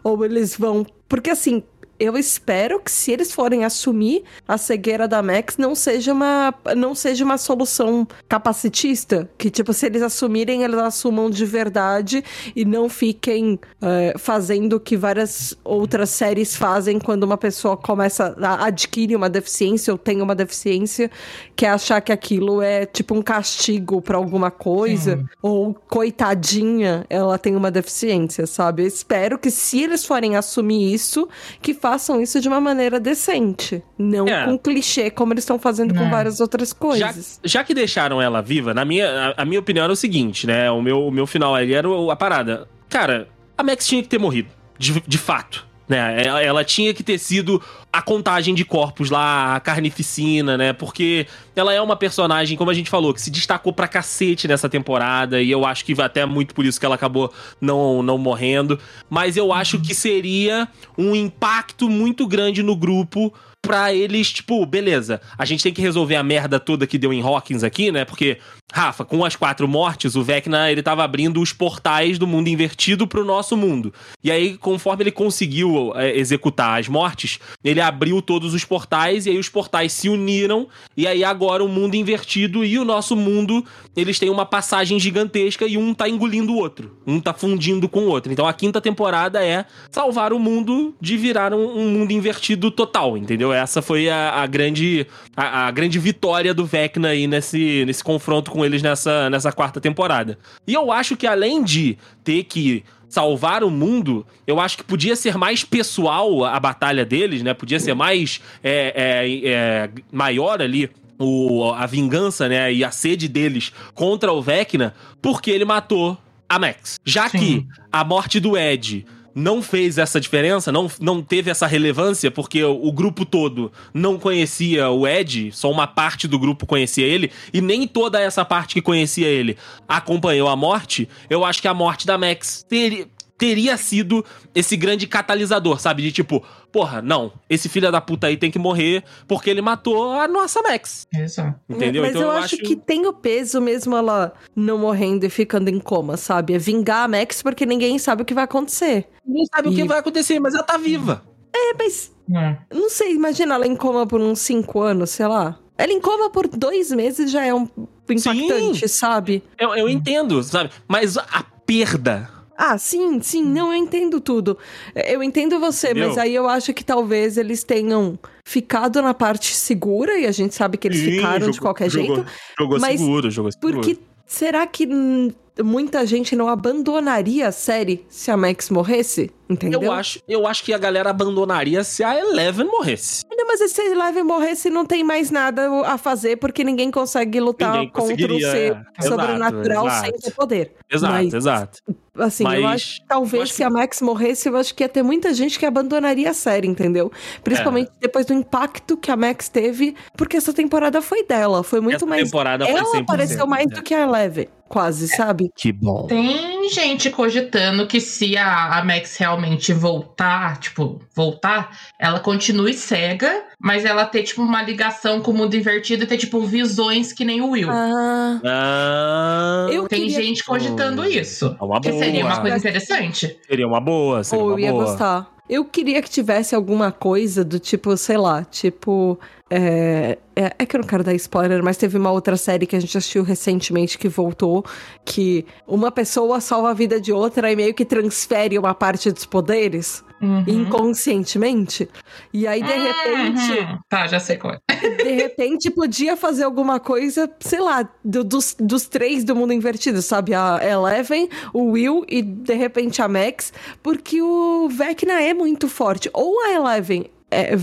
Speaker 3: Ou eles vão. Porque assim. Eu espero que se eles forem assumir a cegueira da Max não seja uma não seja uma solução capacitista, que tipo se eles assumirem eles assumam de verdade e não fiquem é, fazendo o que várias outras séries fazem quando uma pessoa começa a adquire uma deficiência ou tem uma deficiência, que é achar que aquilo é tipo um castigo pra alguma coisa
Speaker 4: Sim.
Speaker 3: ou coitadinha, ela tem uma deficiência, sabe? Eu espero que se eles forem assumir isso, que façam isso de uma maneira decente, não
Speaker 2: É.
Speaker 3: com clichê como eles estão fazendo com
Speaker 4: Não.
Speaker 3: várias outras
Speaker 2: Já,
Speaker 3: coisas.
Speaker 2: já que deixaram ela viva, na minha, a, a minha opinião era o seguinte, né? O meu, o meu final ali era o- a parada. Cara, a Max tinha que ter morrido. De, de fato. Né? Ela, ela tinha que ter sido a contagem de corpos lá, a carnificina, né? Porque ela é uma personagem, como a gente falou, que se destacou pra cacete nessa temporada. E eu acho que até muito por isso que ela acabou não, não morrendo. Mas eu acho que seria um impacto muito grande no grupo pra eles, tipo, beleza, a gente tem que resolver a merda toda que deu em Hawkins aqui, né? Porque, Rafa, com as quatro mortes, o Vecna, ele tava abrindo os portais do mundo invertido pro nosso mundo. E aí, conforme ele conseguiu é, executar as mortes, ele abriu todos os portais e aí os portais se uniram e aí agora o mundo invertido e o nosso mundo, eles têm uma passagem gigantesca e um tá engolindo o outro, um tá fundindo com o outro. Então a quinta temporada é salvar o mundo de virar um, um mundo invertido total, entendeu? Essa foi a, a grande a, a grande vitória do Vecna aí nesse, nesse confronto com eles nessa, nessa quarta temporada. E eu acho que além de ter que salvar o mundo, eu acho que podia ser mais pessoal a batalha deles, né? Podia ser mais é, é, é, maior ali o, a vingança, né? E a sede deles contra o Vecna, porque ele matou a Max. Já
Speaker 4: Sim.
Speaker 2: que a morte do Ed não fez essa diferença, não, não teve essa relevância, porque o, o grupo todo não conhecia o Ed, só uma parte do grupo conhecia ele, e nem toda essa parte que conhecia ele acompanhou a morte, eu acho que a morte da Max teria, teria sido esse grande catalisador, sabe? De tipo, porra, não, esse filho da puta aí tem que morrer porque ele matou a nossa Max.
Speaker 4: Exato.
Speaker 2: Entendeu?
Speaker 3: Mas
Speaker 2: então
Speaker 3: eu, acho, que tem o peso mesmo ela não morrendo e ficando em coma, sabe? É vingar a Max porque ninguém sabe o que vai acontecer.
Speaker 2: Ninguém sabe o que
Speaker 3: E-
Speaker 2: vai acontecer, mas ela tá viva.
Speaker 3: É, mas
Speaker 4: É.
Speaker 3: não sei, imagina ela em coma por uns cinco anos, sei lá. Ela em coma por dois meses já é um impactante, sabe?
Speaker 2: Eu, eu entendo, sabe? Mas a perda.
Speaker 3: Ah, sim, sim, não, eu entendo tudo. Eu entendo você,
Speaker 2: Entendeu?
Speaker 3: mas aí eu acho que talvez eles tenham ficado na parte segura, e a gente sabe que eles
Speaker 2: Sim,
Speaker 3: ficaram de
Speaker 2: jogou-
Speaker 3: qualquer
Speaker 2: jogou-
Speaker 3: jeito,
Speaker 2: Jogou
Speaker 3: Mas
Speaker 2: seguro, jogou seguro.
Speaker 3: porque será que hum, muita gente não abandonaria a série se a Max morresse? Entendeu?
Speaker 2: Eu acho, eu acho que a galera abandonaria se a Eleven morresse.
Speaker 3: Mas se a Eleven morresse, não tem mais nada a fazer, porque ninguém consegue lutar
Speaker 2: Ninguém
Speaker 3: contra o ser
Speaker 2: é.
Speaker 3: sobrenatural
Speaker 2: Exato,
Speaker 3: sem ter poder.
Speaker 2: Exato,
Speaker 3: Mas-
Speaker 2: exato.
Speaker 3: Assim, eu
Speaker 2: Mas-
Speaker 3: acho que talvez
Speaker 2: eu acho
Speaker 3: se
Speaker 2: que-
Speaker 3: a Max morresse, eu acho que ia ter muita gente que abandonaria a série, entendeu? Principalmente
Speaker 2: É.
Speaker 3: depois do impacto que a Max teve, porque essa temporada foi dela. Foi muito
Speaker 2: Essa
Speaker 3: mais.
Speaker 2: temporada foi
Speaker 3: Ela
Speaker 2: 100%,
Speaker 3: apareceu mais
Speaker 2: né?
Speaker 3: do que a Eleven, quase, sabe?
Speaker 2: Que bom.
Speaker 4: Tem gente cogitando que se a, a Max realmente voltar, tipo, voltar, ela continue cega, mas ela ter, tipo, uma ligação com o mundo invertido e ter, tipo, visões que nem o Will.
Speaker 3: Ah.
Speaker 2: Ah,
Speaker 3: Eu
Speaker 4: Tem
Speaker 3: queria-
Speaker 4: gente cogitando isso.
Speaker 2: É uma
Speaker 4: que seria
Speaker 2: boa.
Speaker 4: uma coisa interessante.
Speaker 2: seria uma boa, seria
Speaker 3: Ou
Speaker 2: uma
Speaker 3: eu ia
Speaker 2: boa.
Speaker 3: gostar. Eu queria que tivesse alguma coisa do tipo, sei lá, tipo. É, é, é que eu não quero dar spoiler, mas teve uma outra série que a gente assistiu recentemente que voltou, que uma pessoa salva a vida de outra e meio que transfere uma parte dos poderes
Speaker 4: Uhum.
Speaker 3: inconscientemente. E aí, de repente,
Speaker 4: Uhum. Tá, já sei qual é.
Speaker 3: de repente podia fazer alguma coisa, sei lá, do- dos, dos três do mundo invertido, sabe? A Eleven, o Will e de repente a Max, porque o Vecna é muito forte. Ou a Eleven é,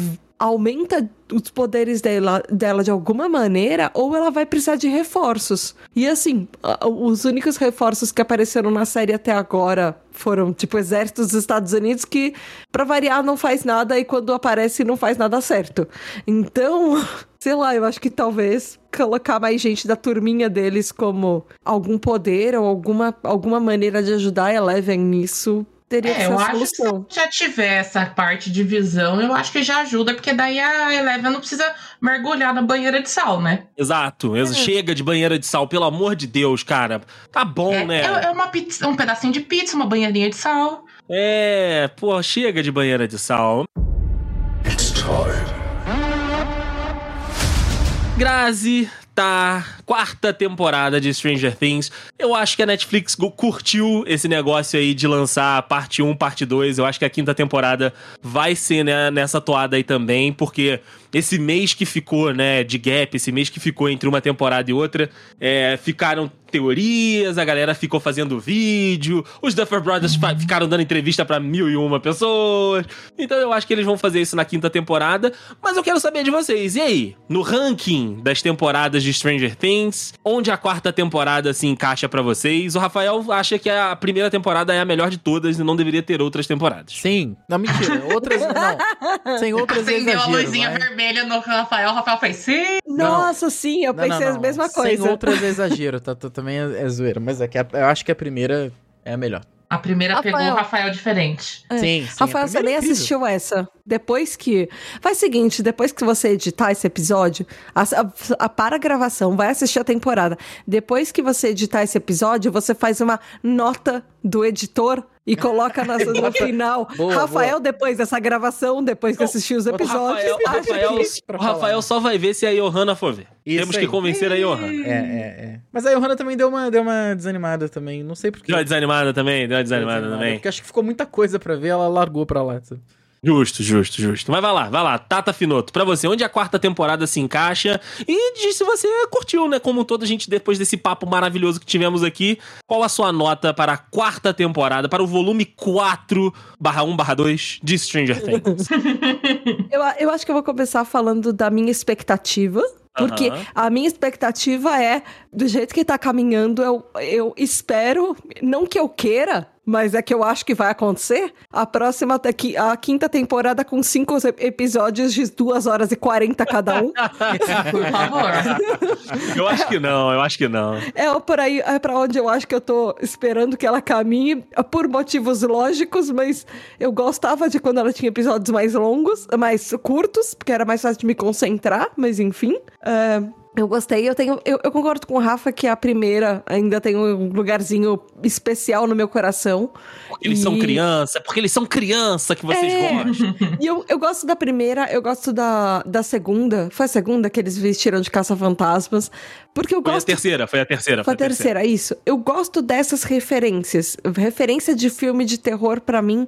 Speaker 3: aumenta os poderes dela, dela de alguma maneira, ou ela vai precisar de reforços. E assim, os únicos reforços que apareceram na série até agora foram, tipo, exércitos dos Estados Unidos que, pra variar, não faz nada e quando aparece não faz nada certo. Então, sei lá, eu acho que talvez colocar mais gente da turminha deles como algum poder ou alguma, alguma maneira de ajudar a Eleven nisso teria que
Speaker 4: É,
Speaker 3: ser
Speaker 4: eu
Speaker 3: a
Speaker 4: acho que
Speaker 3: solução.
Speaker 4: se já tiver essa parte de visão, eu acho que já ajuda, porque daí a Eleven não precisa mergulhar na banheira de sal, né?
Speaker 2: Exato. ex- Chega de banheira de sal, pelo amor de Deus, cara. Tá bom,
Speaker 4: É,
Speaker 2: né?
Speaker 4: é- é uma pizza, um pedacinho de pizza, uma banheirinha de sal.
Speaker 2: É, pô, chega de banheira de sal. Grazi tá quarta temporada de Stranger Things. Eu acho que a Netflix curtiu esse negócio aí de lançar parte 1, parte 2. Eu acho que a quinta temporada vai ser né, nessa toada aí também, porque esse mês que ficou, né, de gap, esse mês que ficou entre uma temporada e outra, é, ficaram teorias, a galera ficou fazendo vídeo, os Duffer Brothers fa- ficaram dando entrevista pra mil e uma pessoas. Então eu acho que eles vão fazer isso na quinta temporada. Mas eu quero saber de vocês. E aí, no ranking das temporadas de Stranger Things, onde a quarta temporada se encaixa pra vocês? O Rafael acha que a primeira temporada é a melhor de todas e não deveria ter outras temporadas.
Speaker 5: Sim. Não, mentira. Outras. Não. Sem outras
Speaker 4: Acendeu a
Speaker 5: exagero.
Speaker 4: luzinha
Speaker 5: vai.
Speaker 4: vermelha no Rafael, o Rafael fez sim.
Speaker 3: Nossa, sim, eu
Speaker 5: Não, não,
Speaker 3: pensei a
Speaker 5: não.
Speaker 3: mesma coisa.
Speaker 5: Sem outras exagero, tá, tá- também é, é zoeira. Mas é que a- eu acho que a primeira é a melhor.
Speaker 4: A primeira
Speaker 3: Rafael.
Speaker 4: pegou o Rafael diferente.
Speaker 3: É.
Speaker 5: Sim, sim.
Speaker 3: Rafael, você nem
Speaker 5: é
Speaker 3: assistiu essa. Depois que. Faz o seguinte: depois que você editar esse episódio, a, a- a- para a gravação, vai assistir a temporada. Depois que você editar esse episódio, você faz uma nota do editor e coloca na, no final.
Speaker 5: Boa,
Speaker 3: Rafael,
Speaker 5: boa.
Speaker 3: depois dessa gravação, depois que assistir os
Speaker 2: O
Speaker 3: episódios.
Speaker 2: Rafael, o
Speaker 3: acha
Speaker 2: Rafael-
Speaker 3: que-
Speaker 5: pra
Speaker 2: o Rafael só vai ver se a Johanna for ver.
Speaker 5: Isso
Speaker 2: Temos que
Speaker 5: aí.
Speaker 2: convencer a Johanna.
Speaker 5: É, é, é. Mas a Johanna também deu uma, deu uma desanimada também. Não sei porquê.
Speaker 2: Deu uma desanimada também? Deu uma desanimada também.
Speaker 5: Porque acho que ficou muita coisa pra ver, ela largou pra lá. sabe?
Speaker 2: Justo, justo, justo. Mas vai lá, vai lá. Tata Finoto, pra você, onde a quarta temporada se encaixa? E diz se você curtiu, né? Como todo, a gente, depois desse papo maravilhoso que tivemos aqui, qual a sua nota para a quarta temporada, para o volume 4 barra 1 barra 2 de Stranger Things?
Speaker 3: Eu, eu acho que eu vou começar falando da minha expectativa. Porque
Speaker 2: Aham.
Speaker 3: a minha expectativa é, do jeito que tá caminhando, eu, eu espero, não que eu queira, mas é que eu acho que vai acontecer. A próxima, aqui, a quinta temporada com cinco ep- episódios de 2 horas e 40 cada um.
Speaker 4: Por favor.
Speaker 2: eu acho que não, eu acho que não.
Speaker 3: É por aí, é pra onde eu acho que eu tô esperando que ela caminhe, por motivos lógicos, mas eu gostava de quando ela tinha episódios mais longos, mais curtos, porque era mais fácil de me concentrar, mas enfim. É, eu gostei, eu tenho. Eu, eu concordo com o Rafa que a primeira ainda tem um lugarzinho especial no meu coração.
Speaker 2: Porque eles são
Speaker 3: E-
Speaker 2: criança, porque eles são criança que vocês
Speaker 3: É.
Speaker 2: gostam.
Speaker 3: E eu, eu gosto da primeira, eu gosto da, da segunda. Foi a segunda que eles vestiram de caça-fantasmas. Porque eu
Speaker 2: Foi a
Speaker 3: gosto
Speaker 2: terceira, foi a terceira.
Speaker 3: Foi a terceira, isso. Eu gosto dessas referências. Referência de filme de terror, pra mim,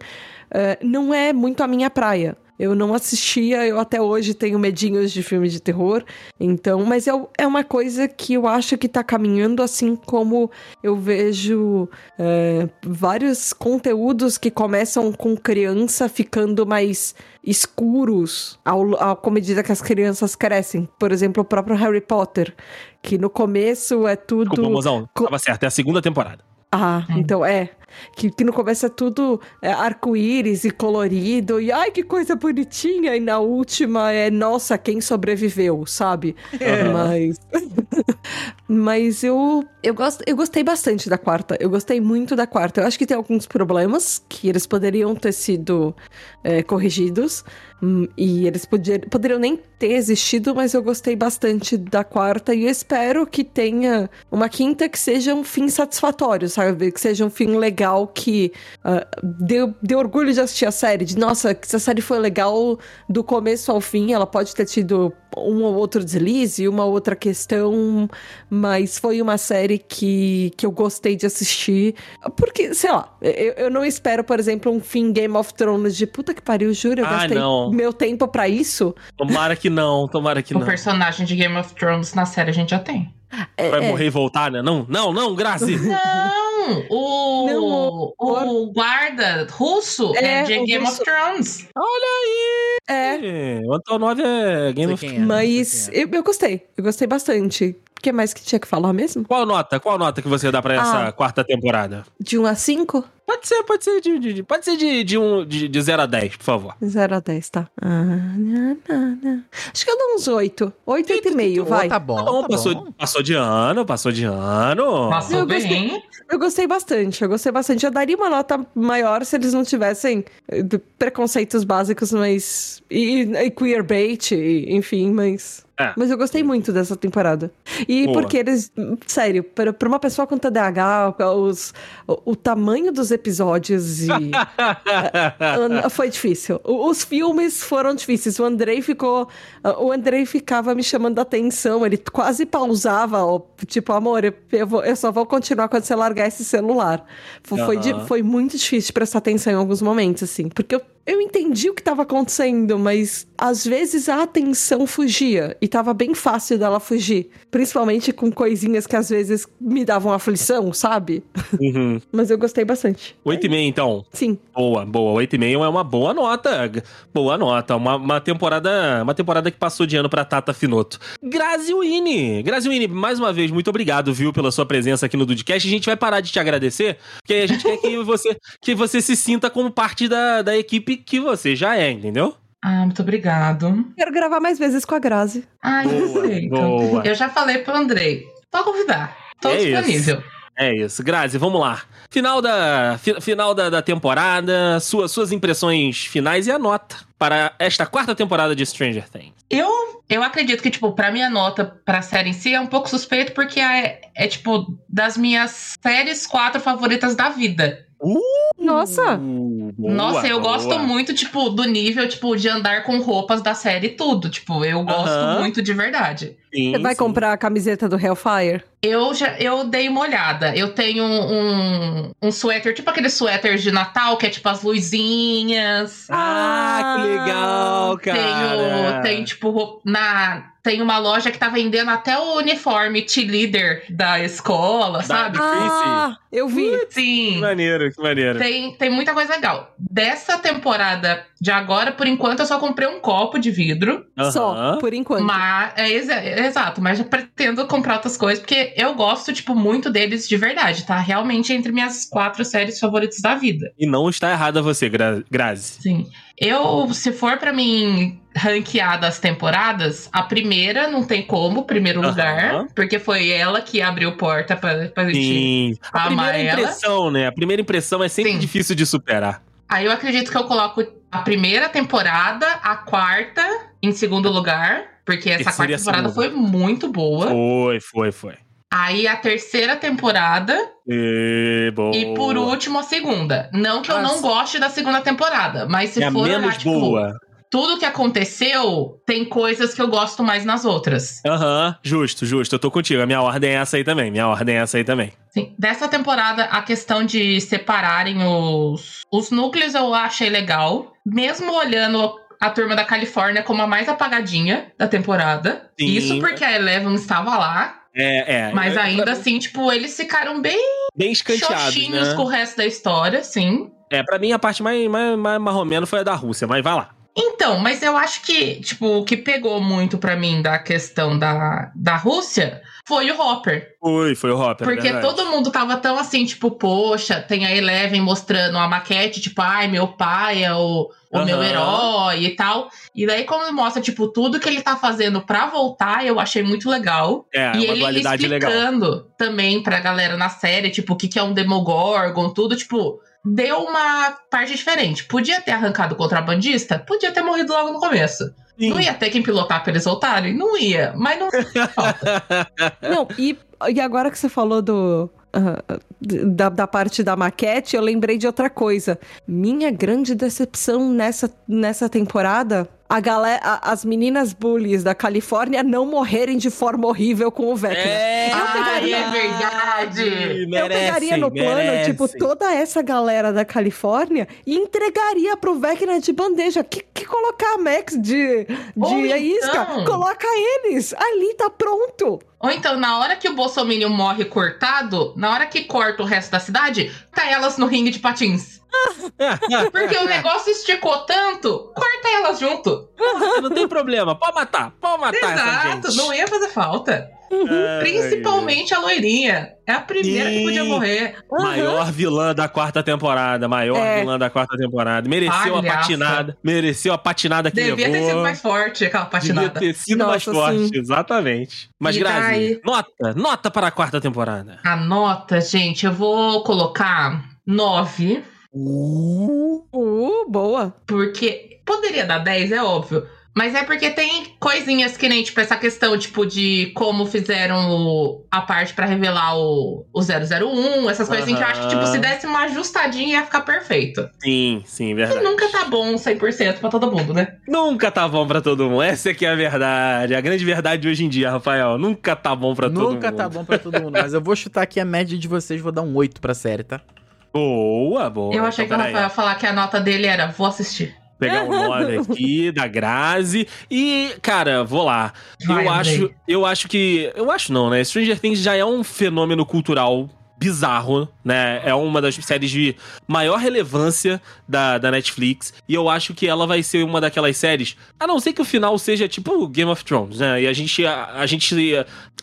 Speaker 3: eh, não é muito a minha praia. Eu não assistia, eu até hoje tenho medinhos de filme de terror. Então, mas é, é uma coisa que eu acho que tá caminhando, assim como eu vejo é, vários conteúdos que começam com criança ficando mais escuros ao, ao, à medida que as crianças crescem. Por exemplo, o próprio Harry Potter, que no começo é tudo.
Speaker 2: Desculpa, mozão.
Speaker 3: Co-
Speaker 2: Tava certo, é a segunda temporada.
Speaker 3: Ah,
Speaker 4: Hum.
Speaker 3: então é. Que, que no começo é tudo é, arco-íris e colorido, e ai que coisa bonitinha, e na última é nossa, quem sobreviveu, sabe? Mas. Mas eu, eu, gosto, eu gostei bastante da quarta. Eu gostei muito da quarta. Eu acho que tem alguns problemas que eles poderiam ter sido é, corrigidos. hum, E eles poderiam nem ter existido, mas eu gostei bastante da quarta. E eu espero que tenha uma quinta que seja um fim satisfatório, sabe? Que seja um fim legal que ah, dê, dê orgulho de assistir a série. De nossa, que essa série foi legal do começo ao fim. Ela pode ter tido um ou outro deslize, uma outra questão, mas foi uma série que, que eu gostei de assistir. Porque, sei lá, eu, eu não espero, por exemplo, um fim Game of Thrones de puta que pariu, juro, eu
Speaker 2: Ah,
Speaker 3: gastei
Speaker 2: não.
Speaker 3: meu tempo pra isso.
Speaker 2: Tomara que não, tomara que
Speaker 4: O
Speaker 2: não.
Speaker 4: personagem de Game of Thrones na série a gente já tem.
Speaker 3: É,
Speaker 2: Vai
Speaker 3: é.
Speaker 2: morrer e voltar, né? Não, não, não, Grazi.
Speaker 4: Não! O,
Speaker 3: Não,
Speaker 4: o guarda russo é,
Speaker 3: É,
Speaker 4: de
Speaker 3: o
Speaker 4: Game
Speaker 3: russo.
Speaker 4: of Thrones.
Speaker 3: É,
Speaker 2: É, o Antonov é Game of
Speaker 5: é, não
Speaker 3: mas
Speaker 5: quem é.
Speaker 3: eu, eu gostei, eu gostei bastante. O que mais que tinha que falar mesmo?
Speaker 2: Qual nota? Qual nota que você dá pra essa
Speaker 3: Ah.
Speaker 2: quarta temporada?
Speaker 3: De 1 a 5?
Speaker 2: Pode ser, pode ser de, de- de- pode ser de, de, um, de, de 0 a 10, por favor.
Speaker 3: 0 a 10, tá. Ah, não, não, não. Acho que eu dou uns 8. 8, 8,5, vai.
Speaker 5: Tá bom,
Speaker 2: Tá bom,
Speaker 5: tá
Speaker 2: passou,
Speaker 5: bom.
Speaker 2: passou de ano, passou de ano.
Speaker 4: Passou
Speaker 3: Eu gostei.
Speaker 4: bem.
Speaker 3: Eu gostei bastante, eu gostei bastante. Eu daria uma nota maior se eles não tivessem eh, preconceitos básicos, mas. E, e queerbait, e, enfim, mas.
Speaker 2: É.
Speaker 3: Mas eu gostei muito dessa temporada. E
Speaker 2: Boa.
Speaker 3: porque eles. Sério, pra, pra uma pessoa com TDAH, os, o, o tamanho dos episódios e. Foi difícil. O- Os filmes foram difíceis. O Andrei ficou. O Andrei ficava me chamando a atenção. Ele quase pausava, ó, tipo, amor, eu, eu vou- eu só vou continuar quando você largar esse celular. Fo- Foi, di-
Speaker 2: Aham.
Speaker 3: foi muito difícil prestar atenção em alguns momentos, assim. Porque eu, eu entendi o que estava acontecendo, mas às vezes a atenção fugia. E tava bem fácil dela fugir. Principalmente com coisinhas que às vezes me davam aflição, sabe?
Speaker 2: Uhum.
Speaker 3: Mas eu gostei bastante.
Speaker 2: 8,5 então.
Speaker 3: Sim.
Speaker 2: Boa, boa. 8,5 é uma boa nota. Boa nota. Uma, uma temporada uma temporada que passou de ano pra Tata Finoto. Graziuine. Graziuine, mais uma vez, muito obrigado, viu, pela sua presença aqui no Dudcast. A gente vai parar de te agradecer, porque a gente quer que você, que você se sinta como parte da, da equipe que você já é, entendeu?
Speaker 4: Ah, muito obrigado.
Speaker 3: Quero gravar mais vezes com a Grazi.
Speaker 4: Ai,
Speaker 2: Boa,
Speaker 4: perfeito.
Speaker 2: boa.
Speaker 4: Eu já falei pro Andrei. Pode convidar. Tô
Speaker 2: É isso.
Speaker 4: disponível.
Speaker 2: É isso. Grazi, vamos lá. Final da, fi- final da, da temporada, sua, suas impressões finais e a nota para esta quarta temporada de Stranger Things.
Speaker 4: Eu, eu acredito que, tipo, pra minha nota pra série em si é um pouco suspeito, porque é, é, tipo, das minhas séries quatro favoritas da vida.
Speaker 3: Nossa!
Speaker 2: Uh, boa,
Speaker 4: Nossa, eu
Speaker 2: boa.
Speaker 4: gosto muito, tipo, do nível, tipo, de andar com roupas da série e tudo. Tipo, eu gosto
Speaker 2: Aham.
Speaker 4: muito de verdade.
Speaker 2: Sim,
Speaker 3: Você vai
Speaker 2: sim.
Speaker 3: comprar a camiseta do Hellfire?
Speaker 4: Eu já eu dei uma olhada. Eu tenho um, um suéter, tipo aqueles suéteres de Natal, que é tipo as luzinhas.
Speaker 2: Ah, que legal, cara.
Speaker 4: Tenho, tem tipo, na, tem uma loja que tá vendendo até o uniforme T-Leader da escola, sabe?
Speaker 3: Ah, eu vi.
Speaker 2: Que
Speaker 4: Sim.
Speaker 2: maneiro, que maneiro.
Speaker 4: Tem, tem muita coisa legal. Dessa temporada de agora, por enquanto, eu só comprei um copo de vidro.
Speaker 3: Só, por enquanto.
Speaker 4: Mas, é, exa- é exato, mas já pretendo comprar outras coisas, porque eu gosto, tipo, muito deles de verdade, tá? Realmente entre minhas quatro séries favoritas da vida.
Speaker 2: E não está errada você, Gra Grazi.
Speaker 4: Sim. Eu, se for pra mim ranquear das temporadas, a primeira não tem como, primeiro lugar, porque foi ela que abriu porta pra, pra gente
Speaker 2: Sim. A
Speaker 4: amar
Speaker 2: primeira
Speaker 4: ela.
Speaker 2: impressão, né? A primeira impressão é sempre
Speaker 4: Sim.
Speaker 2: difícil de superar.
Speaker 4: Aí eu acredito que eu coloco a primeira temporada, a quarta em segundo lugar, porque essa
Speaker 2: Terceira
Speaker 4: quarta
Speaker 2: a
Speaker 4: temporada
Speaker 2: segunda.
Speaker 4: foi muito boa.
Speaker 2: Foi, foi, foi.
Speaker 4: Aí a terceira temporada
Speaker 2: E,
Speaker 4: e por último a segunda. Não que eu não
Speaker 2: Nossa.
Speaker 4: goste da segunda temporada, mas se
Speaker 2: é a
Speaker 4: for
Speaker 2: menos
Speaker 4: olhar, tipo,
Speaker 2: boa.
Speaker 4: Tudo que aconteceu, tem coisas que eu gosto mais nas outras.
Speaker 2: Aham, justo, justo. Eu tô contigo. A minha ordem é essa aí também. Minha ordem é essa aí também.
Speaker 4: Sim. Dessa temporada, a questão de separarem os, os núcleos eu achei legal. Mesmo olhando a turma da Califórnia como a mais apagadinha da temporada.
Speaker 2: Sim.
Speaker 4: Isso porque a Eleven estava lá.
Speaker 2: É, é.
Speaker 4: Mas ainda assim, tipo, eles ficaram bem
Speaker 2: Bem escanteados, né?
Speaker 4: com o resto da história, sim.
Speaker 2: É, pra mim a parte mais, mais, mais marromeno foi a da Rússia, mas vai lá.
Speaker 4: Então, mas eu acho que, tipo, o que pegou muito pra mim da questão da, da Rússia foi o Hopper.
Speaker 2: Foi, foi o Hopper.
Speaker 4: Porque
Speaker 2: verdade.
Speaker 4: todo mundo tava tão assim, tipo, poxa, tem a Eleven mostrando a maquete, tipo, ai, meu pai é o, o meu
Speaker 2: Aham.
Speaker 4: herói e tal. E daí, quando mostra, tipo, tudo que ele tá fazendo pra voltar, eu achei muito legal.
Speaker 2: É,
Speaker 4: e ele
Speaker 2: dualidade legal.
Speaker 4: explicando também pra galera na série, tipo, o que, que é um Demogorgon, tudo, tipo, deu uma parte diferente. Podia ter arrancado o contrabandista? Podia ter morrido logo no começo.
Speaker 2: Sim.
Speaker 4: Não ia ter quem pilotar pra eles voltarem? Não ia, mas não falta.
Speaker 3: Não, e, e agora que você falou do. ah, da, da parte da maquete, eu lembrei de outra coisa. Minha grande decepção nessa, nessa temporada. A galera, as meninas bullies da Califórnia não morrerem de forma horrível com o Vecna.
Speaker 2: É,
Speaker 4: Ai,
Speaker 3: pegaria-
Speaker 4: é verdade!
Speaker 3: eu pegaria no plano,
Speaker 2: merece.
Speaker 3: tipo, toda essa galera da Califórnia e entregaria pro Vecna de bandeja. Que, que colocar a Max de, de
Speaker 4: Ou então-
Speaker 3: isca? Coloca eles. Ali tá pronto.
Speaker 4: Ou então, na hora que o Bolsonaro morre cortado, na hora que corta o resto da cidade, tá elas no ringue de patins. Porque o negócio esticou tanto, corta elas junto.
Speaker 2: Não tem problema, pode matar, pode matar essa
Speaker 4: Exato,
Speaker 2: gente.
Speaker 4: não ia fazer falta.
Speaker 2: Ai,
Speaker 4: Principalmente a loirinha. É a primeira que podia morrer.
Speaker 2: Maior vilã da quarta temporada, maior
Speaker 3: É.
Speaker 2: vilã da quarta temporada. Mereceu a
Speaker 4: Palhaça.
Speaker 2: patinada, mereceu a patinada que
Speaker 4: Devia
Speaker 2: levou.
Speaker 4: ter sido mais forte aquela
Speaker 2: Devia
Speaker 4: patinada.
Speaker 2: ter sido mais
Speaker 3: Nossa,
Speaker 2: forte,
Speaker 3: sim.
Speaker 2: exatamente. Mas,
Speaker 4: E
Speaker 2: Grazi,
Speaker 4: daí?
Speaker 2: nota, nota para a quarta temporada.
Speaker 4: A nota, gente, eu vou colocar 9.
Speaker 3: Uh, boa.
Speaker 4: Porque poderia dar 10, é óbvio. Mas é porque tem coisinhas que nem, tipo, essa questão, tipo, de como fizeram o- a parte pra revelar o, o 001, essas coisinhas que eu acho que, tipo, se desse uma ajustadinha ia ficar perfeito.
Speaker 2: Sim, sim,
Speaker 4: E
Speaker 2: verdade.
Speaker 4: nunca tá bom 100% pra todo mundo, né?
Speaker 2: Nunca tá bom pra todo mundo. Essa é que é a verdade. A grande verdade de hoje em dia, Rafael. Nunca tá bom pra todo mundo.
Speaker 5: Nunca tá bom pra todo mundo, mas eu vou chutar aqui a média de vocês, vou dar um 8 pra série, tá?
Speaker 2: Boa, boa.
Speaker 4: eu achei
Speaker 2: Então,
Speaker 4: que o. Rafael ia falar que a nota dele era vou assistir.
Speaker 2: pegar o nome aqui da Grazi. E, cara, vou lá.
Speaker 4: Vai,
Speaker 2: eu
Speaker 4: Andrei.
Speaker 2: acho, eu acho que. Eu acho não, né? Stranger Things já é um fenômeno cultural bizarro, né? É uma das séries de maior relevância da, da Netflix. E eu acho que ela vai ser uma daquelas séries. A não ser que o final seja tipo Game of Thrones, né? E a gente, a, a gente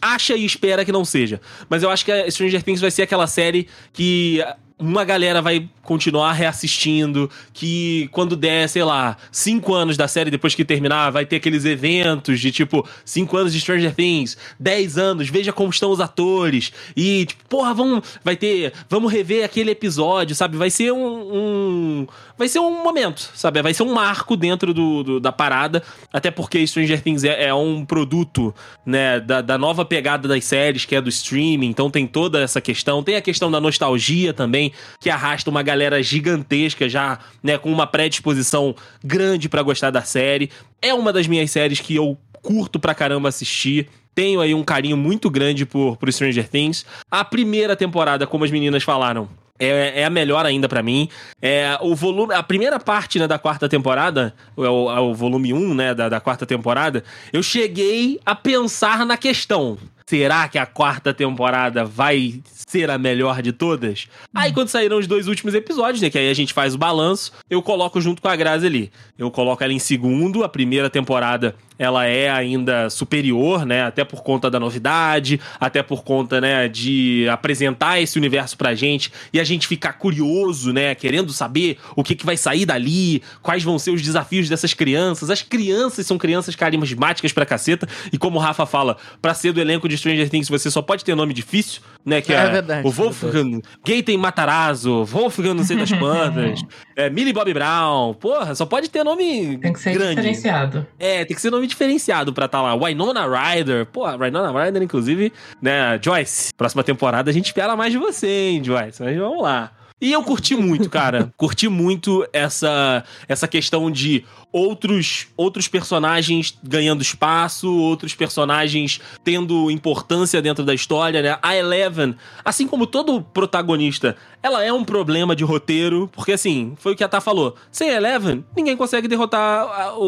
Speaker 2: acha e espera que não seja. Mas eu acho que a Stranger Things vai ser aquela série que uma galera vai continuar reassistindo, que quando der, sei lá, cinco anos da série depois que terminar, vai ter aqueles eventos de tipo, cinco anos de Stranger Things, 10 anos, veja como estão os atores, e tipo, porra, vamos, vai ter, vamos rever aquele episódio, sabe? Vai ser um, um- vai ser um momento, sabe? Vai ser um marco dentro do, do- da parada, até porque Stranger Things é, é um produto, né, da, da nova pegada das séries, que é do streaming, então tem toda essa questão, tem a questão da nostalgia também, que arrasta uma galera gigantesca já, né, com uma predisposição grande pra gostar da série. É uma das minhas séries que eu curto pra caramba assistir. Tenho aí um carinho muito grande por, por Stranger Things. A primeira temporada, como as meninas falaram, é, é a melhor ainda pra mim. É, o volume, a primeira parte né, da quarta temporada, é o, é o volume 1 né, da, da quarta temporada, eu cheguei a pensar na questão. Será que a quarta temporada vai ser a melhor de todas? Aí, quando saíram os dois últimos episódios, né? Que aí a gente faz o balanço, eu coloco junto com a Grazi ali. Eu coloco ela em segundo, a primeira temporada ela é ainda superior, né? Até por conta da novidade, até por conta, né, de apresentar esse universo pra gente e a gente ficar curioso, né? Querendo saber o que, que vai sair dali, quais vão ser os desafios dessas crianças. As crianças são crianças carismáticas pra caceta, e como o Rafa fala, pra ser do elenco de Stranger Things você só pode ter nome difícil, né? Que
Speaker 5: É
Speaker 2: é,
Speaker 5: verdade,
Speaker 2: o Wolfgang Gaten Matarazzo, Wolfgang não sei das quantas, é, Millie Bobby Brown. Porra, só pode ter nome
Speaker 4: Tem que ser
Speaker 2: grande.
Speaker 4: diferenciado.
Speaker 2: É, tem que ser nome diferenciado pra estar lá. Winona Ryder. Pô, a Winona Ryder, inclusive, né? Joyce, próxima temporada a gente espera mais de você, hein, Joyce? Mas vamos lá. E eu curti muito, cara. curti muito essa, essa questão de outros, outros personagens ganhando espaço, outros personagens tendo importância dentro da história, né? A Eleven, assim como todo protagonista, ela é um problema de roteiro, porque assim, foi o que a Tá falou. Sem Eleven, ninguém consegue derrotar a- o-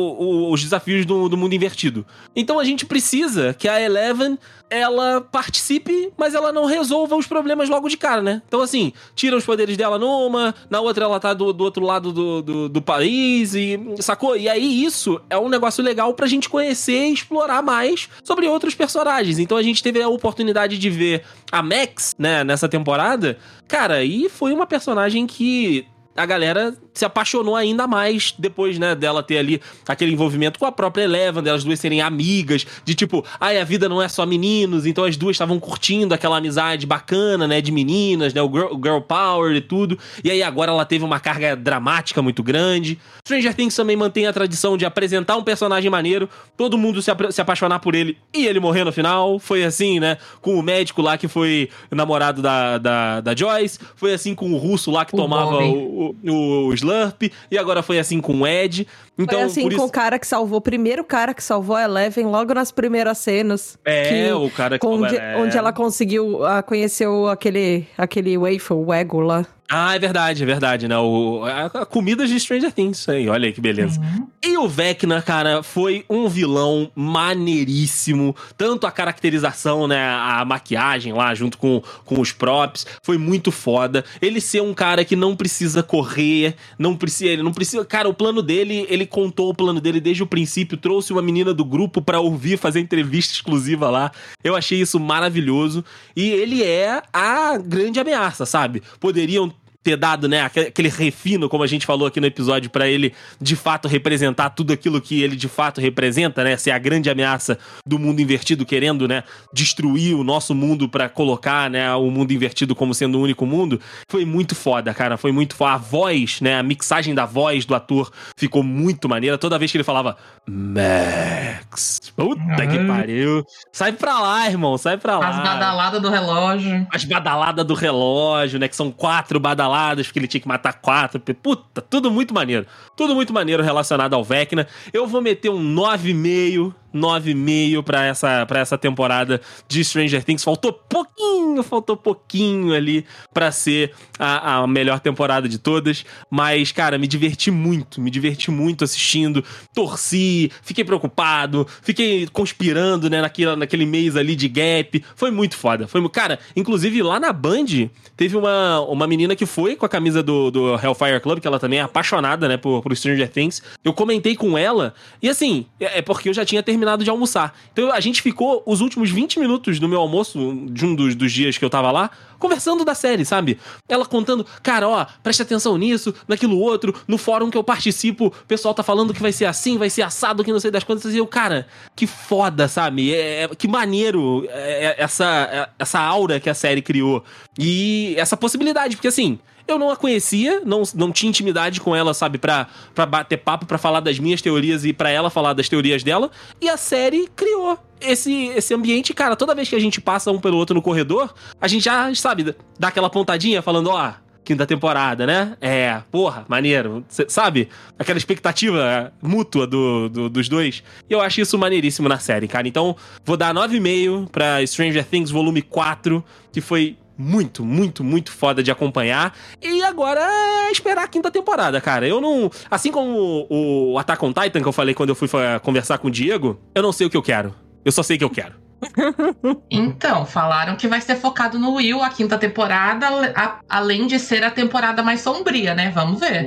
Speaker 2: o- os desafios do, do mundo invertido. Então a gente precisa que a Eleven ela participe, mas ela não resolva os problemas logo de cara, né? Então, assim, tira os poderes dela numa, na outra ela tá do, do outro lado do, do, do país, e sacou? E aí isso é um negócio legal pra gente conhecer e explorar mais sobre outros personagens. Então a gente teve a oportunidade de ver a Max, né, nessa temporada. Cara, e foi uma personagem que a galera se apaixonou ainda mais depois, né, dela ter ali aquele envolvimento com a própria Eleven, delas duas serem amigas, de tipo, ai, a vida não é só meninos, então as duas estavam curtindo aquela amizade bacana, né, de meninas, né, o girl, o girl power e tudo. E aí agora ela teve uma carga dramática muito grande. Stranger Things também mantém a tradição de apresentar um personagem maneiro, todo mundo se, se apaixonar por ele e ele morrer no final. Foi assim, né, com o médico lá que foi namorado da, da, da Joyce, foi assim com o russo lá que
Speaker 4: O
Speaker 2: tomava
Speaker 4: Bobby.
Speaker 2: o, o, o Slurp, e agora foi assim com o Ed. Então,
Speaker 3: Foi assim com o cara que salvou, o primeiro cara que salvou a Eleven logo nas primeiras cenas.
Speaker 2: É,
Speaker 3: que-
Speaker 2: o cara que
Speaker 3: onde,
Speaker 2: é.
Speaker 3: onde ela conseguiu ah, conhecer o- aquele, aquele wafer, o ego lá.
Speaker 2: Ah, é verdade, é verdade, né? O, a, a comida de Stranger Things, isso aí, olha aí que beleza. E o Vecna, cara, foi um vilão maneiríssimo. Tanto a caracterização, né? A maquiagem lá, junto com, com os props, foi muito foda. Ele ser um cara que não precisa correr, não precisa. Ele não precisa. Cara, o plano dele, ele contou o plano dele desde o princípio, trouxe uma menina do grupo pra ouvir, fazer entrevista exclusiva lá. Eu achei isso maravilhoso. E ele é a grande ameaça, sabe? Poderiam ter dado, né, aque- aquele refino, como a gente falou aqui no episódio, pra ele de fato representar tudo aquilo que ele de fato representa, né, ser a grande ameaça do mundo invertido, querendo, né, destruir o nosso mundo pra colocar, né, o mundo invertido como sendo o único mundo, foi muito foda, cara, foi muito foda. A voz, né, a mixagem da voz do ator ficou muito maneira. Toda vez que ele falava Max, puta que pariu. Sai pra lá, irmão, sai pra lá
Speaker 4: As badaladas do relógio.
Speaker 2: as badaladas do relógio, né? Que são quatro badaladas, porque ele tinha que matar quatro. Puta, tudo muito maneiro. Tudo muito maneiro relacionado ao Vecna. Eu vou meter um 9,5. 9,5 pra essa, pra essa temporada de Stranger Things. Faltou pouquinho, faltou pouquinho ali pra ser a, a melhor temporada de todas. Mas, cara, me diverti muito, me diverti muito assistindo. Torci, fiquei preocupado, fiquei conspirando, né, naquele, naquele mês ali de gap. Foi muito foda. Foi, cara, inclusive lá na Band, teve uma, uma menina que foi com a camisa do, do Hellfire Club, que ela também é apaixonada, né, por, por Stranger Things. Eu comentei com ela, e assim, é, é porque eu já tinha terminado de almoçar. Então a gente ficou os últimos 20 minutos do meu almoço, de um dos, dos dias que eu tava lá, conversando da série, sabe? Ela contando, cara, ó, presta atenção nisso, naquilo outro, no fórum que eu participo, o pessoal tá falando que vai ser assim, vai ser assado, que não sei das quantas, e eu, cara, que foda, sabe? É, é- que maneiro é, é, essa, é, essa aura que a série criou. E essa possibilidade, porque assim, eu não a conhecia, não, não tinha intimidade com ela, sabe, pra, pra bater papo, pra falar das minhas teorias e pra ela falar das teorias dela. E a série criou esse, esse ambiente, cara. Toda vez que a gente passa um pelo outro no corredor, a gente já, sabe, dá aquela pontadinha falando, ó. Quinta temporada, né? É, porra, maneiro. Sabe? Aquela expectativa mútua do, do- dos dois. E eu acho isso maneiríssimo na série, cara. Então, vou dar 9,5 pra Stranger Things Volume 4, que foi muito, muito, muito foda de acompanhar. E agora é esperar a quinta temporada, cara. Eu não. Assim como o, o Attack on Titan que eu falei quando eu fui conversar com o Diego, eu não sei o que eu quero. Eu só sei que eu quero.
Speaker 4: Então, falaram que vai ser focado no Will a quinta temporada, a- além de ser a temporada mais sombria, né? Vamos ver.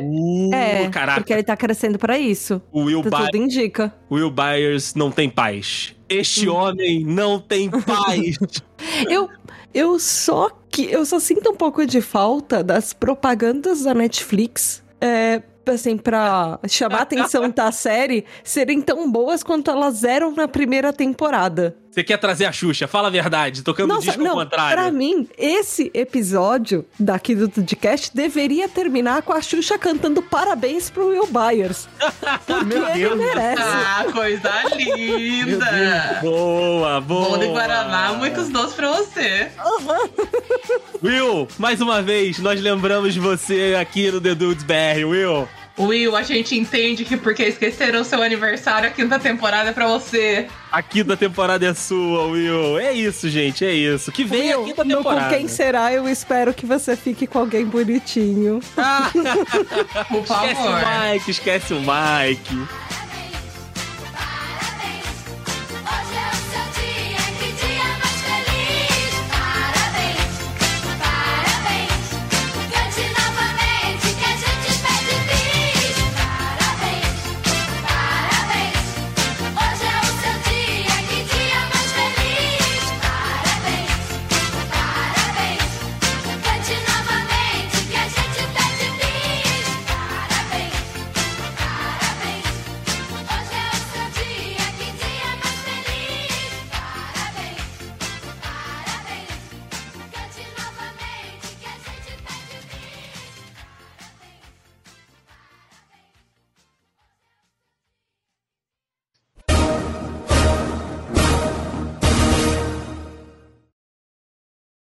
Speaker 3: É,
Speaker 2: Uh, caraca.
Speaker 3: porque ele tá crescendo pra isso.
Speaker 2: O Will,
Speaker 3: Tudo
Speaker 2: By-
Speaker 3: indica.
Speaker 2: Will Byers não tem paz. Este homem não tem paz.
Speaker 3: Eu, eu só que eu só sinto um pouco de falta das propagandas da Netflix. É, assim, pra chamar a atenção da série, serem tão boas quanto elas eram na primeira temporada.
Speaker 2: Você quer trazer a Xuxa? Fala a verdade, tocando o disco ao contrário.
Speaker 3: pra mim, esse episódio daqui do podcast deveria terminar com a Xuxa cantando parabéns pro Will Byers. Porque
Speaker 1: Meu
Speaker 3: ele
Speaker 1: Deus.
Speaker 3: merece.
Speaker 4: Ah, coisa linda!
Speaker 2: Boa, boa.
Speaker 4: Bom de Guaraná, muitos doces pra você.
Speaker 2: Will, mais uma vez, nós lembramos você aqui no The Dudes BR, Will.
Speaker 4: Will, a gente entende que porque esqueceram seu aniversário, a quinta temporada é pra você.
Speaker 2: A quinta temporada é sua, Will. É isso, gente, é isso. Que vem a
Speaker 3: Will,
Speaker 2: quinta
Speaker 3: no Com
Speaker 2: temporada.
Speaker 3: quem será, eu espero que você fique com alguém bonitinho.
Speaker 4: Por
Speaker 2: Esquece o
Speaker 4: favor.
Speaker 2: Mike, esquece o Mike.